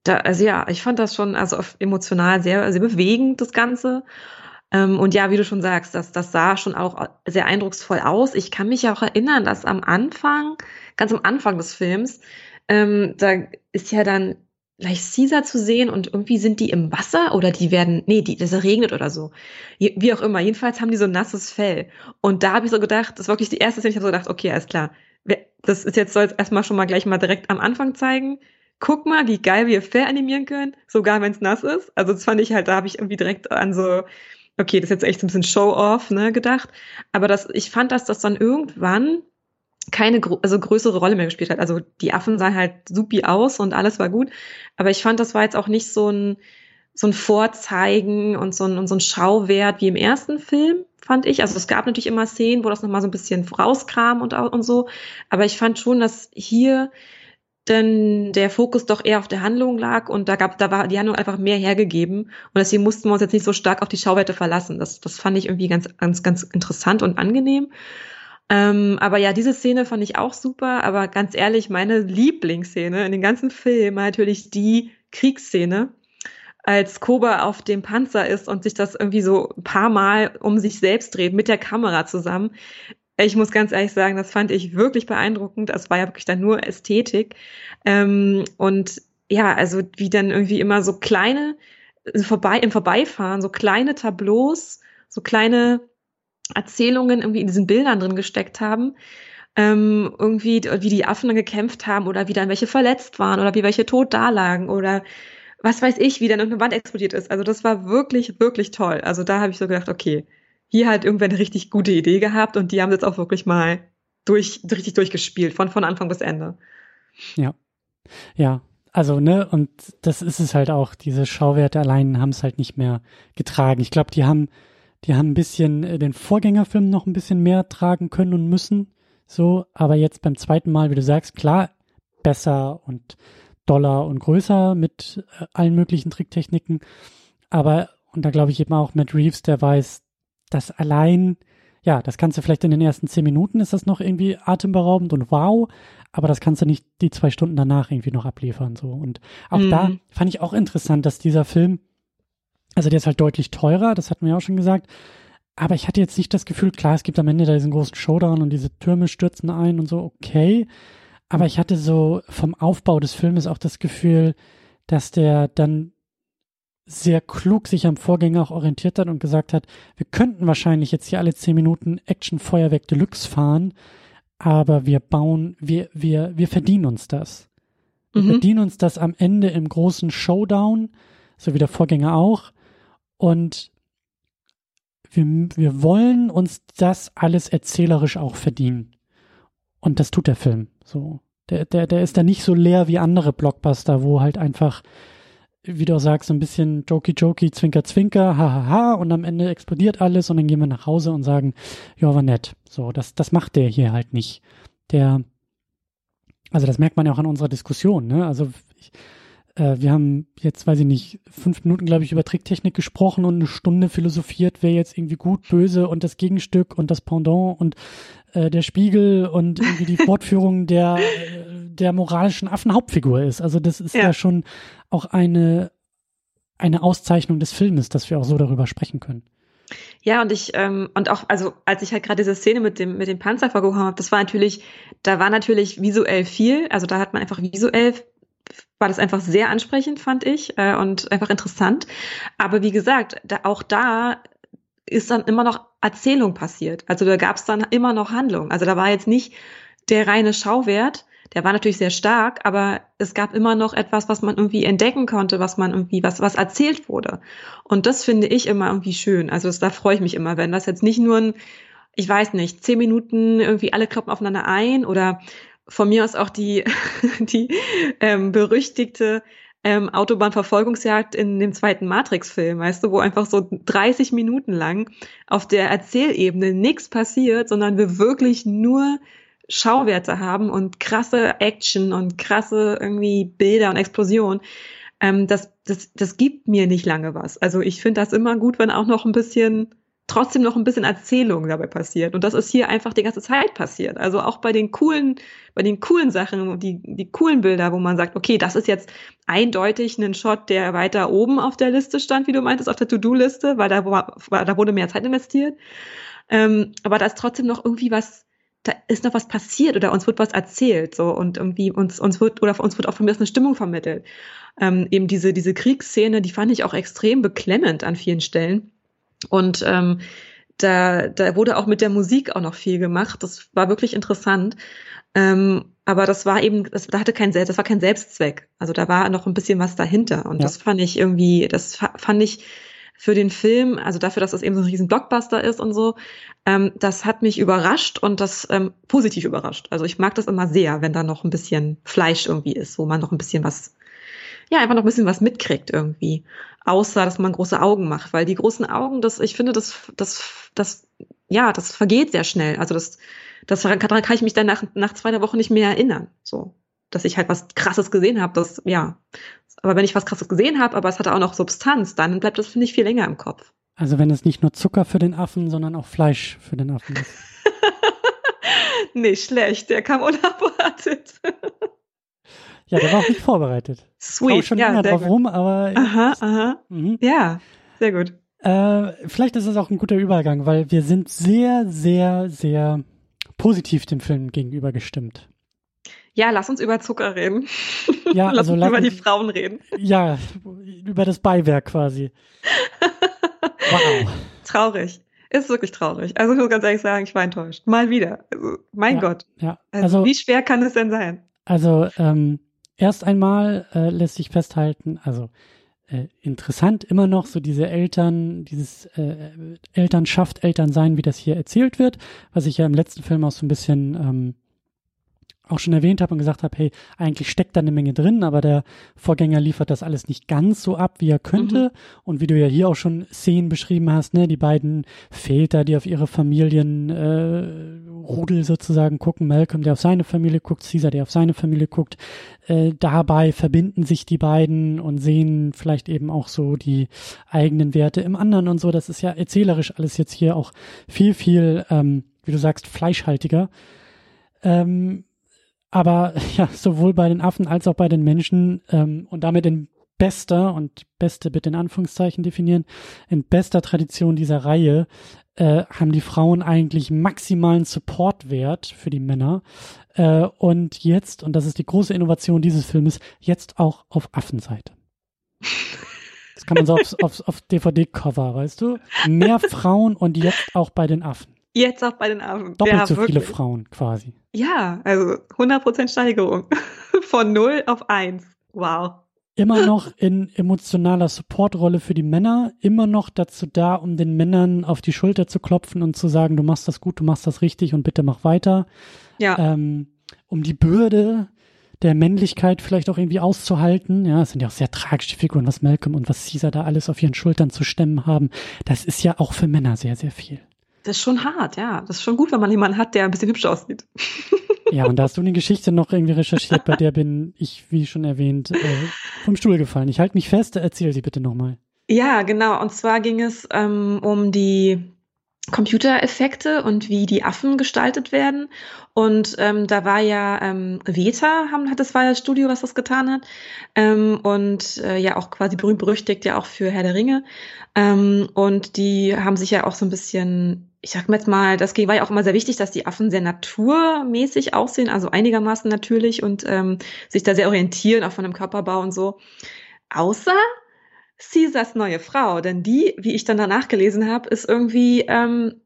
da, also ja, ich fand das schon also emotional sehr sehr bewegend das Ganze und ja, wie du schon sagst, das, das sah schon auch sehr eindrucksvoll aus. Ich kann mich auch erinnern, dass am Anfang, ganz am Anfang des Films, ähm, da ist ja dann gleich Caesar zu sehen und irgendwie sind die im Wasser oder die werden, nee, die, das regnet oder so. Wie auch immer. Jedenfalls haben die so nasses Fell. Und da habe ich so gedacht, das war wirklich die erste Szene, ich habe so gedacht, okay, alles klar. Das ist jetzt, soll jetzt erstmal schon mal gleich mal direkt am Anfang zeigen. Guck mal, wie geil wir Fell animieren können, sogar wenn es nass ist. Also das fand ich halt, da habe ich irgendwie direkt an so, okay, das ist jetzt echt so ein bisschen Show-off, ne, gedacht. Aber das, ich fand, dass das dann irgendwann keine also größere Rolle mehr gespielt hat. Also die Affen sahen halt supi aus und alles war gut. Aber ich fand, das war jetzt auch nicht so ein, so ein Vorzeigen und so ein, und so ein Schauwert wie im ersten Film, fand ich. Also es gab natürlich immer Szenen, wo das nochmal so ein bisschen rauskam und, und so. Aber ich fand schon, dass hier denn der Fokus doch eher auf der Handlung lag und da gab, da war die Handlung einfach mehr hergegeben und deswegen mussten wir uns jetzt nicht so stark auf die Schauwerte verlassen. Das, das fand ich irgendwie ganz, ganz, ganz interessant und angenehm. Ähm, aber ja, diese Szene fand ich auch super, aber ganz ehrlich, meine Lieblingsszene in den ganzen Film war natürlich die Kriegsszene, als Koba auf dem Panzer ist und sich das irgendwie so ein paar Mal um sich selbst dreht mit der Kamera zusammen. Ich muss ganz ehrlich sagen, das fand ich wirklich beeindruckend. Das war ja wirklich dann nur Ästhetik. Ähm, und ja, also wie dann irgendwie immer so kleine, vorbei, im Vorbeifahren, so kleine Tableaus, so kleine Erzählungen irgendwie in diesen Bildern drin gesteckt haben. Ähm, irgendwie, wie die Affen dann gekämpft haben oder wie dann welche verletzt waren oder wie welche tot dalagen oder was weiß ich, wie dann irgendeine Wand explodiert ist. Also das war wirklich, wirklich toll. Also da habe ich so gedacht, okay, hier halt irgendwer eine richtig gute Idee gehabt und die haben jetzt auch wirklich mal durch, richtig durchgespielt, von, von Anfang bis Ende. Ja. Ja, also, ne, und das ist es halt auch, diese Schauwerte allein haben es halt nicht mehr getragen. Ich glaube, die haben die haben ein bisschen äh, den Vorgängerfilm noch ein bisschen mehr tragen können und müssen. So, aber jetzt beim zweiten Mal, wie du sagst, klar, besser und doller und größer mit äh, allen möglichen Tricktechniken. Aber, und da glaube ich eben auch Matt Reeves, der weiß, dass allein, ja, das kannst du vielleicht in den ersten zehn Minuten ist das noch irgendwie atemberaubend und wow, aber das kannst du nicht die zwei Stunden danach irgendwie noch abliefern, so. Und auch mhm. da fand ich auch interessant, dass dieser Film also der ist halt deutlich teurer, das hatten wir auch schon gesagt. Aber ich hatte jetzt nicht das Gefühl, klar, es gibt am Ende da diesen großen Showdown und diese Türme stürzen ein und so, okay. Aber ich hatte so vom Aufbau des Filmes auch das Gefühl, dass der dann sehr klug sich am Vorgänger auch orientiert hat und gesagt hat, wir könnten wahrscheinlich jetzt hier alle zehn Minuten Action Feuerwerk Deluxe fahren, aber wir bauen, wir, wir, wir verdienen uns das. Wir mhm. verdienen uns das am Ende im großen Showdown, so wie der Vorgänger auch. Und wir, wir wollen uns das alles erzählerisch auch verdienen. Und das tut der Film. So. Der, der, der ist da nicht so leer wie andere Blockbuster, wo halt einfach, wie du auch sagst, so ein bisschen jokey jokey, zwinker zwinker, hahaha, ha, ha, und am Ende explodiert alles und dann gehen wir nach Hause und sagen, ja, war nett. So, das, das macht der hier halt nicht. Der, also das merkt man ja auch an unserer Diskussion, ne? Also ich, äh, wir haben jetzt, weiß ich nicht, fünf Minuten, glaube ich, über Tricktechnik gesprochen und eine Stunde philosophiert, wer jetzt irgendwie gut, böse und das Gegenstück und das Pendant und äh, der Spiegel und irgendwie die Fortführung der, äh, der moralischen Affenhauptfigur ist. Also das ist ja. ja schon auch eine, eine Auszeichnung des Filmes, dass wir auch so darüber sprechen können. Ja, und ich, ähm, und auch, also als ich halt gerade diese Szene mit dem, mit dem Panzer vorgekommen habe, das war natürlich, da war natürlich visuell viel, also da hat man einfach visuell war das einfach sehr ansprechend, fand ich, äh, und einfach interessant. Aber wie gesagt, da, auch da ist dann immer noch Erzählung passiert. Also da gab es dann immer noch Handlung. Also da war jetzt nicht der reine Schauwert, der war natürlich sehr stark, aber es gab immer noch etwas, was man irgendwie entdecken konnte, was man irgendwie, was, was erzählt wurde. Und das finde ich immer irgendwie schön. Also das, da freue ich mich immer, wenn das jetzt nicht nur ein, ich weiß nicht, zehn Minuten irgendwie alle kloppen aufeinander ein oder von mir aus auch die, die ähm, berüchtigte ähm, Autobahnverfolgungsjagd in dem zweiten Matrix-Film, weißt du, wo einfach so 30 Minuten lang auf der Erzählebene nichts passiert, sondern wir wirklich nur Schauwerte haben und krasse Action und krasse irgendwie Bilder und Explosionen. Ähm, das, das, das gibt mir nicht lange was. Also ich finde das immer gut, wenn auch noch ein bisschen trotzdem noch ein bisschen Erzählung dabei passiert. Und das ist hier einfach die ganze Zeit passiert. Also auch bei den coolen, bei den coolen Sachen, die, die coolen Bilder, wo man sagt, okay, das ist jetzt eindeutig ein Shot, der weiter oben auf der Liste stand, wie du meintest, auf der To-Do-Liste, weil da, da wurde mehr Zeit investiert. Ähm, aber da ist trotzdem noch irgendwie was da ist noch was passiert oder uns wird was erzählt, so und irgendwie uns uns wird oder uns wird auch von mir eine Stimmung vermittelt. Ähm, eben diese diese Kriegsszene, die fand ich auch extrem beklemmend an vielen Stellen und ähm, da, da wurde auch mit der Musik auch noch viel gemacht. Das war wirklich interessant. Ähm, aber das war eben, das, da hatte kein, das war kein Selbstzweck. Also da war noch ein bisschen was dahinter. Und ja. das fand ich irgendwie, das fand ich für den Film, also dafür, dass das eben so ein riesen Blockbuster ist und so, ähm, das hat mich überrascht und das ähm, positiv überrascht. Also ich mag das immer sehr, wenn da noch ein bisschen Fleisch irgendwie ist, wo man noch ein bisschen was, ja, einfach noch ein bisschen was mitkriegt irgendwie. Außer, dass man große Augen macht, weil die großen Augen, das, ich finde, das, das, das, ja, das vergeht sehr schnell. Also das, das daran kann ich mich dann nach, nach zwei Wochen nicht mehr erinnern. So, dass ich halt was Krasses gesehen habe. Das ja, aber wenn ich was Krasses gesehen habe, aber es hatte auch noch Substanz, dann bleibt das finde ich viel länger im Kopf. Also wenn es nicht nur Zucker für den Affen, sondern auch Fleisch für den Affen ist. nicht schlecht, der kam unerwartet. ja, der war auch nicht vorbereitet. Sweet, ich schon ja, länger drauf gut. rum, aber aha, aha. Mhm. ja, sehr gut. Äh, vielleicht ist es auch ein guter Übergang, weil wir sind sehr, sehr, sehr positiv dem Film gegenüber gestimmt. Ja, lass uns über Zucker reden. Ja, lass also uns lass über uns, die Frauen reden. Ja, über das Beiwerk quasi. Wow. Traurig. Ist wirklich traurig. Also ich muss ganz ehrlich sagen, ich war enttäuscht. Mal wieder. Also, mein Ja, Gott. Ja, Also, also, wie schwer kann es denn sein? also ähm, erst einmal äh, lässt sich festhalten, also äh, interessant immer noch so diese Eltern, dieses äh, Elternschaft, Elternsein, wie das hier erzählt wird, was ich ja im letzten Film auch so ein bisschen ähm, auch schon erwähnt habe und gesagt habe, hey, eigentlich steckt da eine Menge drin, aber der Vorgänger liefert das alles nicht ganz so ab, wie er könnte. Und wie du ja hier auch schon Szenen beschrieben hast, ne, die beiden Väter, die auf ihre Familien äh, Rudel sozusagen gucken, Malcolm, der auf seine Familie guckt, Caesar, der auf seine Familie guckt, äh, dabei verbinden sich die beiden und sehen vielleicht eben auch so die eigenen Werte im anderen und so. Das ist ja erzählerisch alles jetzt hier auch viel, viel, ähm, wie du sagst, fleischhaltiger. Ähm, aber ja, sowohl bei den Affen als auch bei den Menschen ähm, und damit in bester und beste bitte in Anführungszeichen definieren, in bester Tradition dieser Reihe äh, haben die Frauen eigentlich maximalen Supportwert für die Männer. Äh, und jetzt, und das ist die große Innovation dieses Filmes, jetzt auch auf Affenseite. Das kann man so aufs, aufs, auf DVD-Cover, weißt du? Mehr Frauen und jetzt auch bei den Affen. Jetzt auch bei den Affen. Doppelt ja, so viele wirklich. Frauen quasi. Ja, also 100% Steigerung. Von 0 auf 1. Wow. Immer noch in emotionaler Supportrolle für die Männer, immer noch dazu da, um den Männern auf die Schulter zu klopfen und zu sagen, du machst das gut, du machst das richtig und bitte mach weiter. Ja. Ähm, um die Bürde der Männlichkeit vielleicht auch irgendwie auszuhalten. Ja, es sind ja auch sehr tragische Figuren, was Malcolm und was Caesar da alles auf ihren Schultern zu stemmen haben. Das ist ja auch für Männer sehr, sehr viel. Das ist schon hart, ja. Das ist schon gut, wenn man jemanden hat, der ein bisschen hübsch aussieht. Ja, und da hast du eine Geschichte noch irgendwie recherchiert, bei der bin ich, wie schon erwähnt, äh, vom Stuhl gefallen. Ich halte mich fest, erzähl sie bitte nochmal. Ja, genau. Und zwar ging es ähm, um die Computereffekte und wie die Affen gestaltet werden. Und ähm, da war ja ähm, Veta, haben, hat das war ja das Studio, was das getan hat. Ähm, und äh, ja auch quasi berühmt berüchtigt ja auch für Herr der Ringe. Ähm, und die haben sich ja auch so ein bisschen, ich sag mal jetzt mal, das war ja auch immer sehr wichtig, dass die Affen sehr naturmäßig aussehen, also einigermaßen natürlich und ähm, sich da sehr orientieren, auch von dem Körperbau und so. Außer Caesars neue Frau, denn die, wie ich dann danach gelesen habe, ist irgendwie ähm,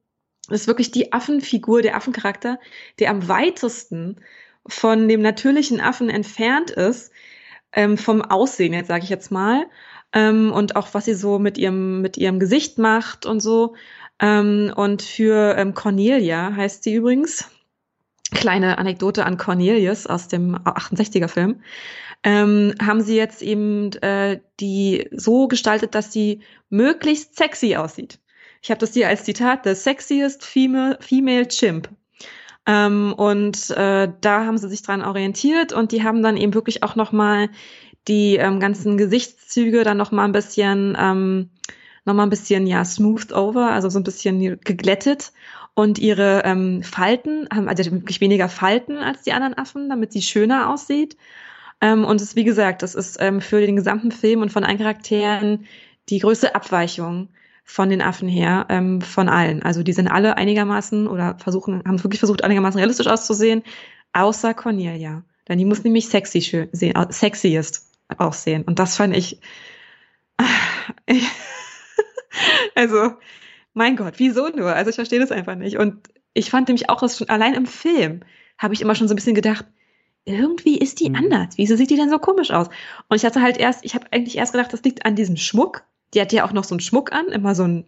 ist wirklich die Affenfigur, der Affencharakter, der am weitesten von dem natürlichen Affen entfernt ist, ähm, vom Aussehen, jetzt sage ich jetzt mal, ähm, und auch was sie so mit ihrem mit ihrem Gesicht macht und so. Ähm, und für ähm, Cornelia heißt sie übrigens. Kleine Anekdote an Cornelius aus dem 68er Film ähm, haben sie jetzt eben äh, die so gestaltet, dass sie möglichst sexy aussieht. Ich habe das hier als Zitat, the sexiest female, female chimp. Ähm, und äh, da haben sie sich dran orientiert und die haben dann eben wirklich auch noch mal die ähm, ganzen Gesichtszüge dann noch mal ein bisschen ähm, noch mal ein bisschen ja smoothed over, also so ein bisschen geglättet und ihre ähm, Falten haben also wirklich weniger Falten als die anderen Affen, damit sie schöner aussieht. Ähm, und es, wie gesagt, das ist ähm, für den gesamten Film und von allen Charakteren die größte Abweichung von den Affen her, ähm, von allen. Also die sind alle einigermaßen oder versuchen, haben wirklich versucht, einigermaßen realistisch auszusehen, außer Cornelia. Denn die muss nämlich sexy schön sehen, sexiest aussehen. Und das fand ich, also, mein Gott, wieso nur? Also ich verstehe das einfach nicht. Und ich fand nämlich auch, dass schon allein im Film habe ich immer schon so ein bisschen gedacht, irgendwie ist die mhm. anders. Wieso sieht die denn so komisch aus? Und ich hatte halt erst, ich habe eigentlich erst gedacht, das liegt an diesem Schmuck. Die hat ja auch noch so einen Schmuck an, immer so ein,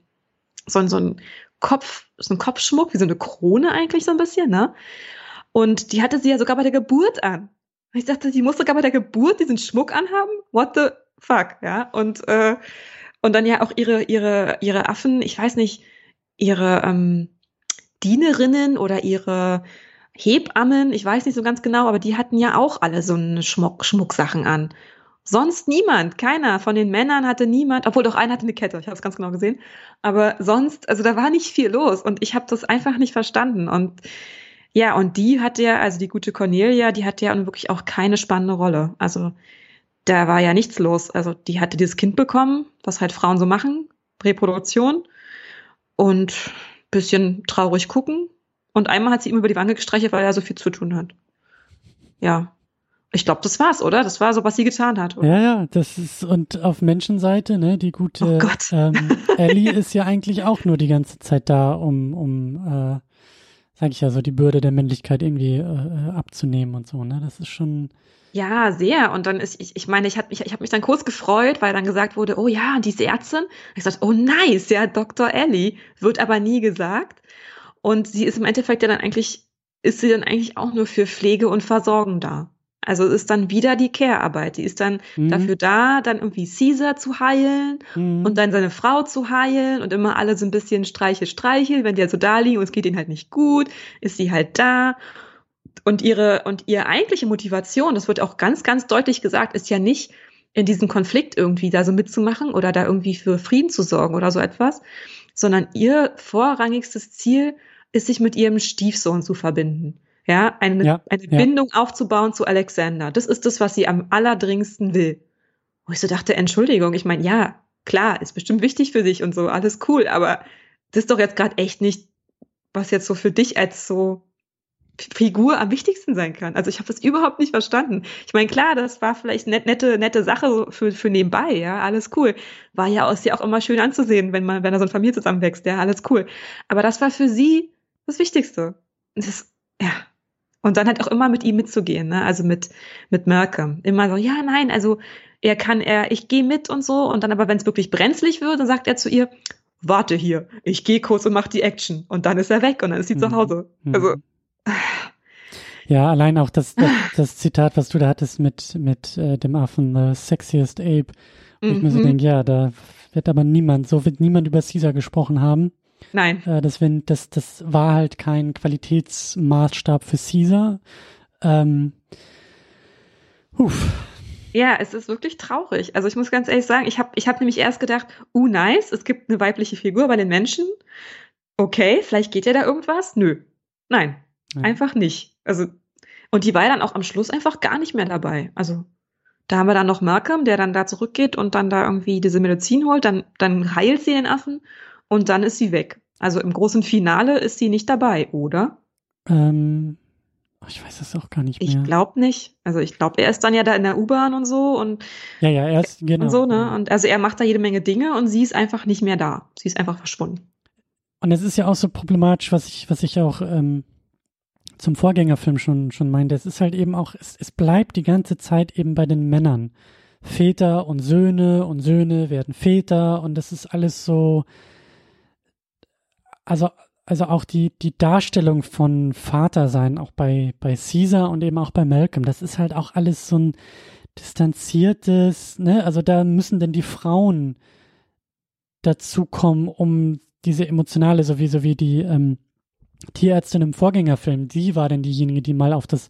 so ein, so ein Kopf, so ein Kopfschmuck, wie so eine Krone eigentlich so ein bisschen, ne? Und die hatte sie ja sogar bei der Geburt an. Und ich dachte, die muss sogar bei der Geburt diesen Schmuck anhaben? What the fuck, ja? Und, äh, und dann ja auch ihre, ihre, ihre Affen, ich weiß nicht, ihre ähm, Dienerinnen oder ihre Hebammen, ich weiß nicht so ganz genau, aber die hatten ja auch alle so eine Schmuck, Schmucksachen an. Sonst niemand, keiner von den Männern hatte niemand, obwohl doch einer hatte eine Kette, ich habe es ganz genau gesehen. Aber sonst, also da war nicht viel los und ich habe das einfach nicht verstanden. Und ja, und die hatte ja, also die gute Cornelia, die hatte ja wirklich auch keine spannende Rolle. Also da war ja nichts los. Also die hatte dieses Kind bekommen, was halt Frauen so machen, Reproduktion und bisschen traurig gucken und einmal hat sie ihm über die Wange gestreichelt, weil er so viel zu tun hat. Ja. Ich glaube, das war's, oder? Das war so, was sie getan hat. Oder? Ja, ja, das ist, und auf Menschenseite, ne, die gute oh ähm, Ellie ist ja eigentlich auch nur die ganze Zeit da, um, um äh, sag ich ja so, die Bürde der Männlichkeit irgendwie äh, abzunehmen und so, ne? Das ist schon. Ja, sehr. Und dann ist, ich, ich meine, ich habe mich, ich hab mich dann kurz gefreut, weil dann gesagt wurde, oh ja, diese Ärztin. Ich sagte, oh nice, ja, Dr. Ellie. Wird aber nie gesagt. Und sie ist im Endeffekt ja dann eigentlich, ist sie dann eigentlich auch nur für Pflege und Versorgung da. Also ist dann wieder die Care-Arbeit. Die ist dann mhm. dafür da, dann irgendwie Caesar zu heilen mhm. und dann seine Frau zu heilen und immer alle so ein bisschen streiche, streichel. Wenn die also da liegen und es geht ihnen halt nicht gut, ist sie halt da. Und ihre, und ihre eigentliche Motivation, das wird auch ganz, ganz deutlich gesagt, ist ja nicht, in diesem Konflikt irgendwie da so mitzumachen oder da irgendwie für Frieden zu sorgen oder so etwas, sondern ihr vorrangigstes Ziel ist, sich mit ihrem Stiefsohn zu verbinden. Ja, eine, ja, eine ja. Bindung aufzubauen zu Alexander. Das ist das, was sie am allerdringendsten will. Wo ich so dachte, Entschuldigung, ich meine, ja, klar, ist bestimmt wichtig für dich und so, alles cool, aber das ist doch jetzt gerade echt nicht, was jetzt so für dich als so Figur am wichtigsten sein kann. Also ich habe das überhaupt nicht verstanden. Ich meine, klar, das war vielleicht net, nette, nette Sache für, für nebenbei, ja, alles cool. War ja aus ja auch immer schön anzusehen, wenn man, wenn da so eine Familie zusammenwächst, ja, alles cool. Aber das war für sie das Wichtigste. Das, ja. Und dann halt auch immer mit ihm mitzugehen, ne? Also mit, mit Malcolm. Immer so, ja, nein, also er kann, er, ich gehe mit und so. Und dann aber, wenn es wirklich brenzlig wird, dann sagt er zu ihr, warte hier, ich gehe kurz und mach die Action. Und dann ist er weg und dann ist sie mhm. zu Hause. Also, mhm. Ja, allein auch das, das, das, Zitat, was du da hattest mit, mit äh, dem Affen, the sexiest ape, wo mhm. ich mir so mhm. denke, ja, da wird aber niemand, so wird niemand über Caesar gesprochen haben. Nein. Äh, das, das, das war halt kein Qualitätsmaßstab für Caesar. Ähm, huf. Ja, es ist wirklich traurig. Also ich muss ganz ehrlich sagen, ich habe ich hab nämlich erst gedacht, uh, nice, es gibt eine weibliche Figur bei den Menschen. Okay, vielleicht geht ja da irgendwas. Nö. Nein, ja. einfach nicht. Also, und die war dann auch am Schluss einfach gar nicht mehr dabei. Also, da haben wir dann noch Malcolm, der dann da zurückgeht und dann da irgendwie diese Medizin holt, dann, dann heilt sie den Affen und dann ist sie weg. Also im großen Finale ist sie nicht dabei, oder? Ähm, ich weiß es auch gar nicht mehr. Ich glaube nicht. Also ich glaube, er ist dann ja da in der U-Bahn und so und ja, ja, er ist genau. Und so ne. Und also er macht da jede Menge Dinge und sie ist einfach nicht mehr da. Sie ist einfach verschwunden. Und es ist ja auch so problematisch, was ich, was ich auch ähm, zum Vorgängerfilm schon, schon meinte. Es ist halt eben auch, es, es bleibt die ganze Zeit eben bei den Männern. Väter und Söhne und Söhne werden Väter und das ist alles so, also, also auch die, die Darstellung von Vater sein, auch bei, bei Caesar und eben auch bei Malcolm, das ist halt auch alles so ein distanziertes, ne, also da müssen denn die Frauen dazukommen, um diese emotionale, so wie, so wie die, ähm, Tierärztin im Vorgängerfilm, die war denn diejenige, die mal auf das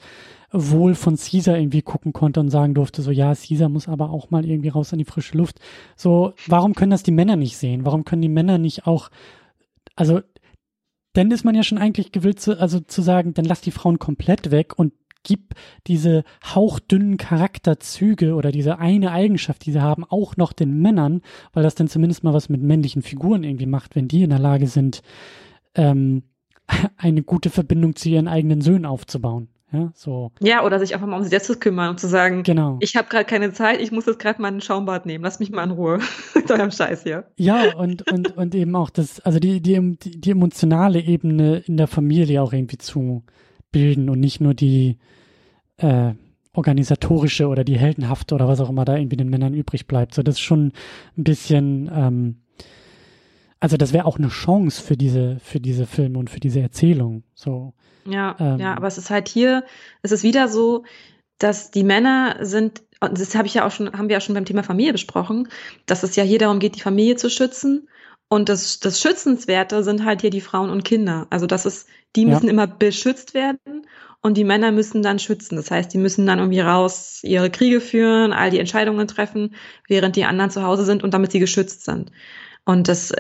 Wohl von Caesar irgendwie gucken konnte und sagen durfte, so ja, Caesar muss aber auch mal irgendwie raus in die frische Luft. So, warum können das die Männer nicht sehen? Warum können die Männer nicht auch, also, dann ist man ja schon eigentlich gewillt zu, also zu sagen, dann lass die Frauen komplett weg und gib diese hauchdünnen Charakterzüge oder diese eine Eigenschaft, die sie haben, auch noch den Männern, weil das dann zumindest mal was mit männlichen Figuren irgendwie macht, wenn die in der Lage sind, ähm, eine gute Verbindung zu ihren eigenen Söhnen aufzubauen. Ja, so. Ja, oder sich einfach mal um sie selbst zu kümmern und zu sagen, genau. ich habe gerade keine Zeit, ich muss jetzt gerade mal ein Schaumbad nehmen, lass mich mal in Ruhe mit eurem Scheiß hier. Ja, und, und, und eben auch das, also die, die, die emotionale Ebene in der Familie auch irgendwie zu bilden und nicht nur die äh, organisatorische oder die heldenhafte oder was auch immer da irgendwie den Männern übrig bleibt. So, das ist schon ein bisschen, ähm, also das wäre auch eine Chance für diese, für diese Filme und für diese Erzählung. So. Ja, ähm, ja, aber es ist halt hier, es ist wieder so, dass die Männer sind, und das habe ich ja auch schon, haben wir ja schon beim Thema Familie besprochen, dass es ja hier darum geht, die Familie zu schützen. Und das, das Schützenswerte sind halt hier die Frauen und Kinder. Also das ist, die müssen ja. immer beschützt werden und die Männer müssen dann schützen. Das heißt, die müssen dann irgendwie raus ihre Kriege führen, all die Entscheidungen treffen, während die anderen zu Hause sind und damit sie geschützt sind. Und das,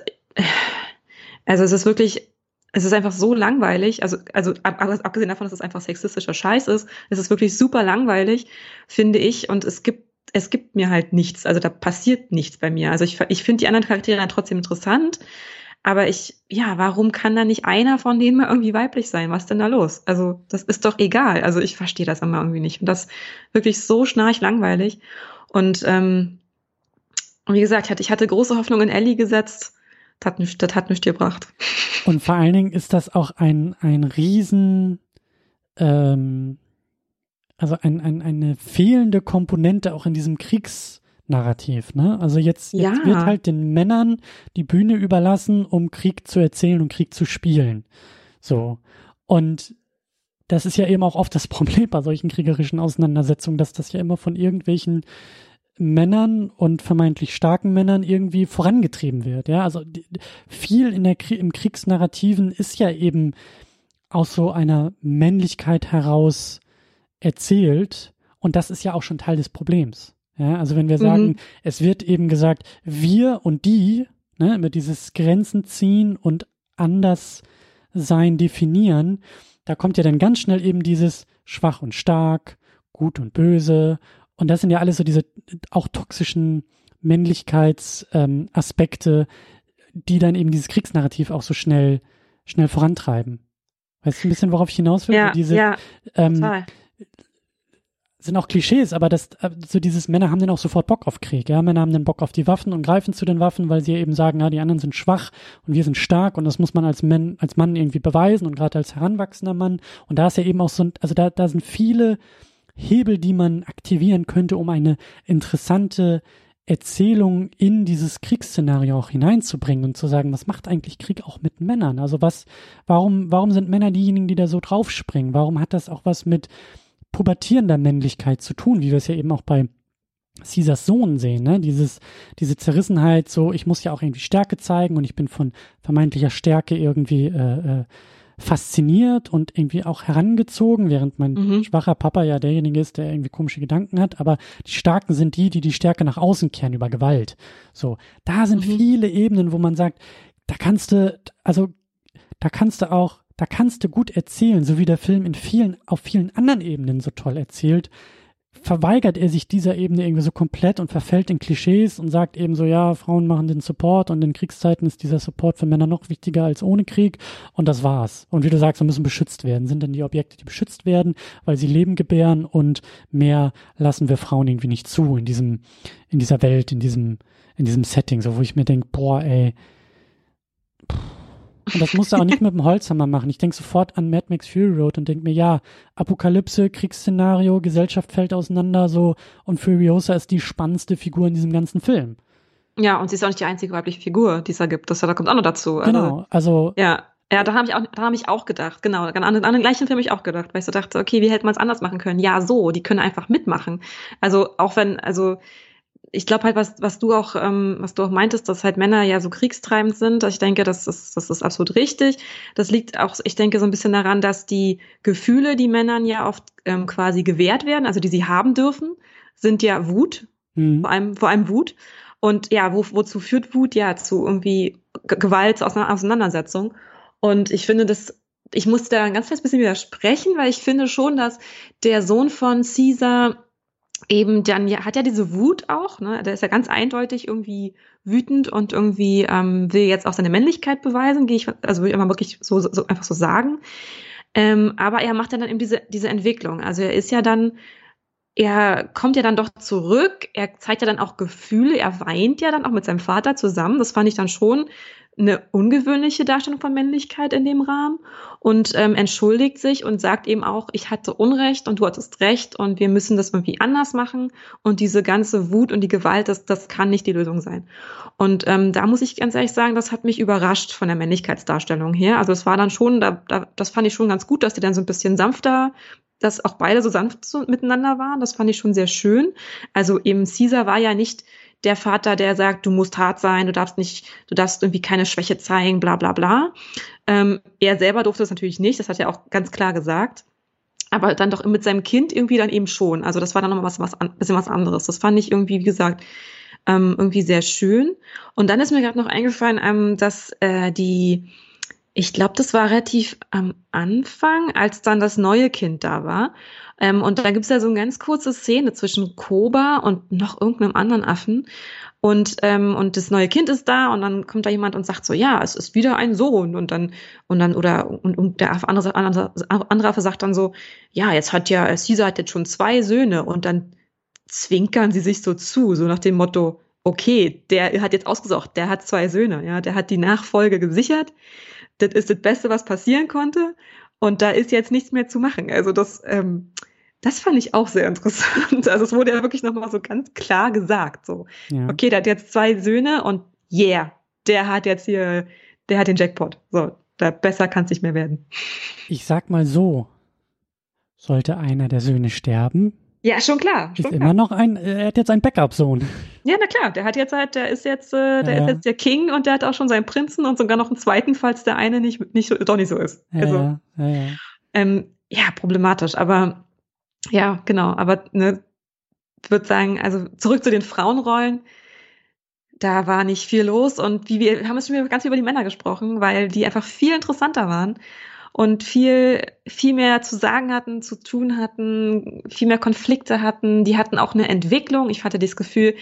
also es ist wirklich es ist einfach so langweilig, also, also abgesehen davon, dass es einfach sexistischer Scheiß ist, es ist wirklich super langweilig, finde ich, und es gibt, es gibt mir halt nichts, also da passiert nichts bei mir. Also ich, ich finde die anderen Charaktere dann trotzdem interessant, aber ich, ja, warum kann da nicht einer von denen mal irgendwie weiblich sein? Was denn da los? Also, das ist doch egal. Also ich verstehe das immer irgendwie nicht. Und das wirklich so schnarch langweilig. Und ähm, wie gesagt, ich hatte große Hoffnung in Ellie gesetzt das hat nichts, das hat nichts gebracht. Und vor allen Dingen ist das auch ein, ein riesen, ähm, also ein, ein, eine fehlende Komponente auch in diesem Kriegsnarrativ, ne? Also jetzt, jetzt ja. wird halt den Männern die Bühne überlassen, um Krieg zu erzählen und Krieg zu spielen. So. Und das ist ja eben auch oft das Problem bei solchen kriegerischen Auseinandersetzungen, dass das ja immer von irgendwelchen Männern und vermeintlich starken Männern irgendwie vorangetrieben wird. Ja, also die, viel in der im Kriegsnarrativen ist ja eben aus so einer Männlichkeit heraus erzählt und das ist ja auch schon Teil des Problems. Ja, also wenn wir mhm. sagen, mhm. es wird eben gesagt, wir und die, ne, über dieses Grenzen ziehen und anders sein definieren, da kommt ja dann ganz schnell eben dieses schwach und stark, gut und böse und das sind ja alles so diese auch toxischen Männlichkeitsaspekte, ähm, die dann eben dieses Kriegsnarrativ auch so schnell, schnell vorantreiben. Weißt du ein bisschen, worauf ich hinaus will? Ja, so diese, ja, ähm. Sind auch Klischees, aber das, äh, so dieses Männer haben dann auch sofort Bock auf Krieg, ja. Männer haben dann Bock auf die Waffen und greifen zu den Waffen, weil sie eben sagen, ja, die anderen sind schwach und wir sind stark und das muss man als Mann, als Mann irgendwie beweisen und gerade als heranwachsender Mann. Und da ist ja eben auch so, also da, da sind viele, Hebel, die man aktivieren könnte, um eine interessante Erzählung in dieses Kriegsszenario auch hineinzubringen und zu sagen, was macht eigentlich Krieg auch mit Männern? Also was, warum, warum sind Männer diejenigen, die da so draufspringen? Warum hat das auch was mit pubertierender Männlichkeit zu tun, wie wir es ja eben auch bei Caesars Sohn sehen, ne? Dieses, diese Zerrissenheit, so, ich muss ja auch irgendwie Stärke zeigen und ich bin von vermeintlicher Stärke irgendwie äh, äh, fasziniert und irgendwie auch herangezogen, während mein mhm. schwacher Papa ja derjenige ist, der irgendwie komische Gedanken hat. Aber die Starken sind die, die die Stärke nach außen kehren über Gewalt. So, da sind mhm. viele Ebenen, wo man sagt, da kannst du, also da kannst du auch, da kannst du gut erzählen, so wie der Film in vielen, auf vielen anderen Ebenen so toll erzählt verweigert er sich dieser Ebene irgendwie so komplett und verfällt in Klischees und sagt eben so, ja, Frauen machen den Support und in Kriegszeiten ist dieser Support für Männer noch wichtiger als ohne Krieg. Und das war's. Und wie du sagst, wir müssen beschützt werden. Sind denn die Objekte, die beschützt werden, weil sie Leben gebären? Und mehr lassen wir Frauen irgendwie nicht zu in diesem, in dieser Welt, in diesem, in diesem Setting, so wo ich mir denke, boah, ey, pff und das musst du auch nicht mit dem Holzhammer machen. Ich denke sofort an Mad Max Fury Road und denke mir, ja, Apokalypse, Kriegsszenario, Gesellschaft fällt auseinander so und Furiosa ist die spannendste Figur in diesem ganzen Film. Ja, und sie ist auch nicht die einzige weibliche Figur, die es da gibt. Das da kommt auch noch dazu. Also, genau, also. Ja, ja, da habe ich auch, da habe ich auch gedacht, genau. An, an den gleichen Film habe ich auch gedacht, weil ich so dachte, okay, wie hätte man es anders machen können? Ja, so, die können einfach mitmachen. Also auch wenn, also ich glaube halt, was, was du auch, ähm, was du auch meintest, dass halt Männer ja so kriegstreibend sind. Ich denke, das ist, das ist absolut richtig. Das liegt auch, ich denke, so ein bisschen daran, dass die Gefühle, die Männern ja oft ähm, quasi gewährt werden, also die sie haben dürfen, sind ja Wut, mhm. vor allem, vor allem Wut. Und ja, wo, wozu führt Wut? Ja, zu irgendwie Gewalt, Auseinandersetzung. Und ich finde, das ich muss da ein ganz kleines bisschen widersprechen, weil ich finde schon, dass der Sohn von Caesar eben dann ja, hat ja diese Wut auch, ne? Der ist ja ganz eindeutig irgendwie wütend und irgendwie ähm, will jetzt auch seine Männlichkeit beweisen, gehe ich, also will ich immer wirklich so, so einfach so sagen. Ähm, aber er macht ja dann eben diese, diese Entwicklung. Also er ist ja dann, er kommt ja dann doch zurück, er zeigt ja dann auch Gefühle, er weint ja dann auch mit seinem Vater zusammen. Das fand ich dann schon eine ungewöhnliche Darstellung von Männlichkeit in dem Rahmen und ähm, entschuldigt sich und sagt eben auch, ich hatte Unrecht und du hattest Recht und wir müssen das irgendwie anders machen und diese ganze Wut und die Gewalt, das, das kann nicht die Lösung sein. Und ähm, da muss ich ganz ehrlich sagen, das hat mich überrascht von der Männlichkeitsdarstellung her. Also es war dann schon, da, da, das fand ich schon ganz gut, dass die dann so ein bisschen sanfter dass auch beide so sanft so miteinander waren. Das fand ich schon sehr schön. Also eben Caesar war ja nicht der Vater, der sagt, du musst hart sein, du darfst nicht, du darfst irgendwie keine Schwäche zeigen, bla bla bla. Ähm, er selber durfte das natürlich nicht, das hat er auch ganz klar gesagt. Aber dann doch mit seinem Kind irgendwie dann eben schon. Also das war dann nochmal was, was ein bisschen was anderes. Das fand ich irgendwie, wie gesagt, ähm, irgendwie sehr schön. Und dann ist mir gerade noch eingefallen, ähm, dass äh, die, ich glaube, das war relativ am Anfang, als dann das neue Kind da war. Ähm, und da gibt's ja so eine ganz kurze Szene zwischen Koba und noch irgendeinem anderen Affen. Und, ähm, und das neue Kind ist da und dann kommt da jemand und sagt so, ja, es ist wieder ein Sohn. Und dann, und dann, oder, und, und der andere, andere, andere Affe sagt dann so, ja, jetzt hat ja, Caesar hat jetzt schon zwei Söhne. Und dann zwinkern sie sich so zu, so nach dem Motto, okay, der hat jetzt ausgesucht, der hat zwei Söhne, ja, der hat die Nachfolge gesichert. Das ist das Beste, was passieren konnte. Und da ist jetzt nichts mehr zu machen. Also das, ähm, das fand ich auch sehr interessant. Also es wurde ja wirklich nochmal so ganz klar gesagt, so, ja. okay, der hat jetzt zwei Söhne und yeah, der hat jetzt hier, der hat den Jackpot. So, da besser kann es nicht mehr werden. Ich sag mal so, sollte einer der Söhne sterben, ja, schon klar. Schon ist klar. immer noch ein, er hat jetzt einen Backup-Sohn. Ja, na klar, der hat jetzt halt, der ist jetzt, äh, der ja. ist jetzt der King und der hat auch schon seinen Prinzen und sogar noch einen zweiten, falls der eine nicht, nicht doch nicht so ist. Ja, also, ja. Ähm, ja, problematisch, aber ja, genau, aber ne, würde sagen, also zurück zu den Frauenrollen. Da war nicht viel los und wie wir haben es schon ganz über die Männer gesprochen, weil die einfach viel interessanter waren und viel, viel mehr zu sagen hatten, zu tun hatten, viel mehr Konflikte hatten. Die hatten auch eine Entwicklung. Ich hatte das Gefühl,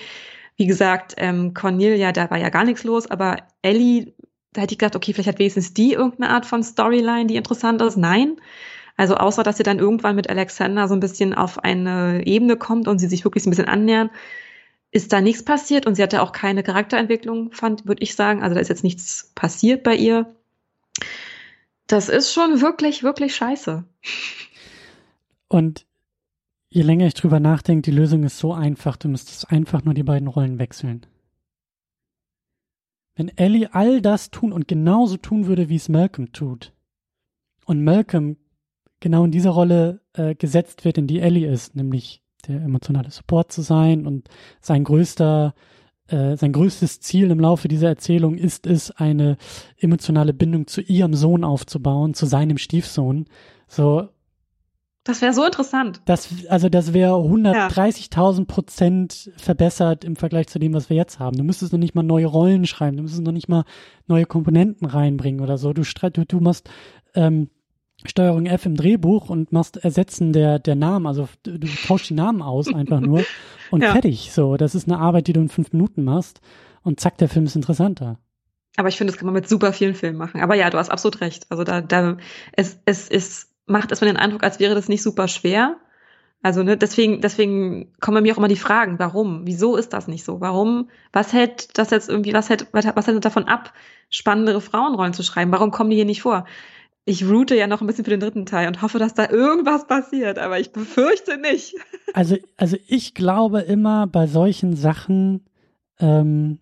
wie gesagt, ähm, Cornelia, da war ja gar nichts los, aber Ellie, da hätte ich gedacht, okay, vielleicht hat wenigstens die irgendeine Art von Storyline, die interessant ist. Nein. Also außer, dass sie dann irgendwann mit Alexander so ein bisschen auf eine Ebene kommt und sie sich wirklich so ein bisschen annähern, ist da nichts passiert und sie hatte auch keine Charakterentwicklung, fand, würde ich sagen. Also da ist jetzt nichts passiert bei ihr. Das ist schon wirklich, wirklich scheiße. Und je länger ich drüber nachdenke, die Lösung ist so einfach, du müsstest einfach nur die beiden Rollen wechseln. Wenn Ellie all das tun und genauso tun würde, wie es Malcolm tut, und Malcolm genau in diese Rolle äh, gesetzt wird, in die Ellie ist, nämlich der emotionale Support zu sein und sein größter äh, sein größtes Ziel im Laufe dieser Erzählung ist es, eine emotionale Bindung zu ihrem Sohn aufzubauen, zu seinem Stiefsohn. So. Das wäre so interessant. Das, also das wäre 130.000 Prozent verbessert im Vergleich zu dem, was wir jetzt haben. Du müsstest noch nicht mal neue Rollen schreiben, du müsstest noch nicht mal neue Komponenten reinbringen oder so. Du, du, du machst ähm, Steuerung F im Drehbuch und machst Ersetzen der, der Namen, also du, du tauschst die Namen aus einfach nur und ja. fertig. So, das ist eine Arbeit, die du in fünf Minuten machst und zack, der Film ist interessanter. Aber ich finde, das kann man mit super vielen Filmen machen. Aber ja, du hast absolut recht. Also da, da, es, es, es macht erstmal den Eindruck, als wäre das nicht super schwer. Also, ne, deswegen, deswegen kommen mir auch immer die Fragen, warum? Wieso ist das nicht so? Warum? Was hält das jetzt irgendwie, was hält, was hält davon ab, spannendere Frauenrollen zu schreiben? Warum kommen die hier nicht vor? Ich route ja noch ein bisschen für den dritten Teil und hoffe, dass da irgendwas passiert, aber ich befürchte nicht. Also, also ich glaube immer bei solchen Sachen ähm,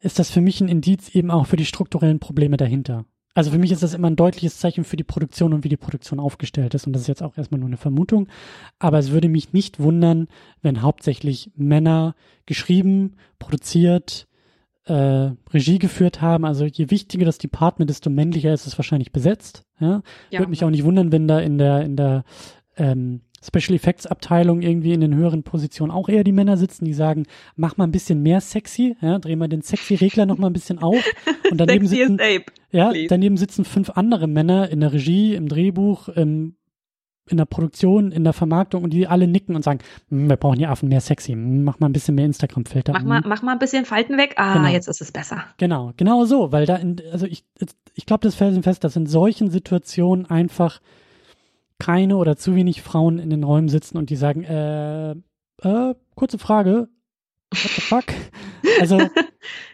ist das für mich ein Indiz eben auch für die strukturellen Probleme dahinter. Also für mich ist das immer ein deutliches Zeichen für die Produktion und wie die Produktion aufgestellt ist. Und das ist jetzt auch erstmal nur eine Vermutung. Aber es würde mich nicht wundern, wenn hauptsächlich Männer geschrieben, produziert, äh, Regie geführt haben. Also je wichtiger das Department, desto männlicher ist es wahrscheinlich besetzt. Ja? ja. Würde mich auch nicht wundern, wenn da in der in der ähm, Special Effects Abteilung irgendwie in den höheren Positionen auch eher die Männer sitzen, die sagen, mach mal ein bisschen mehr sexy, ja, dreh mal den sexy Regler noch mal ein bisschen auf und daneben sitzen, Ape, ja, daneben sitzen fünf andere Männer in der Regie, im Drehbuch, im in der Produktion, in der Vermarktung und die alle nicken und sagen, hm, wir brauchen die Affen mehr sexy, hm, mach mal ein bisschen mehr Instagram-Filter. Mach mal, hm. mach mal ein bisschen Falten weg. Ah, genau. jetzt ist es besser. Genau, genau so, weil da, in, also ich, ich glaube das felsenfest, dass in solchen Situationen einfach keine oder zu wenig Frauen in den Räumen sitzen und die sagen, äh, äh, kurze Frage, what the fuck? Also,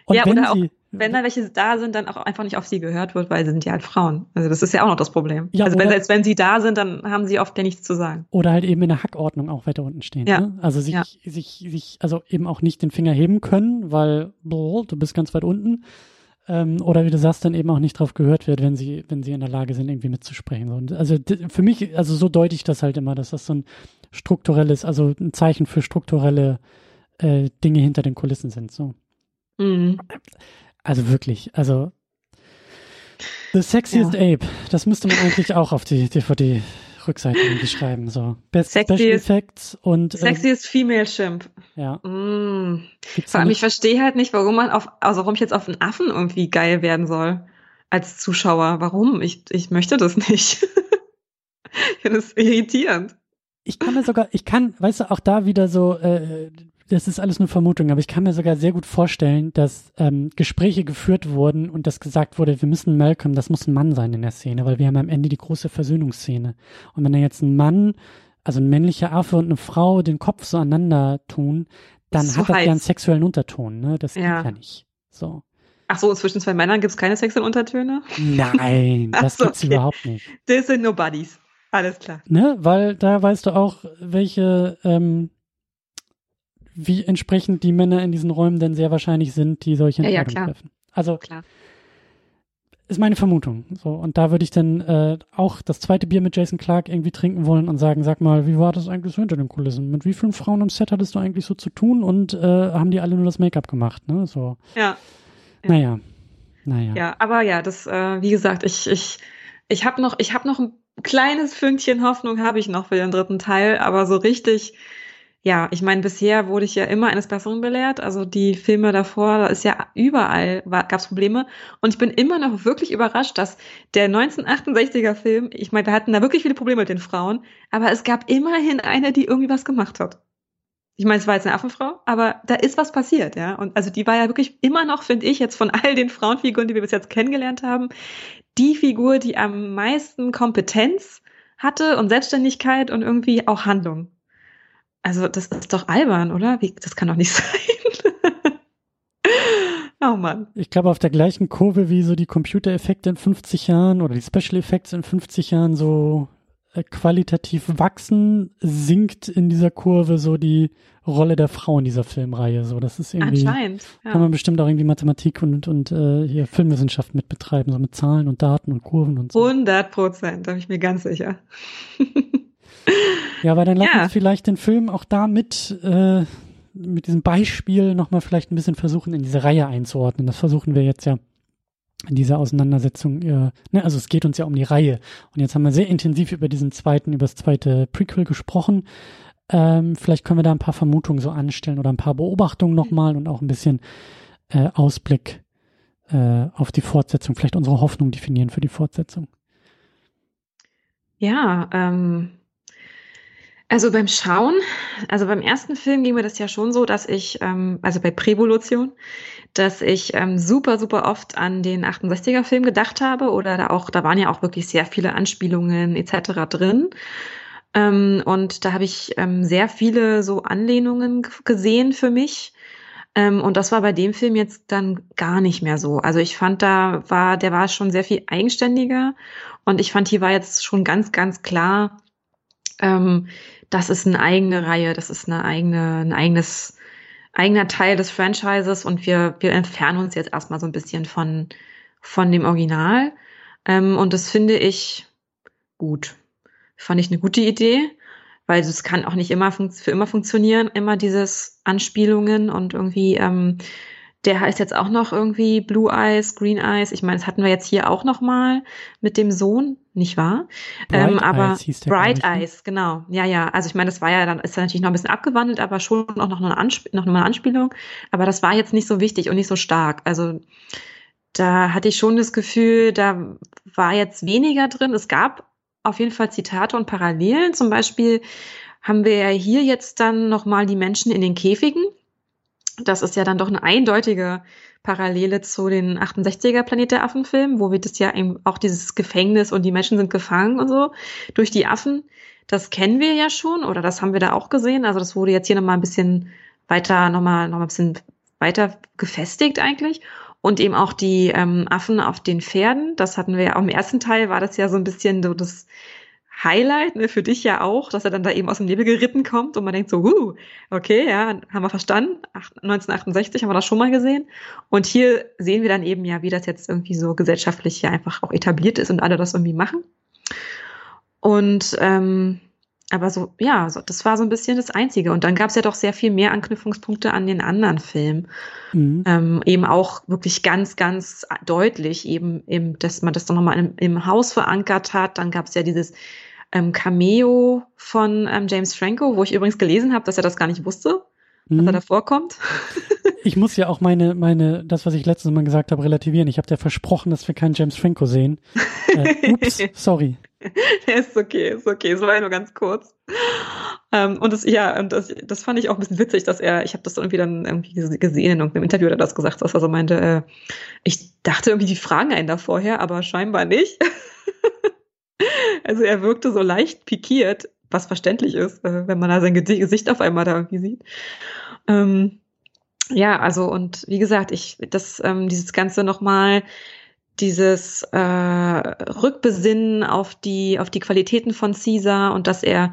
und ja, wenn sie, wenn da welche da sind, dann auch einfach nicht auf sie gehört wird, weil sie sind ja halt Frauen. Also das ist ja auch noch das Problem. Ja, also wenn, selbst wenn sie da sind, dann haben sie oft ja nichts zu sagen. Oder halt eben in der Hackordnung auch weiter unten stehen. Ja. Ne? Also sich, ja. sich, sich, also eben auch nicht den Finger heben können, weil boah, du bist ganz weit unten. Ähm, oder wie du sagst, dann eben auch nicht drauf gehört wird, wenn sie, wenn sie in der Lage sind, irgendwie mitzusprechen. Und also für mich, also so deute ich das halt immer, dass das so ein strukturelles, also ein Zeichen für strukturelle äh, Dinge hinter den Kulissen sind. So. Mhm. Also wirklich, also The Sexiest ja. Ape, das müsste man eigentlich auch auf die DVD-Rückseite irgendwie schreiben. So. Best Sexiest, Special Effects und. Äh, Sexiest Female Chimp. Ja. Mm. Vor allem, ich verstehe halt nicht, warum man auf, also warum ich jetzt auf einen Affen irgendwie geil werden soll. Als Zuschauer. Warum? Ich, ich möchte das nicht. ich finde es irritierend. Ich kann mir sogar, ich kann, weißt du, auch da wieder so, äh, das ist alles nur Vermutung, aber ich kann mir sogar sehr gut vorstellen, dass ähm, Gespräche geführt wurden und dass gesagt wurde, wir müssen Malcolm, das muss ein Mann sein in der Szene, weil wir haben am Ende die große Versöhnungsszene. Und wenn da jetzt ein Mann, also ein männlicher Affe und eine Frau den Kopf so aneinander tun, dann so hat das ja einen sexuellen Unterton, ne? Das ja. geht ja nicht. So. Ach so, zwischen zwei Männern gibt es keine sexuellen Untertöne? Nein, das so, gibt's okay. überhaupt nicht. Das sind nur Buddies. Alles klar. Ne, weil da weißt du auch, welche ähm, wie entsprechend die Männer in diesen Räumen denn sehr wahrscheinlich sind, die solche Entscheidungen ja, ja, treffen. Also klar. ist meine Vermutung. So und da würde ich dann äh, auch das zweite Bier mit Jason Clark irgendwie trinken wollen und sagen, sag mal, wie war das eigentlich so hinter den Kulissen? Mit wie vielen Frauen am Set hattest du eigentlich so zu tun und äh, haben die alle nur das Make-up gemacht? Ne, so. Ja. ja. Naja. Naja. Ja, aber ja, das, äh, wie gesagt, ich, ich, ich habe noch, ich habe noch ein kleines Fünkchen Hoffnung habe ich noch für den dritten Teil, aber so richtig ja, ich meine, bisher wurde ich ja immer eines Besseren belehrt. Also die Filme davor, da ist ja überall gab es Probleme. Und ich bin immer noch wirklich überrascht, dass der 1968er Film, ich meine, wir hatten da wirklich viele Probleme mit den Frauen, aber es gab immerhin eine, die irgendwie was gemacht hat. Ich meine, es war jetzt eine Affenfrau, aber da ist was passiert, ja. Und also die war ja wirklich immer noch, finde ich, jetzt von all den Frauenfiguren, die wir bis jetzt kennengelernt haben, die Figur, die am meisten Kompetenz hatte und Selbstständigkeit und irgendwie auch Handlung. Also das ist doch albern, oder? Wie, das kann doch nicht sein. oh Mann. Ich glaube, auf der gleichen Kurve wie so die Computereffekte in 50 Jahren oder die Special Effects in 50 Jahren so äh, qualitativ wachsen, sinkt in dieser Kurve so die Rolle der Frau in dieser Filmreihe. So, das ist irgendwie. Anscheinend. Ja. Kann man bestimmt auch irgendwie Mathematik und, und äh, hier Filmwissenschaft mit betreiben, so mit Zahlen und Daten und Kurven und so. 100 Prozent, da bin ich mir ganz sicher. Ja, aber dann lass ja. uns vielleicht den Film auch damit äh, mit diesem Beispiel nochmal vielleicht ein bisschen versuchen, in diese Reihe einzuordnen. Das versuchen wir jetzt ja in dieser Auseinandersetzung. Äh, ne, also es geht uns ja um die Reihe. Und jetzt haben wir sehr intensiv über diesen zweiten, über das zweite Prequel gesprochen. Ähm, vielleicht können wir da ein paar Vermutungen so anstellen oder ein paar Beobachtungen nochmal und auch ein bisschen äh, Ausblick äh, auf die Fortsetzung, vielleicht unsere Hoffnung definieren für die Fortsetzung. Ja, ähm, also beim Schauen, also beim ersten Film ging mir das ja schon so, dass ich, ähm, also bei Prävolution, dass ich ähm, super, super oft an den 68er-Film gedacht habe oder da auch, da waren ja auch wirklich sehr viele Anspielungen etc. drin. Ähm, und da habe ich ähm, sehr viele so Anlehnungen gesehen für mich. Ähm, und das war bei dem Film jetzt dann gar nicht mehr so. Also ich fand, da war, der war schon sehr viel eigenständiger und ich fand, hier war jetzt schon ganz, ganz klar, ähm, das ist eine eigene Reihe, das ist eine eigene, ein eigenes, eigener Teil des Franchises und wir, wir entfernen uns jetzt erstmal so ein bisschen von, von dem Original. Ähm, und das finde ich gut. Fand ich eine gute Idee, weil es kann auch nicht immer für immer funktionieren, immer dieses Anspielungen und irgendwie, ähm, der heißt jetzt auch noch irgendwie Blue Eyes, Green Eyes. Ich meine, das hatten wir jetzt hier auch noch mal mit dem Sohn nicht wahr? Bright ähm, aber Eyes hieß der, Bright ne? Eyes, genau. Ja, ja. Also ich meine, das war ja dann, ist dann natürlich noch ein bisschen abgewandelt, aber schon auch noch eine, Ansp noch eine Anspielung. Aber das war jetzt nicht so wichtig und nicht so stark. Also da hatte ich schon das Gefühl, da war jetzt weniger drin. Es gab auf jeden Fall Zitate und Parallelen. Zum Beispiel haben wir ja hier jetzt dann nochmal die Menschen in den Käfigen. Das ist ja dann doch eine eindeutige Parallele zu den 68er Planet der Affen Filmen, wo wir das ja eben auch dieses Gefängnis und die Menschen sind gefangen und so durch die Affen. Das kennen wir ja schon oder das haben wir da auch gesehen. Also das wurde jetzt hier nochmal ein bisschen weiter, nochmal, nochmal ein bisschen weiter gefestigt eigentlich. Und eben auch die ähm, Affen auf den Pferden. Das hatten wir ja auch im ersten Teil, war das ja so ein bisschen so das Highlight, ne, für dich ja auch, dass er dann da eben aus dem Nebel geritten kommt und man denkt so, huh, okay, ja, haben wir verstanden. 1968 haben wir das schon mal gesehen. Und hier sehen wir dann eben ja, wie das jetzt irgendwie so gesellschaftlich ja einfach auch etabliert ist und alle das irgendwie machen. Und ähm, aber so, ja, so, das war so ein bisschen das Einzige. Und dann gab es ja doch sehr viel mehr Anknüpfungspunkte an den anderen Film. Mhm. Ähm, eben auch wirklich ganz, ganz deutlich, eben, eben dass man das dann nochmal im, im Haus verankert hat. Dann gab es ja dieses ähm, Cameo von ähm, James Franco, wo ich übrigens gelesen habe, dass er das gar nicht wusste, dass Mhm. er da vorkommt. Ich muss ja auch meine, meine, das, was ich letztes Mal gesagt habe, relativieren. Ich habe dir versprochen, dass wir keinen James Franco sehen. Äh, ups, sorry. ist okay, ist okay. Es war ja nur ganz kurz. Ähm, und das, ja, und das, das fand ich auch ein bisschen witzig, dass er, ich habe das irgendwie dann irgendwie gesehen in irgendeinem Interview oder das gesagt, dass er so meinte, äh, ich dachte irgendwie, die fragen einen da vorher, aber scheinbar nicht. also er wirkte so leicht pikiert, was verständlich ist, äh, wenn man da sein Gesicht auf einmal da irgendwie sieht. Ähm, ja, also und wie gesagt, ich das ähm, dieses ganze nochmal dieses äh, Rückbesinnen auf die auf die Qualitäten von Caesar und dass er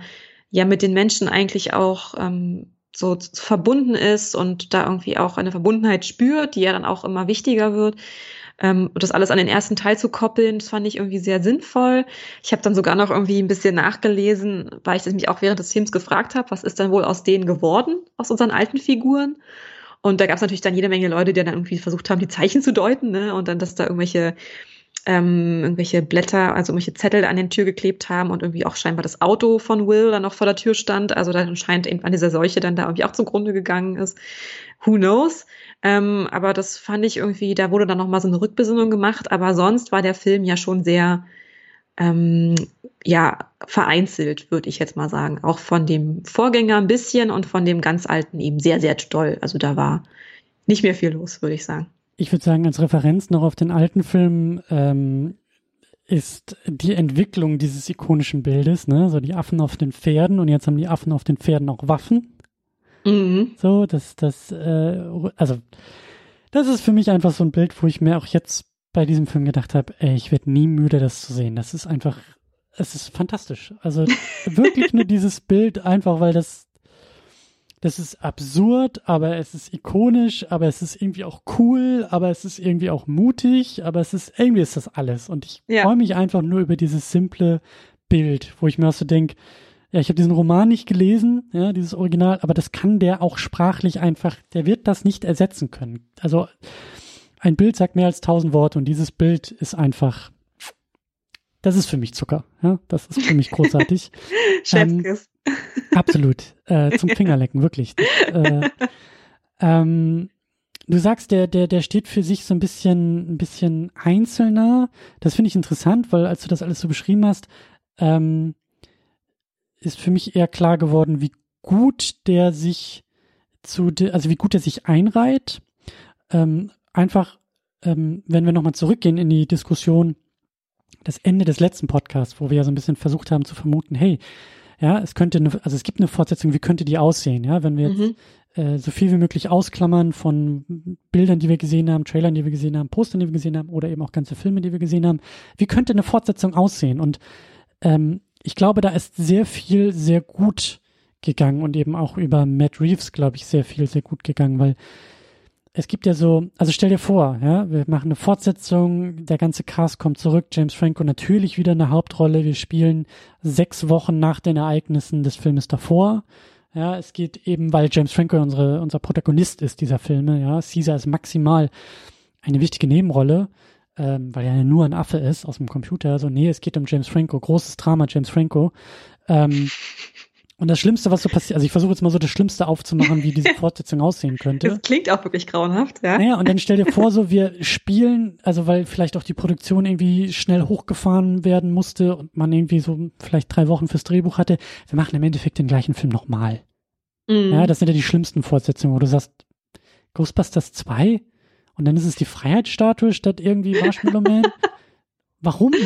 ja mit den Menschen eigentlich auch ähm, so verbunden ist und da irgendwie auch eine Verbundenheit spürt, die ja dann auch immer wichtiger wird. Ähm, und das alles an den ersten Teil zu koppeln, das fand ich irgendwie sehr sinnvoll. Ich habe dann sogar noch irgendwie ein bisschen nachgelesen, weil ich mich auch während des Films gefragt habe, was ist denn wohl aus denen geworden, aus unseren alten Figuren? Und da gab es natürlich dann jede Menge Leute, die dann irgendwie versucht haben, die Zeichen zu deuten, ne? Und dann, dass da irgendwelche ähm, irgendwelche Blätter, also irgendwelche Zettel an den Tür geklebt haben und irgendwie auch scheinbar das Auto von Will dann noch vor der Tür stand. Also dann scheint irgendwann dieser Seuche dann da irgendwie auch zugrunde gegangen ist. Who knows? Ähm, aber das fand ich irgendwie, da wurde dann noch mal so eine Rückbesinnung gemacht. Aber sonst war der Film ja schon sehr ähm, ja, vereinzelt, würde ich jetzt mal sagen. Auch von dem Vorgänger ein bisschen und von dem ganz alten eben sehr, sehr doll. Also da war nicht mehr viel los, würde ich sagen. Ich würde sagen, als Referenz noch auf den alten Film ähm, ist die Entwicklung dieses ikonischen Bildes, ne? So die Affen auf den Pferden und jetzt haben die Affen auf den Pferden auch Waffen. Mhm. So, das, das, äh, also das ist für mich einfach so ein Bild, wo ich mir auch jetzt bei diesem Film gedacht habe, ey, ich werde nie müde, das zu sehen. Das ist einfach, es ist fantastisch. Also wirklich nur dieses Bild, einfach weil das, das ist absurd, aber es ist ikonisch, aber es ist irgendwie auch cool, aber es ist irgendwie auch mutig, aber es ist, irgendwie ist das alles. Und ich Ja. freue mich einfach nur über dieses simple Bild, wo ich mir auch so denke, ja, ich habe diesen Roman nicht gelesen, ja, dieses Original, aber das kann der auch sprachlich einfach, der wird das nicht ersetzen können. Also ein Bild sagt mehr als tausend Worte und dieses Bild ist einfach, das ist für mich Zucker, ja, das ist für mich großartig. Chefkiss. Absolut, äh, zum Fingerlecken, wirklich. Äh, ähm, du sagst, der, der, der steht für sich so ein bisschen, ein bisschen einzelner. Das finde ich interessant, weil als du das alles so beschrieben hast, ähm, ist für mich eher klar geworden, wie gut der sich zu, also wie gut er sich einreiht. Ähm, einfach, ähm, wenn wir nochmal zurückgehen in die Diskussion, das Ende des letzten Podcasts, wo wir ja so ein bisschen versucht haben zu vermuten, hey, ja, es könnte eine, also es gibt eine Fortsetzung, wie könnte die aussehen, ja, wenn wir jetzt Mhm. äh, so viel wie möglich ausklammern von Bildern, die wir gesehen haben, Trailern, die wir gesehen haben, Postern, die wir gesehen haben oder eben auch ganze Filme, die wir gesehen haben. Wie könnte eine Fortsetzung aussehen? Und ähm, ich glaube, da ist sehr viel sehr gut gegangen und eben auch über Matt Reeves, glaube ich, sehr viel sehr gut gegangen, weil es gibt ja so, also stell dir vor, ja, wir machen eine Fortsetzung, der ganze Cast kommt zurück, James Franco natürlich wieder eine Hauptrolle, wir spielen sechs Wochen nach den Ereignissen des Filmes davor. Ja, es geht eben, weil James Franco unsere, unser Protagonist ist dieser Filme, ja, Caesar ist maximal eine wichtige Nebenrolle. ähm, weil er ja nur ein Affe ist aus dem Computer. So, nee, es geht um James Franco, großes Drama James Franco. Ähm, und das Schlimmste, was so passiert, also ich versuche jetzt mal so das Schlimmste aufzumachen, wie diese Fortsetzung aussehen könnte. Das klingt auch wirklich grauenhaft, ja. Naja, und dann stell dir vor, so wir spielen, also weil vielleicht auch die Produktion irgendwie schnell hochgefahren werden musste und man irgendwie so vielleicht drei Wochen fürs Drehbuch hatte, wir machen im Endeffekt den gleichen Film nochmal. Mhm. Ja, das sind ja die schlimmsten Fortsetzungen, wo du sagst, Ghostbusters 2 und dann ist es die Freiheitsstatue statt irgendwie Marshmallow Man. Warum?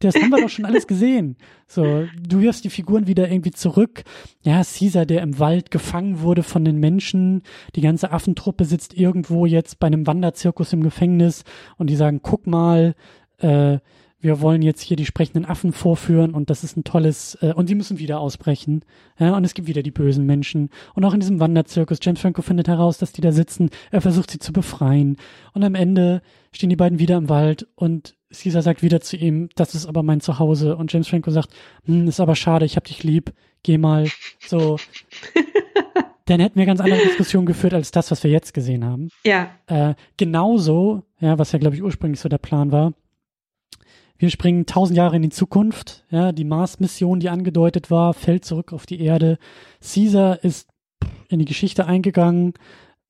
Das haben wir doch schon alles gesehen. So, du wirfst die Figuren wieder irgendwie zurück. Ja, Caesar, der im Wald gefangen wurde von den Menschen. Die ganze Affentruppe sitzt irgendwo jetzt bei einem Wanderzirkus im Gefängnis und die sagen, guck mal, äh, wir wollen jetzt hier die sprechenden Affen vorführen und das ist ein tolles, äh, und sie müssen wieder ausbrechen. Ja, und es gibt wieder die bösen Menschen. Und auch in diesem Wanderzirkus, James Franco findet heraus, dass die da sitzen, er versucht sie zu befreien. Und am Ende stehen die beiden wieder im Wald und Caesar sagt wieder zu ihm, das ist aber mein Zuhause. Und James Franco sagt, hm, ist aber schade, ich hab dich lieb, geh mal. So. Dann hätten wir ganz andere Diskussionen geführt als das, was wir jetzt gesehen haben. Ja. Äh, genauso, ja, was ja, glaube ich, ursprünglich so der Plan war, wir springen tausend Jahre in die Zukunft. Ja, die Mars-Mission, die angedeutet war, fällt zurück auf die Erde. Caesar ist in die Geschichte eingegangen.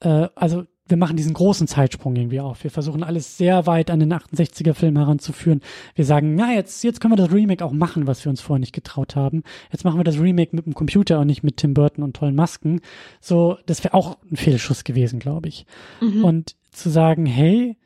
Äh, also wir machen diesen großen Zeitsprung irgendwie auf. Wir versuchen alles sehr weit an den 68er-Film heranzuführen. Wir sagen, na, jetzt, jetzt können wir das Remake auch machen, was wir uns vorher nicht getraut haben. Jetzt machen wir das Remake mit dem Computer und nicht mit Tim Burton und tollen Masken. So, das wäre auch ein Fehlschuss gewesen, glaube ich. Mhm. Und zu sagen, hey,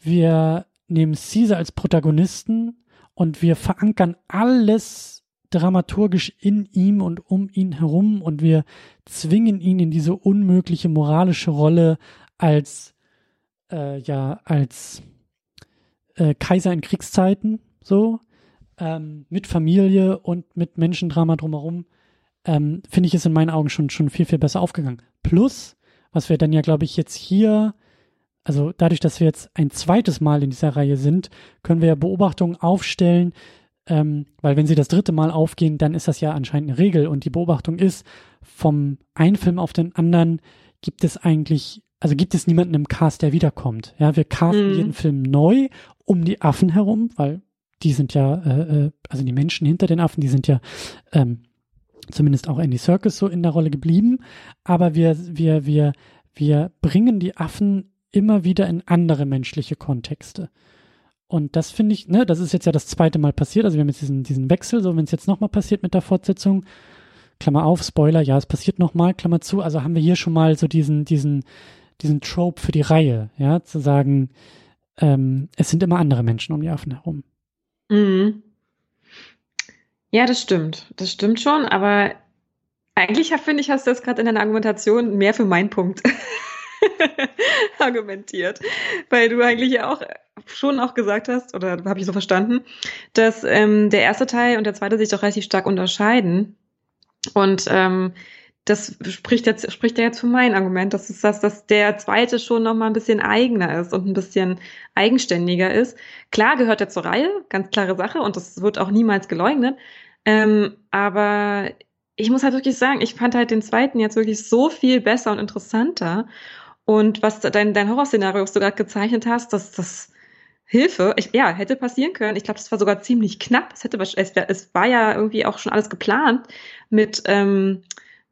wir nehmen Caesar als Protagonisten und wir verankern alles dramaturgisch in ihm und um ihn herum und wir zwingen ihn in diese unmögliche moralische Rolle als äh, ja als äh, Kaiser in Kriegszeiten so ähm, mit Familie und mit Menschendrama drumherum ähm, finde ich es in meinen Augen schon schon viel viel besser aufgegangen. Plus was wir dann ja glaube ich jetzt hier also dadurch, dass wir jetzt ein zweites Mal in dieser Reihe sind, können wir ja Beobachtungen aufstellen, ähm, weil wenn sie das dritte Mal aufgehen, dann ist das ja anscheinend eine Regel und die Beobachtung ist, vom einen Film auf den anderen gibt es eigentlich, also gibt es niemanden im Cast, der wiederkommt. Ja, wir casten mhm. jeden Film neu um die Affen herum, weil die sind ja, äh, äh, also die Menschen hinter den Affen, die sind ja ähm, zumindest auch Andy Circus so in der Rolle geblieben, aber wir, wir, wir, wir bringen die Affen immer wieder in andere menschliche Kontexte. Und das finde ich, ne, das ist jetzt ja das zweite Mal passiert. Also wir haben jetzt diesen, diesen Wechsel, so wenn es jetzt nochmal passiert mit der Fortsetzung, Klammer auf, Spoiler, ja, es passiert nochmal, Klammer zu, also haben wir hier schon mal so diesen, diesen, diesen Trope für die Reihe, ja, zu sagen, ähm, es sind immer andere Menschen um die Affen herum. Mhm. Ja, das stimmt. Das stimmt schon, aber eigentlich finde ich, hast du das gerade in deiner Argumentation mehr für meinen Punkt argumentiert, weil du eigentlich ja auch schon auch gesagt hast, oder habe ich so verstanden, dass ähm, der erste Teil und der zweite sich doch relativ stark unterscheiden. Und ähm, das spricht jetzt, spricht ja jetzt für mein Argument, dass es das, dass der zweite schon noch mal ein bisschen eigener ist und ein bisschen eigenständiger ist. Klar gehört er zur Reihe, ganz klare Sache, und das wird auch niemals geleugnet. Ähm, aber ich muss halt wirklich sagen, ich fand halt den zweiten jetzt wirklich so viel besser und interessanter. Und was dein, dein Horrorszenario, was du gerade gezeichnet hast, dass das Hilfe, ich, ja, hätte passieren können. Ich glaube, das war sogar ziemlich knapp. Es, hätte, es, es war ja irgendwie auch schon alles geplant mit, ähm,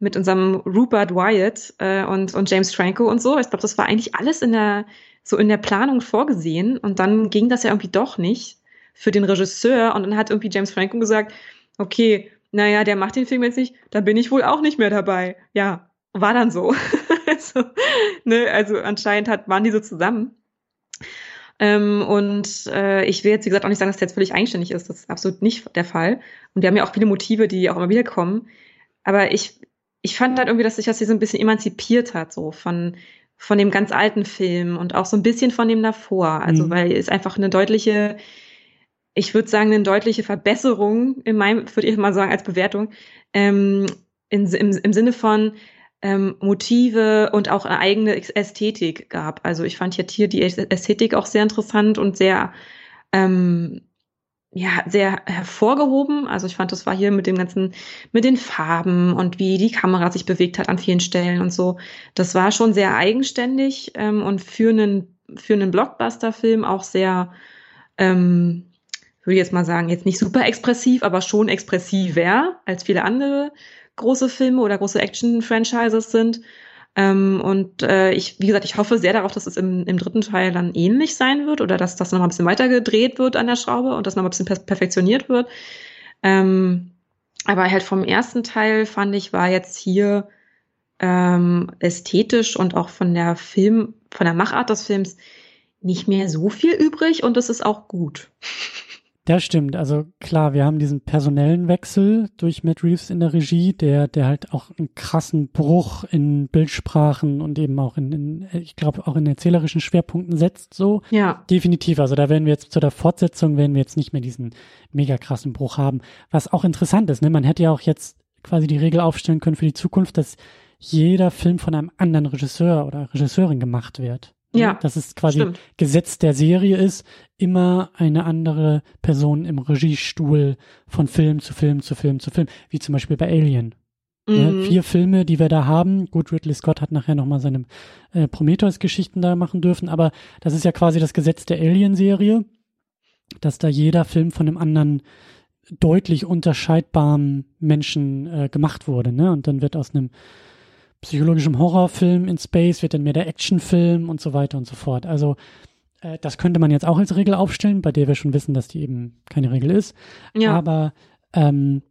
mit unserem Rupert Wyatt äh, und, und James Franco und so. Ich glaube, das war eigentlich alles in der, so in der Planung vorgesehen. Und dann ging das ja irgendwie doch nicht für den Regisseur. Und dann hat irgendwie James Franco gesagt, okay, naja, der macht den Film jetzt nicht, dann bin ich wohl auch nicht mehr dabei. Ja, war dann so. also, ne, also anscheinend hat, waren die so zusammen. Ähm, und äh, ich will jetzt, wie gesagt, auch nicht sagen, dass der jetzt völlig eigenständig ist. Das ist absolut nicht der Fall. Und wir haben ja auch viele Motive, die auch immer wieder kommen. Aber ich, ich fand halt irgendwie, dass sich das hier so ein bisschen emanzipiert hat, so von, von dem ganz alten Film und auch so ein bisschen von dem davor. Also, mhm. weil es einfach eine deutliche, ich würde sagen, eine deutliche Verbesserung in meinem, würde ich mal sagen, als Bewertung, ähm, in, im, im Sinne von, ähm, Motive und auch eine eigene Ästhetik gab. Also ich fand jetzt hier die Ästhetik auch sehr interessant und sehr ähm, ja, sehr hervorgehoben. Also ich fand, das war hier mit dem ganzen, mit den Farben und wie die Kamera sich bewegt hat an vielen Stellen und so. Das war schon sehr eigenständig ähm, und für einen für einen Blockbuster-Film auch sehr, ähm, würde ich jetzt mal sagen, jetzt nicht super expressiv, aber schon expressiver als viele andere große Filme oder große Action-Franchises sind. Ähm, und äh, ich, wie gesagt, ich hoffe sehr darauf, dass es im, im dritten Teil dann ähnlich sein wird oder dass das nochmal ein bisschen weiter gedreht wird an der Schraube und das nochmal ein bisschen perfektioniert wird. Ähm, aber halt vom ersten Teil fand ich, war jetzt hier ähm, ästhetisch und auch von der Film, von der Machart des Films nicht mehr so viel übrig und das ist auch gut. Das stimmt. Also klar, wir haben diesen personellen Wechsel durch Matt Reeves in der Regie, der, der halt auch einen krassen Bruch in Bildsprachen und eben auch in, in ich glaube, auch in erzählerischen Schwerpunkten setzt, so. Ja. Definitiv. Also da werden wir jetzt zu der Fortsetzung, werden wir jetzt nicht mehr diesen mega krassen Bruch haben. Was auch interessant ist, ne? Man hätte ja auch jetzt quasi die Regel aufstellen können für die Zukunft, dass jeder Film von einem anderen Regisseur oder Regisseurin gemacht wird. Ja. Dass es quasi stimmt. Gesetz der Serie ist, immer eine andere Person im Regiestuhl von Film zu Film zu Film zu Film, wie zum Beispiel bei Alien. Ne? Mhm. Vier Filme, die wir da haben. Gut, Ridley Scott hat nachher nochmal seine äh, Prometheus-Geschichten da machen dürfen, aber das ist ja quasi das Gesetz der Alien-Serie, dass da jeder Film von einem anderen deutlich unterscheidbaren Menschen äh, gemacht wurde, ne? Und dann wird aus einem psychologischem Horrorfilm in Space wird dann mehr der Actionfilm und so weiter und so fort. Also äh, das könnte man jetzt auch als Regel aufstellen, bei der wir schon wissen, dass die eben keine Regel ist. Ja. Aber ähm,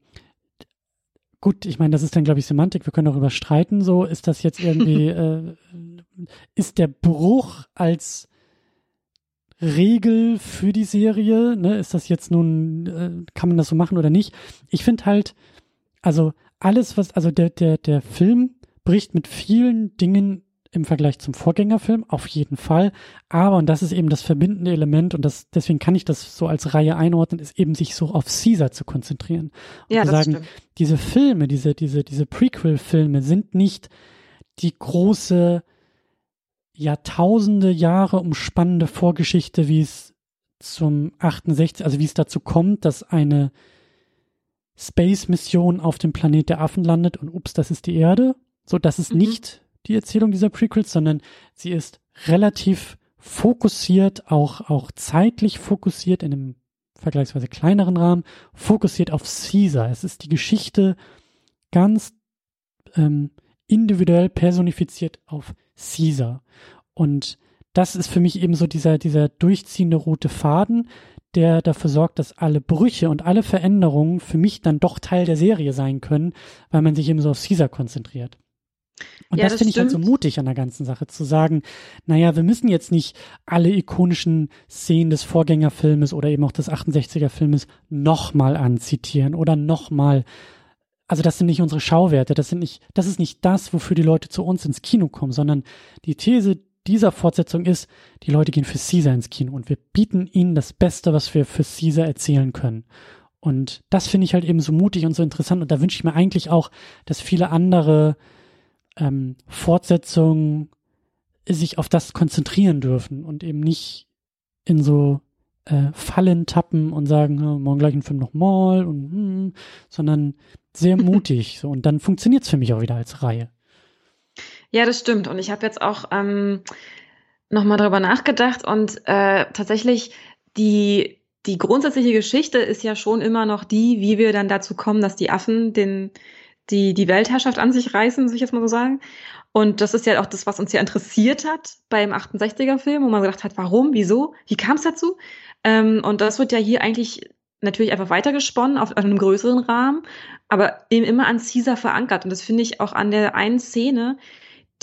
gut, ich meine, das ist dann, glaube ich, Semantik. Wir können darüber streiten. So ist das jetzt irgendwie, äh, ist der Bruch als Regel für die Serie, ne, ist das jetzt nun, äh, kann man das so machen oder nicht? Ich finde halt, also alles, was, also der, der, der Film bricht mit vielen Dingen im Vergleich zum Vorgängerfilm, auf jeden Fall. Aber, und das ist eben das verbindende Element, und das, deswegen kann ich das so als Reihe einordnen, ist eben sich so auf Caesar zu konzentrieren. Und Ja, zu sagen, stimmt. diese Filme, diese, diese, diese Prequel-Filme sind nicht die große Jahrtausende Jahre umspannende Vorgeschichte, wie es zum 68, also wie es dazu kommt, dass eine Space-Mission auf dem Planet der Affen landet und ups, das ist die Erde. So, das ist Mhm. nicht die Erzählung dieser Prequels, sondern sie ist relativ fokussiert, auch, auch zeitlich fokussiert in einem vergleichsweise kleineren Rahmen, fokussiert auf Caesar. Es ist die Geschichte ganz ähm, individuell personifiziert auf Caesar. Und das ist für mich eben so dieser, dieser durchziehende rote Faden, der dafür sorgt, dass alle Brüche und alle Veränderungen für mich dann doch Teil der Serie sein können, weil man sich eben so auf Caesar konzentriert. Und Ja, das das finde ich halt so mutig an der ganzen Sache, zu sagen, naja, wir müssen jetzt nicht alle ikonischen Szenen des Vorgängerfilmes oder eben auch des 68er Filmes nochmal anzitieren oder nochmal also das sind nicht unsere Schauwerte, das sind nicht, das ist nicht das, wofür die Leute zu uns ins Kino kommen, sondern die These dieser Fortsetzung ist, die Leute gehen für Caesar ins Kino und wir bieten ihnen das Beste, was wir für Caesar erzählen können. Und das finde ich halt eben so mutig und so interessant und da wünsche ich mir eigentlich auch, dass viele andere ähm, Fortsetzungen sich auf das konzentrieren dürfen und eben nicht in so äh, Fallen tappen und sagen, ja, morgen gleich einen Film nochmal und hm, sondern sehr mutig. so und dann funktioniert es für mich auch wieder als Reihe. Ja, das stimmt. Und ich habe jetzt auch ähm, nochmal darüber nachgedacht und äh, tatsächlich die, die grundsätzliche Geschichte ist ja schon immer noch die, wie wir dann dazu kommen, dass die Affen den, die, die Weltherrschaft an sich reißen, soll ich jetzt mal so sagen. Und das ist ja auch das, was uns ja interessiert hat beim 68er-Film, wo man gedacht hat, warum, wieso, wie kam es dazu? Ähm, und das wird ja hier eigentlich natürlich einfach weitergesponnen auf, auf einem größeren Rahmen, aber eben immer an Caesar verankert. Und das finde ich auch an der einen Szene,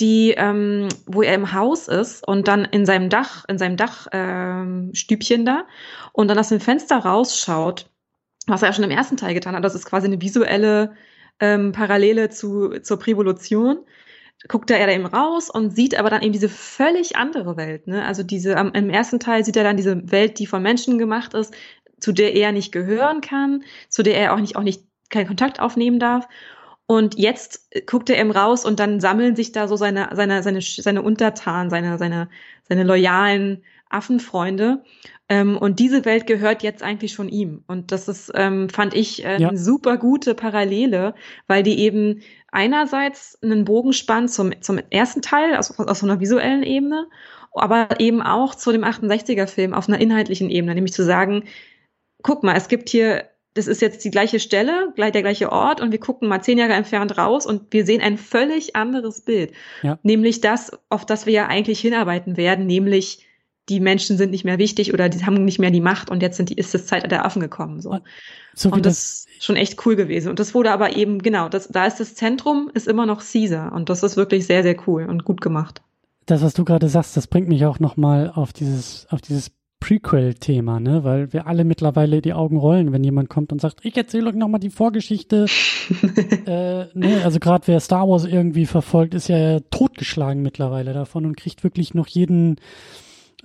die, ähm, wo er im Haus ist und dann in seinem Dach, in seinem Dachstübchen ähm, da und dann aus dem Fenster rausschaut, was er ja schon im ersten Teil getan hat. Das ist quasi eine visuelle ähm, Parallele zu, zur Prävolution. Guckt er eben raus und sieht aber dann eben diese völlig andere Welt. Ne? Also diese, am, im ersten Teil sieht er dann diese Welt, die von Menschen gemacht ist, zu der er nicht gehören kann, zu der er auch nicht, auch nicht keinen Kontakt aufnehmen darf. Und jetzt guckt er eben raus und dann sammeln sich da so seine, seine, seine, seine Untertanen, seine, seine, seine loyalen Affenfreunde. Ähm, und diese Welt gehört jetzt eigentlich schon ihm. Und das ist, ähm, fand ich, äh, Ja. eine super gute Parallele, weil die eben einerseits einen Bogen spannt zum, zum ersten Teil, aus, aus so einer visuellen Ebene, aber eben auch zu dem 68er-Film auf einer inhaltlichen Ebene, nämlich zu sagen, guck mal, es gibt hier, das ist jetzt die gleiche Stelle, gleich der gleiche Ort und wir gucken mal zehn Jahre entfernt raus und wir sehen ein völlig anderes Bild. Ja. Nämlich das, auf das wir ja eigentlich hinarbeiten werden, nämlich die Menschen sind nicht mehr wichtig oder die haben nicht mehr die Macht und jetzt sind die, ist das Zeit der Affen gekommen. So. so und das, ist schon echt cool gewesen. Und das wurde aber eben, genau, das, da ist das Zentrum, ist immer noch Caesar. Und das ist wirklich sehr, sehr cool und gut gemacht. Das, was du gerade sagst, das bringt mich auch nochmal auf dieses, auf dieses Prequel-Thema, ne? Weil wir alle mittlerweile die Augen rollen, wenn jemand kommt und sagt, ich erzähle euch nochmal die Vorgeschichte. äh, ne? Also gerade wer Star Wars irgendwie verfolgt, ist ja totgeschlagen mittlerweile davon und kriegt wirklich noch jeden,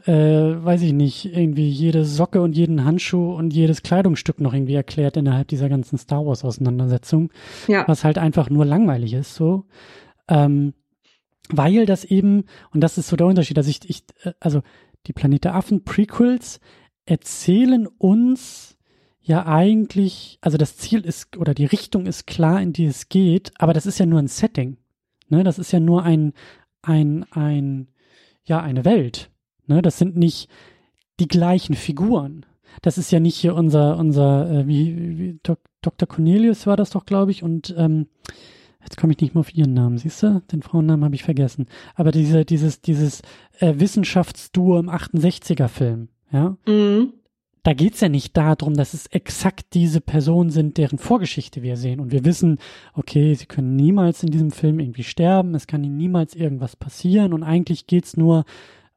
äh, weiß ich nicht, irgendwie jede Socke und jeden Handschuh und jedes Kleidungsstück noch irgendwie erklärt innerhalb dieser ganzen Star Wars Auseinandersetzung. Ja. Was halt einfach nur langweilig ist, so. Ähm, weil das eben, und das ist so der Unterschied, dass ich, ich äh, also die Planet der Affen Prequels erzählen uns ja eigentlich, also das Ziel ist oder die Richtung ist klar, in die es geht, aber das ist ja nur ein Setting. Ne? Das ist ja nur ein, ein, ein, ja, eine Welt. Ne, das sind nicht die gleichen Figuren. Das ist ja nicht hier unser, unser, äh, wie, wie Dok Dr. Cornelius war das doch, glaube ich, und ähm, jetzt komme ich nicht mehr auf ihren Namen, siehst du? Den Frauennamen habe ich vergessen. Aber diese, dieses, dieses äh, Wissenschaftsduo im 68er-Film, ja. Mhm. Da geht's ja nicht darum, dass es exakt diese Personen sind, deren Vorgeschichte wir sehen. Und wir wissen, okay, sie können niemals in diesem Film irgendwie sterben, es kann ihnen niemals irgendwas passieren. Und eigentlich geht's nur,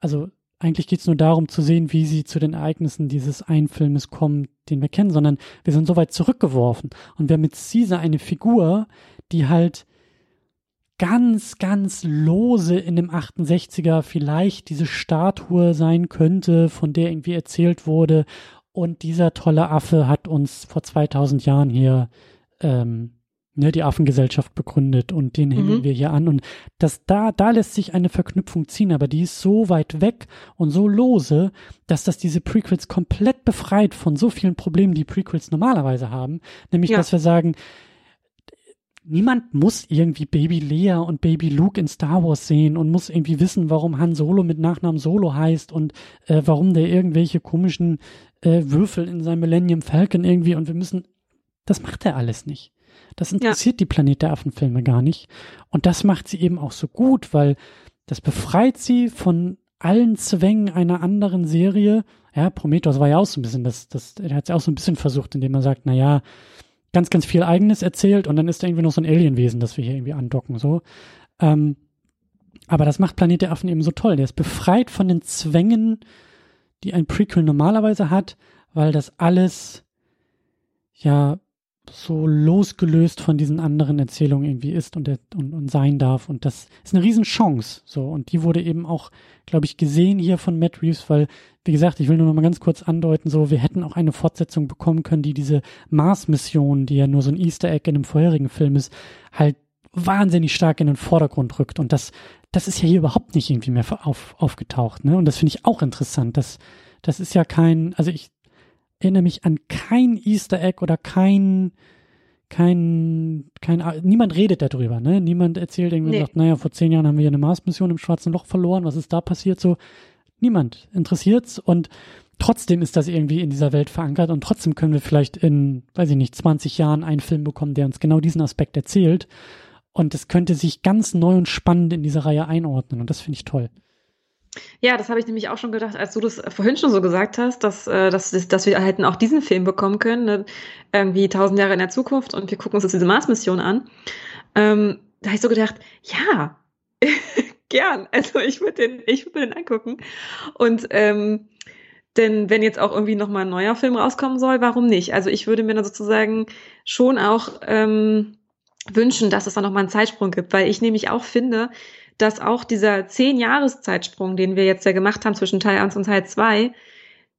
also eigentlich geht es nur darum zu sehen, wie sie zu den Ereignissen dieses einen Filmes kommen, den wir kennen, sondern wir sind so weit zurückgeworfen. Und wir haben mit Caesar eine Figur, die halt ganz, ganz lose in dem 68er vielleicht diese Statue sein könnte, von der irgendwie erzählt wurde. Und dieser tolle Affe hat uns vor 2000 Jahren hier ähm, ne, die Affengesellschaft begründet und den hängen mhm. wir hier an. Und das da, da lässt sich eine Verknüpfung ziehen, aber die ist so weit weg und so lose, dass das diese Prequels komplett befreit von so vielen Problemen, die Prequels normalerweise haben. Nämlich, ja. dass wir sagen, niemand muss irgendwie Baby Leia und Baby Luke in Star Wars sehen und muss irgendwie wissen, warum Han Solo mit Nachnamen Solo heißt und äh, warum der irgendwelche komischen äh, Würfel in seinem Millennium Falcon irgendwie und wir müssen, das macht er alles nicht. Das interessiert ja. die Planet der Affen-Filme gar nicht. Und das macht sie eben auch so gut, weil das befreit sie von allen Zwängen einer anderen Serie. Ja, Prometheus war ja auch so ein bisschen, das, das, er hat es ja auch so ein bisschen versucht, indem er sagt, na ja, ganz, ganz viel Eigenes erzählt und dann ist da irgendwie noch so ein Alienwesen, das wir hier irgendwie andocken, so. Ähm, aber das macht Planet der Affen eben so toll. Der ist befreit von den Zwängen, die ein Prequel normalerweise hat, weil das alles ja so losgelöst von diesen anderen Erzählungen irgendwie ist und, und, und sein darf. Und das ist eine Riesenchance. So, und die wurde eben auch, glaube ich, gesehen hier von Matt Reeves, weil, wie gesagt, ich will nur noch mal ganz kurz andeuten, so, wir hätten auch eine Fortsetzung bekommen können, die diese Mars-Mission, die ja nur so ein Easter Egg in einem vorherigen Film ist, halt wahnsinnig stark in den Vordergrund rückt. Und das, das ist ja hier überhaupt nicht irgendwie mehr auf, aufgetaucht, ne? Und das finde ich auch interessant. Das, das ist ja kein, also ich erinnere mich an kein Easter Egg oder kein, kein, kein, niemand redet darüber, ne? Niemand erzählt irgendwie, nee. sagt, naja, vor zehn Jahren haben wir hier eine Mars-Mission im Schwarzen Loch verloren, was ist da passiert? So, niemand interessiert's und trotzdem ist das irgendwie in dieser Welt verankert und trotzdem können wir vielleicht in, weiß ich nicht, 20 Jahren einen Film bekommen, der uns genau diesen Aspekt erzählt. Und es könnte sich ganz neu und spannend in diese Reihe einordnen und das finde ich toll. Ja, das habe ich nämlich auch schon gedacht, als du das vorhin schon so gesagt hast, dass, äh, dass, dass wir halt auch diesen Film bekommen können, ne? irgendwie tausend Jahre in der Zukunft und wir gucken uns jetzt diese Mars-Mission an. Ähm, da habe ich so gedacht, ja, gern. Also ich würde den, ich würde den angucken. Und ähm, denn wenn jetzt auch irgendwie nochmal ein neuer Film rauskommen soll, warum nicht? Also ich würde mir dann sozusagen schon auch ähm, wünschen, dass es da nochmal einen Zeitsprung gibt, weil ich nämlich auch finde, dass auch dieser zehn Jahreszeitsprung, den wir jetzt ja gemacht haben zwischen Teil 1 und Teil 2,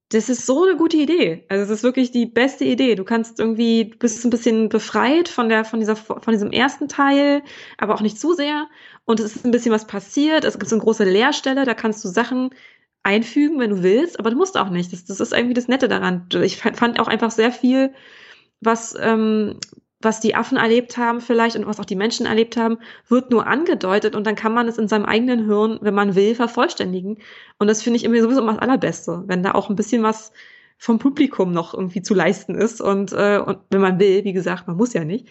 das ist so eine gute Idee. Also es ist wirklich die beste Idee. Du kannst irgendwie, du bist ein bisschen befreit von der, von dieser, von diesem ersten Teil, aber auch nicht zu sehr. Und es ist ein bisschen was passiert. Es gibt so eine große Leerstelle, da kannst du Sachen einfügen, wenn du willst, aber du musst auch nicht. Das, das ist irgendwie das Nette daran. Ich fand auch einfach sehr viel, was, ähm, was die Affen erlebt haben vielleicht und was auch die Menschen erlebt haben, wird nur angedeutet und dann kann man es in seinem eigenen Hirn, wenn man will, vervollständigen. Und das finde ich immer sowieso immer das Allerbeste, wenn da auch ein bisschen was vom Publikum noch irgendwie zu leisten ist und, äh, und wenn man will, wie gesagt, man muss ja nicht.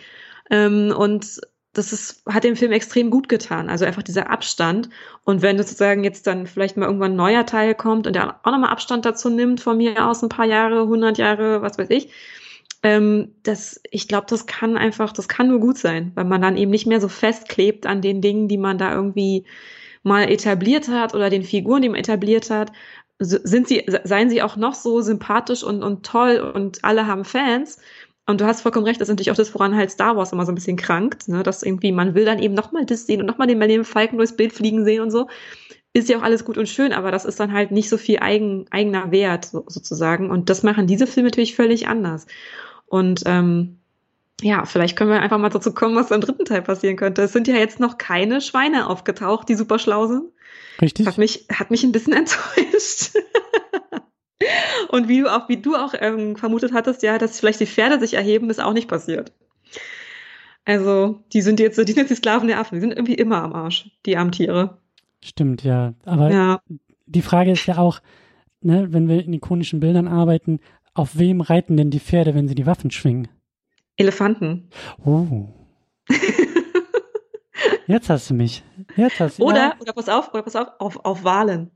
Ähm, und das ist, hat dem Film extrem gut getan. Also einfach dieser Abstand. Und wenn sozusagen jetzt dann vielleicht mal irgendwann ein neuer Teil kommt und der auch nochmal Abstand dazu nimmt, von mir aus ein paar Jahre, 100 Jahre, was weiß ich, ähm, das, ich glaube, das kann einfach, das kann nur gut sein, weil man dann eben nicht mehr so festklebt an den Dingen, die man da irgendwie mal etabliert hat oder den Figuren, die man etabliert hat. Sind sie, seien sie auch noch so sympathisch und, und toll und alle haben Fans, und du hast vollkommen recht, das ist natürlich auch das, woran halt Star Wars immer so ein bisschen krankt, ne? dass irgendwie man will dann eben nochmal das sehen und nochmal den Millennium Falcon durchs Bild fliegen sehen und so. Ist ja auch alles gut und schön, aber das ist dann halt nicht so viel eigen, eigener Wert so, sozusagen. Und das machen diese Filme natürlich völlig anders. Und ähm, ja, vielleicht können wir einfach mal dazu kommen, was im dritten Teil passieren könnte. Es sind ja jetzt noch keine Schweine aufgetaucht, die super schlau sind. Richtig. Hat mich, hat mich ein bisschen enttäuscht. Und wie du auch, wie du auch ähm, vermutet hattest, ja, dass vielleicht die Pferde sich erheben, ist auch nicht passiert. Also, die sind jetzt, die sind jetzt die Sklaven der Affen. Die sind irgendwie immer am Arsch, die armen Tiere. Stimmt, ja. Aber Ja. die Frage ist ja auch, ne, wenn wir in ikonischen Bildern arbeiten, auf wem reiten denn die Pferde, wenn sie die Waffen schwingen? Elefanten. Oh. Jetzt hast du mich. Jetzt hast du Oder, oder pass auf, oder pass auf, auf, auf Walen.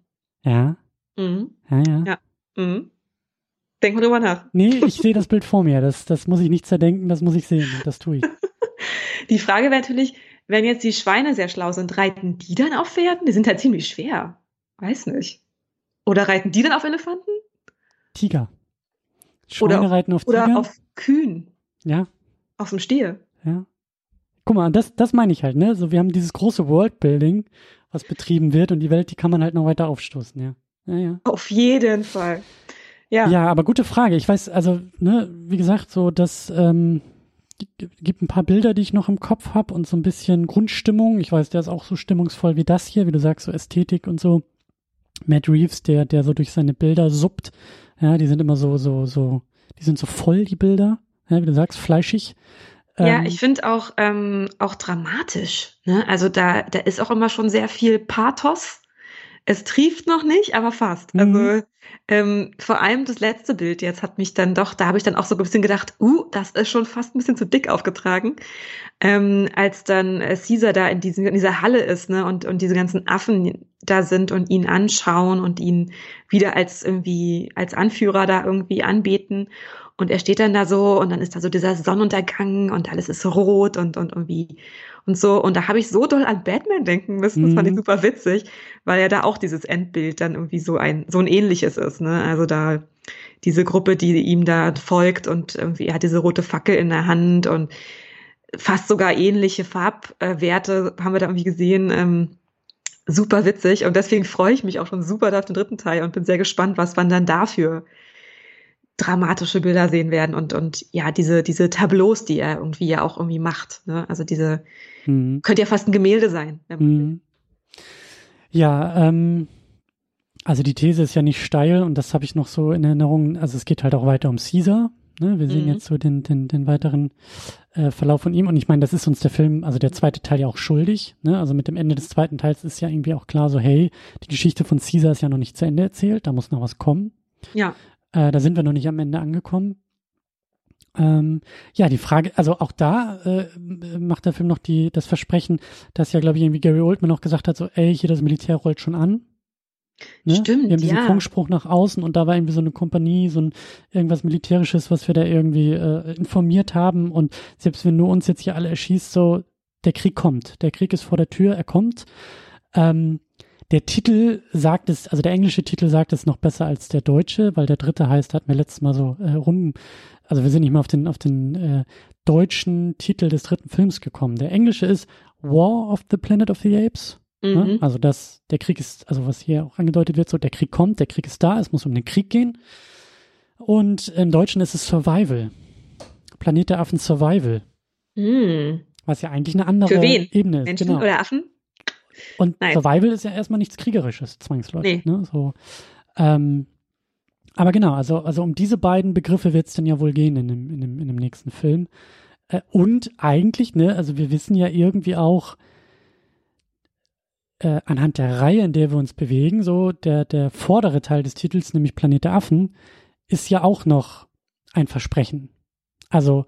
Ja, Mhm. ja, ja. Ja. Mhm. Denk mal drüber nach. Nee, ich sehe das Bild vor mir. Das, das muss ich nicht zerdenken, das muss ich sehen. Das tue ich. Die Frage wäre natürlich, wenn jetzt die Schweine sehr schlau sind, reiten die dann auf Pferden? Die sind halt ziemlich schwer. Weiß nicht. Oder reiten die dann auf Elefanten? Tiger. Schweine Oder auf- reiten auf Tiger. Oder auf Kühen? ja, Auf dem Stier? ja. Guck mal, das, das meine ich halt, ne? So, wir haben dieses große Worldbuilding, was betrieben wird und die Welt, die kann man halt noch weiter aufstoßen, ja. Ja, ja. Auf jeden Fall. Ja. Ja, aber gute Frage. Ich weiß, also, ne, wie gesagt, so, das ähm, gibt ein paar Bilder, die ich noch im Kopf habe und so ein bisschen Grundstimmung. Ich weiß, der ist auch so stimmungsvoll wie das hier, wie du sagst, so Ästhetik und so. Matt Reeves, der, der so durch seine Bilder suppt. Ja, die sind immer so, so, so, die sind so voll, die Bilder. Ja, wie du sagst, fleischig. Ja, Ähm, ich finde auch, ähm, auch dramatisch. Ne? Also da, da ist auch immer schon sehr viel Pathos. Es trieft noch nicht, aber fast. Mhm. Also ähm, vor allem das letzte Bild jetzt hat mich dann doch, da habe ich dann auch so ein bisschen gedacht, uh, das ist schon fast ein bisschen zu dick aufgetragen. Ähm, als dann äh, Caesar da in, diesem, in dieser Halle ist, ne, und, und diese ganzen Affen da sind und ihn anschauen und ihn wieder als irgendwie, als Anführer da irgendwie anbeten. Und er steht dann da so und dann ist da so dieser Sonnenuntergang und alles ist rot und, und irgendwie und so. Und da habe ich so doll an Batman denken müssen. Das fand ich Mhm. super witzig, weil ja da auch dieses Endbild dann irgendwie so ein, so ein ähnliches ist, ne? Also da diese Gruppe, die ihm da folgt und irgendwie er hat diese rote Fackel in der Hand und fast sogar ähnliche Farbwerte haben wir da irgendwie gesehen. Ähm, super witzig und deswegen freue ich mich auch schon super auf den dritten Teil und bin sehr gespannt, was man dann dafür dramatische Bilder sehen werden und und ja diese diese Tableaus, die er irgendwie ja auch irgendwie macht. Ne? Also diese mhm. könnte ja fast ein Gemälde sein. Mhm. Ja, ähm, also die These ist ja nicht steil und das habe ich noch so in Erinnerung. Also es geht halt auch weiter um Caesar. Ne? Wir sehen Mhm. jetzt so den, den, den weiteren äh, Verlauf von ihm und ich meine, das ist uns der Film, also der zweite Teil ja auch schuldig. Ne? Also mit dem Ende des zweiten Teils ist ja irgendwie auch klar so, hey, die Geschichte von Caesar ist ja noch nicht zu Ende erzählt, da muss noch was kommen. Ja, Äh, da sind wir noch nicht am Ende angekommen. Ähm, ja, die Frage, also auch da äh, macht der Film noch die, das Versprechen, dass ja, glaube ich, irgendwie Gary Oldman auch gesagt hat, so, ey, hier das Militär rollt schon an. Ne? Stimmt, Wir haben diesen ja. Funkspruch nach außen und da war irgendwie so eine Kompanie, so ein irgendwas Militärisches, was wir da irgendwie äh, informiert haben und selbst wenn du uns jetzt hier alle erschießt, so, der Krieg kommt. Der Krieg ist vor der Tür, er kommt. Ähm, der Titel sagt es, also der englische Titel sagt es noch besser als der deutsche, weil der dritte heißt, hatten wir letztes Mal so äh, rum, also wir sind nicht mal auf den, auf den äh, deutschen Titel des dritten Films gekommen. Der englische ist War of the Planet of the Apes. Ne? Mhm. Also das, der Krieg ist, also was hier auch angedeutet wird, so der Krieg kommt, der Krieg ist da, es muss um den Krieg gehen. Und im Deutschen ist es Survival. Planet der Affen Survival, Mhm. was ja eigentlich eine andere? Ebene ist. Menschen genau. oder Affen? Und Nice. Survival ist ja erstmal nichts Kriegerisches, zwangsläufig. Nee. Ne? So, ähm, aber genau, also, also um diese beiden Begriffe wird es dann ja wohl gehen in dem, in dem, in dem nächsten Film. Äh, und eigentlich, ne, also wir wissen ja irgendwie auch äh, anhand der Reihe, in der wir uns bewegen, so der, der vordere Teil des Titels, nämlich Planet der Affen, ist ja auch noch ein Versprechen. Also,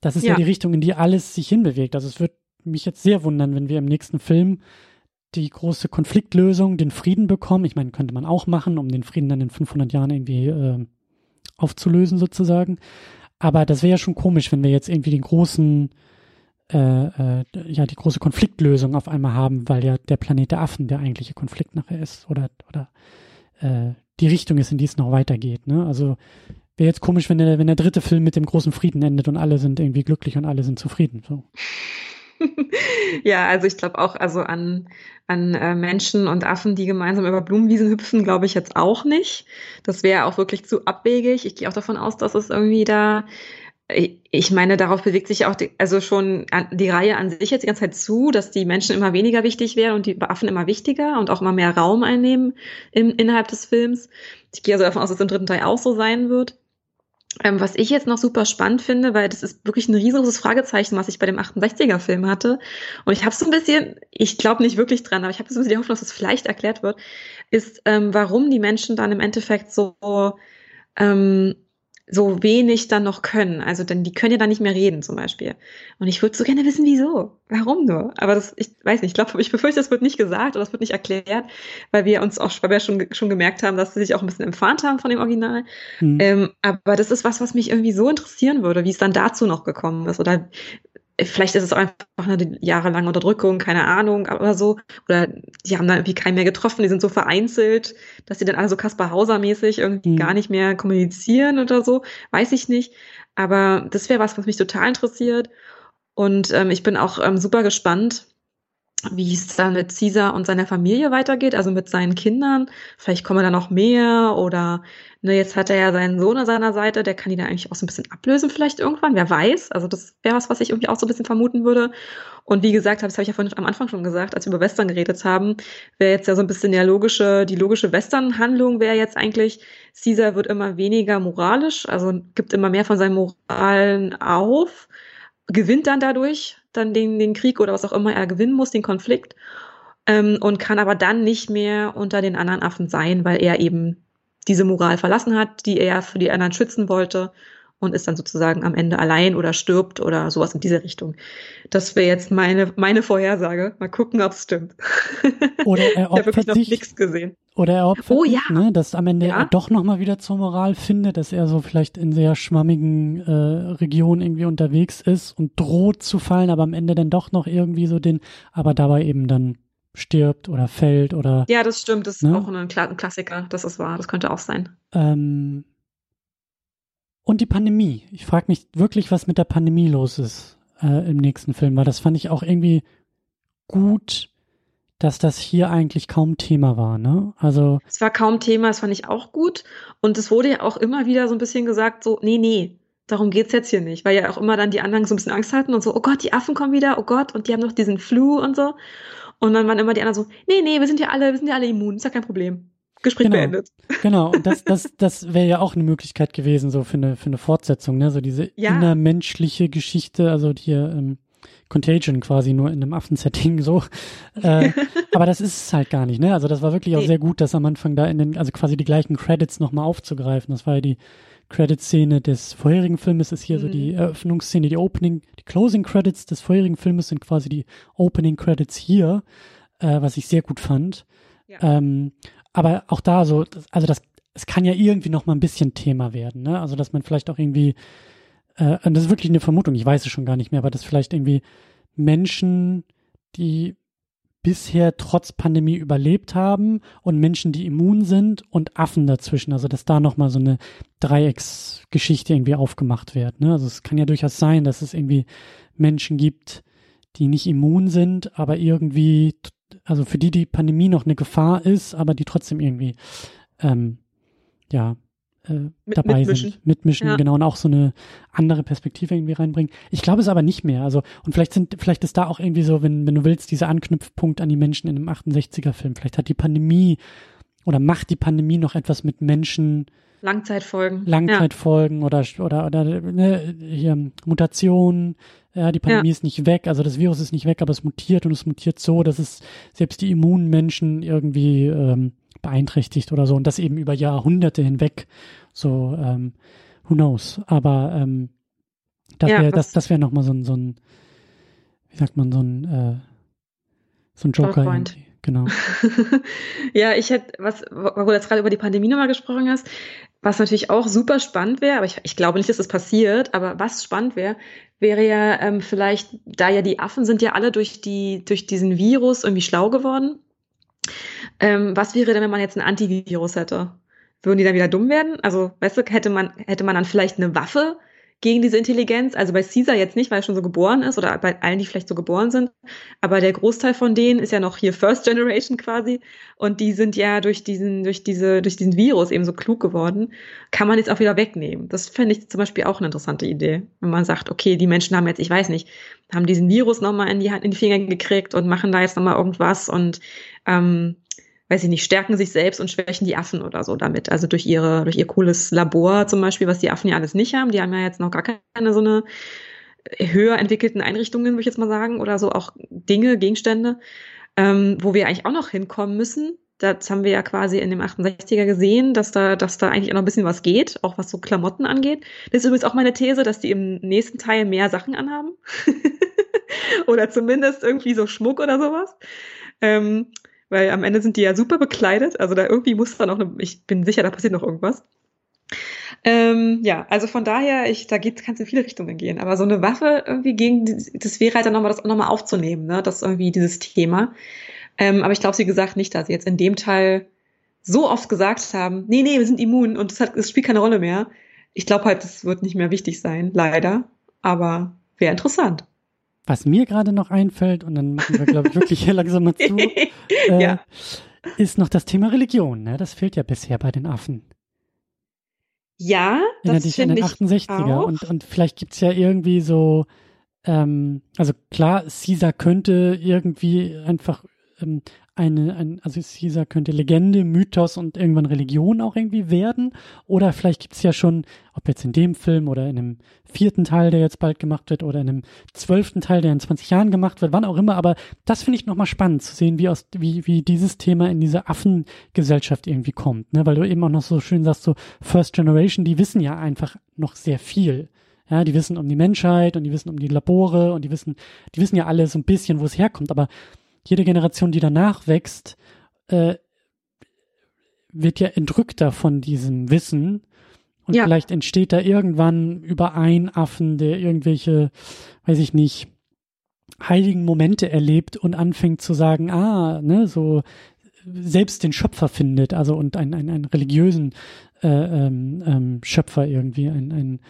das ist ja. ja die Richtung, in die alles sich hinbewegt. Also es wird mich jetzt sehr wundern, wenn wir im nächsten Film die große Konfliktlösung, den Frieden bekommen. Ich meine, könnte man auch machen, um den Frieden dann in 500 Jahren irgendwie äh, aufzulösen sozusagen. Aber das wäre ja schon komisch, wenn wir jetzt irgendwie den großen, äh, äh, ja, die große Konfliktlösung auf einmal haben, weil ja der Planet der Affen der eigentliche Konflikt nachher ist oder, oder äh, die Richtung ist, in die es noch weitergeht. Ne? Also wäre jetzt komisch, wenn der, wenn der dritte Film mit dem großen Frieden endet und alle sind irgendwie glücklich und alle sind zufrieden. So. ja, also ich glaube auch, also an, an äh, Menschen und Affen, die gemeinsam über Blumenwiesen hüpfen, glaube ich jetzt auch nicht. Das wäre auch wirklich zu abwegig. Ich gehe auch davon aus, dass es irgendwie da ich meine, darauf bewegt sich auch die, also schon die Reihe an sich jetzt die ganze Zeit zu, dass die Menschen immer weniger wichtig werden und die Affen immer wichtiger und auch immer mehr Raum einnehmen im, innerhalb des Films. Ich gehe also davon aus, dass es im dritten Teil auch so sein wird. Ähm, was ich jetzt noch super spannend finde, weil das ist wirklich ein riesengroßes Fragezeichen, was ich bei dem 68er-Film hatte. Und ich habe so ein bisschen, ich glaube nicht wirklich dran, aber ich habe so ein bisschen die Hoffnung, dass das vielleicht erklärt wird, ist, ähm, warum die Menschen dann im Endeffekt so ähm, so wenig dann noch können. Also denn die können ja dann nicht mehr reden zum Beispiel. Und ich würde so gerne wissen, wieso, warum nur. Aber das, ich weiß nicht, ich glaube, ich befürchte, das wird nicht gesagt oder das wird nicht erklärt, weil wir uns auch, weil wir schon, schon gemerkt haben, dass sie sich auch ein bisschen entfernt haben von dem Original. Mhm. Ähm, aber das ist was, was mich irgendwie so interessieren würde, wie es dann dazu noch gekommen ist oder vielleicht ist es auch einfach eine jahrelange Unterdrückung, keine Ahnung, oder so. Oder die haben da irgendwie keinen mehr getroffen, die sind so vereinzelt, dass die dann alle so Kaspar Hauser-mäßig irgendwie mhm. gar nicht mehr kommunizieren oder so. Weiß ich nicht. Aber das wäre was, was mich total interessiert. Und ähm, ich bin auch ähm, super gespannt, wie es dann mit Caesar und seiner Familie weitergeht, also mit seinen Kindern. Vielleicht kommen da noch mehr oder ne, jetzt hat er ja seinen Sohn an seiner Seite, der kann ihn da eigentlich auch so ein bisschen ablösen vielleicht irgendwann, wer weiß. Also das wäre was, was ich irgendwie auch so ein bisschen vermuten würde. Und wie gesagt, das habe ich ja vorhin am Anfang schon gesagt, als wir über Western geredet haben, wäre jetzt ja so ein bisschen der logische, die logische Western-Handlung wäre jetzt eigentlich, Caesar wird immer weniger moralisch, also gibt immer mehr von seinen Moralen auf, gewinnt dann dadurch dann den, den Krieg oder was auch immer er gewinnen muss, den Konflikt, ähm, und kann aber dann nicht mehr unter den anderen Affen sein, weil er eben diese Moral verlassen hat, die er für die anderen schützen wollte und ist dann sozusagen am Ende allein oder stirbt oder sowas in diese Richtung. Das wäre jetzt meine, meine Vorhersage. Mal gucken, ob es stimmt. Oder er opfert sich. nichts gesehen. Oder er opfert oh, ja. ne, dass am Ende ja. er doch nochmal wieder zur Moral findet, dass er so vielleicht in sehr schwammigen äh, Regionen irgendwie unterwegs ist und droht zu fallen, aber am Ende dann doch noch irgendwie so den, aber dabei eben dann stirbt oder fällt oder. Ja, das stimmt. Das ist ne? auch ein, ein, Klassiker. Das ist wahr. Das könnte auch sein. Ähm, und die Pandemie. Ich frage mich wirklich, was mit der Pandemie los ist äh, im nächsten Film, weil das fand ich auch irgendwie gut, dass das hier eigentlich kaum Thema war, ne? Also. Es war kaum Thema, das fand ich auch gut. Und es wurde ja auch immer wieder so ein bisschen gesagt, so, nee, nee, darum geht's jetzt hier nicht, weil ja auch immer dann die anderen so ein bisschen Angst hatten und so, oh Gott, die Affen kommen wieder, oh Gott, und die haben noch diesen Flu und so. Und dann waren immer die anderen so, nee, nee, wir sind ja alle, wir sind ja alle immun, ist ja kein Problem. Gespräch genau, beendet. Genau, und das, das, das wäre ja auch eine Möglichkeit gewesen, so für eine, für eine Fortsetzung, ne? So diese ja. innermenschliche Geschichte, also die ähm, Contagion quasi nur in einem Affensetting so. Äh, aber das ist es halt gar nicht, ne? Also das war wirklich auch sehr gut, das am Anfang da in den, also quasi die gleichen Credits nochmal aufzugreifen. Das war ja die Credit-Szene des vorherigen Filmes, ist hier mhm. so die mhm. Eröffnungsszene, die Opening, die Closing Credits des vorherigen Filmes sind quasi die Opening Credits hier, äh, was ich sehr gut fand. Ja. Ähm, aber auch da so, also das, es kann ja irgendwie noch mal ein bisschen Thema werden, ne? Also dass man vielleicht auch irgendwie, äh, und das ist wirklich eine Vermutung, ich weiß es schon gar nicht mehr, aber dass vielleicht irgendwie Menschen, die bisher trotz Pandemie überlebt haben und Menschen, die immun sind und Affen dazwischen. Also dass da nochmal so eine Dreiecksgeschichte irgendwie aufgemacht wird. Ne? Also es kann ja durchaus sein, dass es irgendwie Menschen gibt, die nicht immun sind, aber irgendwie, also für die die Pandemie noch eine Gefahr ist, aber die trotzdem irgendwie ähm, ja äh, Mit, dabei mitmischen. sind, mitmischen, ja. genau, und auch so eine andere Perspektive irgendwie reinbringen. Ich glaube es aber nicht mehr. Also, und vielleicht sind, vielleicht ist da auch irgendwie so, wenn, wenn du willst, dieser Anknüpfpunkt an die Menschen in einem 68er-Film. Vielleicht hat die Pandemie oder macht die Pandemie noch etwas mit Menschen? Langzeitfolgen. Langzeitfolgen ja. oder, oder, oder ne, hier, Mutationen. Ja, die Pandemie ja. ist nicht weg, also das Virus ist nicht weg, aber es mutiert und es mutiert so, dass es selbst die immunen Menschen irgendwie ähm, beeinträchtigt oder so und das eben über Jahrhunderte hinweg. So, ähm, who knows? Aber ähm, das wäre ja, das, das wäre nochmal so ein, so ein, wie sagt man, so ein, äh, so ein Joker. Genau. ja, ich hätte, was, wo du jetzt gerade über die Pandemie nochmal gesprochen hast, was natürlich auch super spannend wäre, aber ich, ich glaube nicht, dass das passiert, aber was spannend wäre, wäre ja ähm, vielleicht, da ja die Affen sind ja alle durch die, durch diesen Virus irgendwie schlau geworden. Ähm, was wäre denn, wenn man jetzt ein Antivirus hätte? Würden die dann wieder dumm werden? Also, weißt du, hätte man, hätte man dann vielleicht eine Waffe, gegen diese Intelligenz. Also bei Caesar jetzt nicht, weil er schon so geboren ist oder bei allen, die vielleicht so geboren sind. Aber der Großteil von denen ist ja noch hier First Generation quasi. Und die sind ja durch diesen, durch diese, durch diesen Virus eben so klug geworden. Kann man jetzt auch wieder wegnehmen. Das fände ich zum Beispiel auch eine interessante Idee. Wenn man sagt, okay, die Menschen haben jetzt, ich weiß nicht, haben diesen Virus nochmal in die, in die Finger gekriegt und machen da jetzt nochmal irgendwas und ähm, weiß ich nicht, stärken sich selbst und schwächen die Affen oder so damit. Also durch ihre, durch ihr cooles Labor zum Beispiel, was die Affen ja alles nicht haben. Die haben ja jetzt noch gar keine so eine höher entwickelten Einrichtungen, würde ich jetzt mal sagen, oder so auch Dinge, Gegenstände, ähm, wo wir eigentlich auch noch hinkommen müssen. Das haben wir ja quasi in dem 68er gesehen, dass da, dass da eigentlich auch noch ein bisschen was geht, auch was so Klamotten angeht. Das ist übrigens auch meine These, dass die im nächsten Teil mehr Sachen anhaben. oder zumindest irgendwie so Schmuck oder sowas. Ähm, weil am Ende sind die ja super bekleidet. Also da irgendwie muss da noch eine, ich bin sicher, da passiert noch irgendwas. Ähm, ja, also von daher, ich, da geht, kannst in viele Richtungen gehen. Aber so eine Waffe irgendwie gegen, das wäre halt dann nochmal, das nochmal aufzunehmen, ne? Das irgendwie dieses Thema. Ähm, aber ich glaube, sie gesagt nicht, dass sie jetzt in dem Teil so oft gesagt haben, nee, nee, wir sind immun und das, hat, das spielt keine Rolle mehr. Ich glaube halt, das wird nicht mehr wichtig sein, leider. Aber wäre interessant. Was mir gerade noch einfällt, und dann machen wir, glaube ich, wirklich hier langsam mal zu, äh, ja. ist noch das Thema Religion. Ne? Das fehlt ja bisher bei den Affen. Ja, das dich an den 68er. Auch. Und, und vielleicht gibt's ja irgendwie so, ähm, also klar, Caesar könnte irgendwie einfach ähm, eine, ein, also Caesar könnte Legende, Mythos und irgendwann Religion auch irgendwie werden. Oder vielleicht gibt's ja schon, ob jetzt in dem Film oder in einem vierten Teil, der jetzt bald gemacht wird, oder in einem zwölften Teil, der in 20 Jahren gemacht wird, wann auch immer. Aber das finde ich nochmal spannend zu sehen, wie aus, wie, wie dieses Thema in diese Affengesellschaft irgendwie kommt. Ne? Weil du eben auch noch so schön sagst, so First Generation, die wissen ja einfach noch sehr viel. Ja, die wissen um die Menschheit und die wissen um die Labore und die wissen, die wissen ja alle so ein bisschen, wo es herkommt, aber jede Generation, die danach wächst, äh, wird ja entrückter von diesem Wissen. Und ja. vielleicht entsteht da irgendwann über einen Affen, der irgendwelche, weiß ich nicht, heiligen Momente erlebt und anfängt zu sagen, ah, ne, so selbst den Schöpfer findet, also und einen, einen, einen religiösen äh, ähm, ähm, Schöpfer irgendwie, ein, ein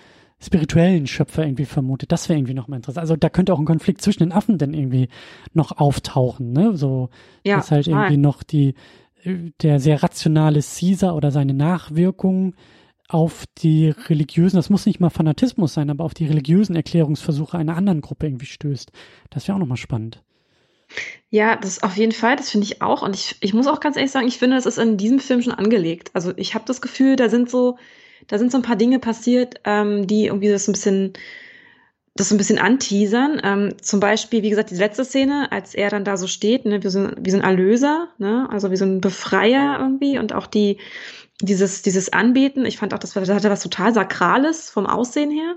spirituellen Schöpfer irgendwie vermutet. Das wäre irgendwie noch mal interessant. Also da könnte auch ein Konflikt zwischen den Affen dann irgendwie noch auftauchen, ne? So, ja, dass halt irgendwie noch die, der sehr rationale Caesar oder seine Nachwirkungen auf die religiösen, das muss nicht mal Fanatismus sein, aber auf die religiösen Erklärungsversuche einer anderen Gruppe irgendwie stößt. Das wäre auch nochmal spannend. Ja, das auf jeden Fall, das finde ich auch. Und ich, ich muss auch ganz ehrlich sagen, ich finde, das ist in diesem Film schon angelegt. Also ich habe das Gefühl, da sind so, da sind so ein paar Dinge passiert, ähm, die irgendwie das ein bisschen das so ein bisschen anteasern. Ähm, zum Beispiel, wie gesagt, die letzte Szene, als er dann da so steht, ne, wie so, wie so ein Erlöser, ne, also wie so ein Befreier irgendwie und auch die, dieses, dieses Anbeten. Ich fand auch, das, das hatte was total Sakrales vom Aussehen her.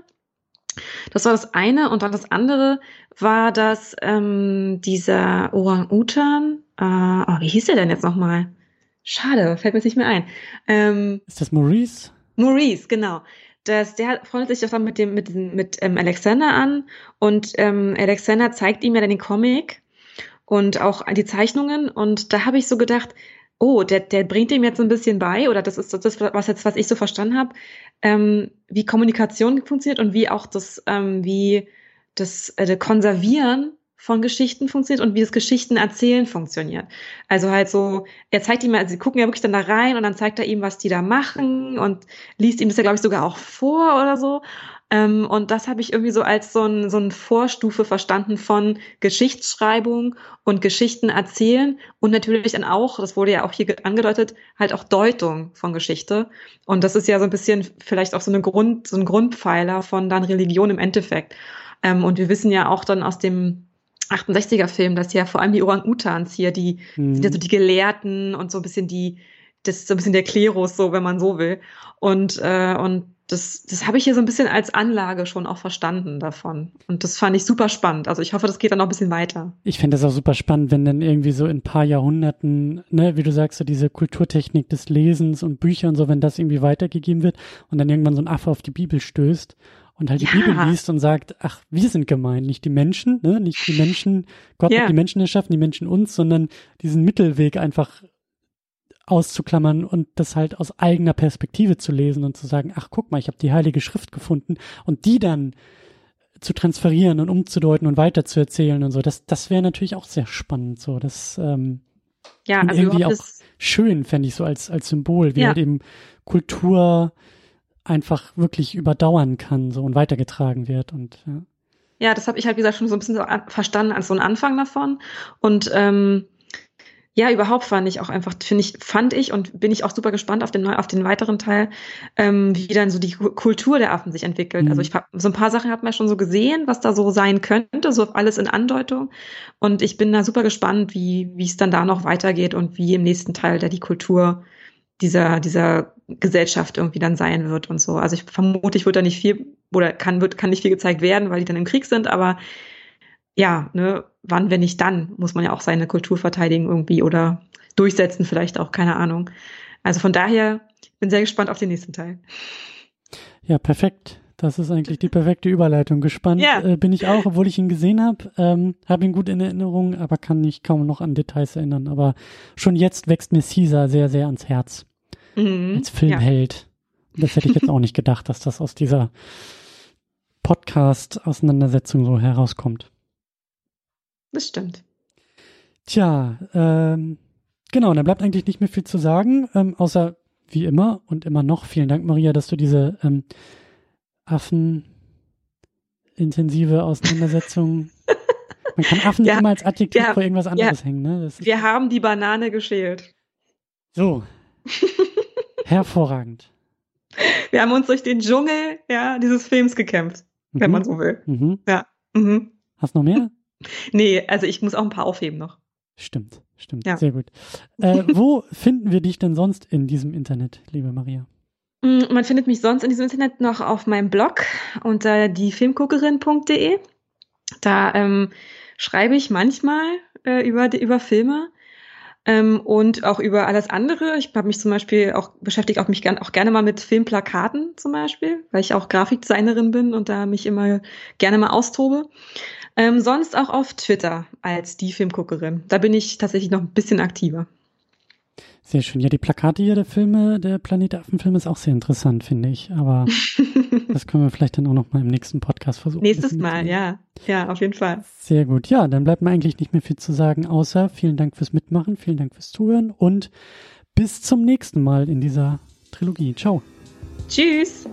Das war das eine. Und dann das andere war das, ähm, dieser Orang-Utan, äh, oh, wie hieß der denn jetzt nochmal? Schade, fällt mir nicht mehr ein. Ähm, Ist das Maurice? Maurice, genau. Das, der freundet sich doch dann mit dem mit, mit ähm, Alexander an und ähm, Alexander zeigt ihm ja dann den Comic und auch die Zeichnungen und da habe ich so gedacht, oh, der, der bringt ihm jetzt ein bisschen bei oder das ist das, was jetzt was ich so verstanden habe, ähm, wie Kommunikation funktioniert und wie auch das ähm, wie das äh, Konservieren von Geschichten funktioniert und wie das Geschichten erzählen funktioniert. Also halt so, er zeigt ihm, also sie gucken ja wirklich dann da rein und dann zeigt er ihm, was die da machen und liest ihm das ja, glaube ich, sogar auch vor oder so. Ähm, und das habe ich irgendwie so als so ein, so ein Vorstufe verstanden von Geschichtsschreibung und Geschichten erzählen und natürlich dann auch, das wurde ja auch hier angedeutet, halt auch Deutung von Geschichte. Und das ist ja so ein bisschen vielleicht auch so, eine Grund, so ein Grundpfeiler von dann Religion im Endeffekt. Ähm, und wir wissen ja auch dann aus dem 68er Film, dass ja vor allem die Orang-Utans hier, die mhm. sind ja so die Gelehrten und so ein bisschen die, das ist so ein bisschen der Klerus, so wenn man so will. Und, äh, und das, das habe ich hier so ein bisschen als Anlage schon auch verstanden davon. Und das fand ich super spannend. Also ich hoffe, das geht dann noch ein bisschen weiter. Ich finde das auch super spannend, wenn dann irgendwie so in ein paar Jahrhunderten, ne, wie du sagst, so diese Kulturtechnik des Lesens und Bücher und so, wenn das irgendwie weitergegeben wird und dann irgendwann so ein Affe auf die Bibel stößt und halt die ja. Bibel liest und sagt, ach, wir sind gemeint, nicht die Menschen, ne, nicht die Menschen, Gott ja. hat die Menschen erschaffen, die Menschen uns, sondern diesen Mittelweg einfach auszuklammern und das halt aus eigener Perspektive zu lesen und zu sagen, ach guck mal, ich habe die heilige Schrift gefunden und die dann zu transferieren und umzudeuten und weiterzuerzählen und so, das, das wäre natürlich auch sehr spannend. So, das ähm, ja, also irgendwie auch schön, fände ich so als, als Symbol, wie ja. halt eben Kultur einfach wirklich überdauern kann so und weitergetragen wird und ja. Ja, das habe ich halt, wie gesagt, schon so ein bisschen so verstanden als so ein Anfang davon. Und ähm, ja, überhaupt fand ich auch einfach, finde ich, fand ich und bin ich auch super gespannt auf den, auf den weiteren Teil, ähm, wie dann so die Kultur der Affen sich entwickelt. Also mhm. Also ich hab, so ein paar Sachen hat man schon so gesehen, was da so sein könnte, so alles in Andeutung. Und ich bin da super gespannt, wie, wie es dann da noch weitergeht und wie im nächsten Teil da die Kultur dieser, dieser Gesellschaft irgendwie dann sein wird und so. Also ich vermute, ich wird da nicht viel, oder kann, wird, kann nicht viel gezeigt werden, weil die dann im Krieg sind, aber ja, ne, wann, wenn nicht dann, muss man ja auch seine Kultur verteidigen irgendwie oder durchsetzen vielleicht auch, keine Ahnung. Also von daher bin sehr gespannt auf den nächsten Teil. Ja, perfekt. Das ist eigentlich die perfekte Überleitung. Gespannt ja. äh, bin ich auch, obwohl ich ihn gesehen habe. Ähm, habe ihn gut in Erinnerung, aber kann mich kaum noch an Details erinnern. Aber schon jetzt wächst mir Caesar sehr, sehr ans Herz. Mhm. Als Filmheld. Ja. Das hätte ich jetzt auch nicht gedacht, dass das aus dieser Podcast-Auseinandersetzung so herauskommt. Das stimmt. Tja, ähm, genau, dann bleibt eigentlich nicht mehr viel zu sagen, ähm, außer wie immer und immer noch. Vielen Dank, Maria, dass du diese ähm, affenintensive Auseinandersetzung. Man kann Affen ja, immer als Adjektiv ja, vor irgendwas anderes ja, hängen, ne? wir haben die Banane geschält. So. Hervorragend. Wir haben uns durch den Dschungel ja, dieses Films gekämpft, mhm. wenn man so will. Mhm. Ja. Mhm. Hast du noch mehr? Nee, also ich muss auch ein paar aufheben noch. Stimmt, stimmt. Sehr gut. Äh, wo finden wir dich denn sonst in diesem Internet, liebe Maria? Mm, man findet mich sonst in diesem Internet noch auf meinem Blog unter diefilmguckerin.de. Da ähm, schreibe ich manchmal äh, über, über Filme ähm, und auch über alles andere. Ich habe mich zum Beispiel auch beschäftigt auch mich gern, auch gerne mal mit Filmplakaten zum Beispiel, weil ich auch Grafikdesignerin bin und da mich immer gerne mal austobe. Ähm, sonst auch auf Twitter als die Filmguckerin. Da bin ich tatsächlich noch ein bisschen aktiver. Sehr schön. Ja, die Plakate hier der Filme, der Planet der Affen-Film ist auch sehr interessant, finde ich. Aber das können wir vielleicht dann auch noch mal im nächsten Podcast versuchen. Nächstes Mal, ja. Ja, auf jeden Fall. Sehr gut. Ja, dann bleibt mir eigentlich nicht mehr viel zu sagen, außer vielen Dank fürs Mitmachen, vielen Dank fürs Zuhören und bis zum nächsten Mal in dieser Trilogie. Ciao. Tschüss.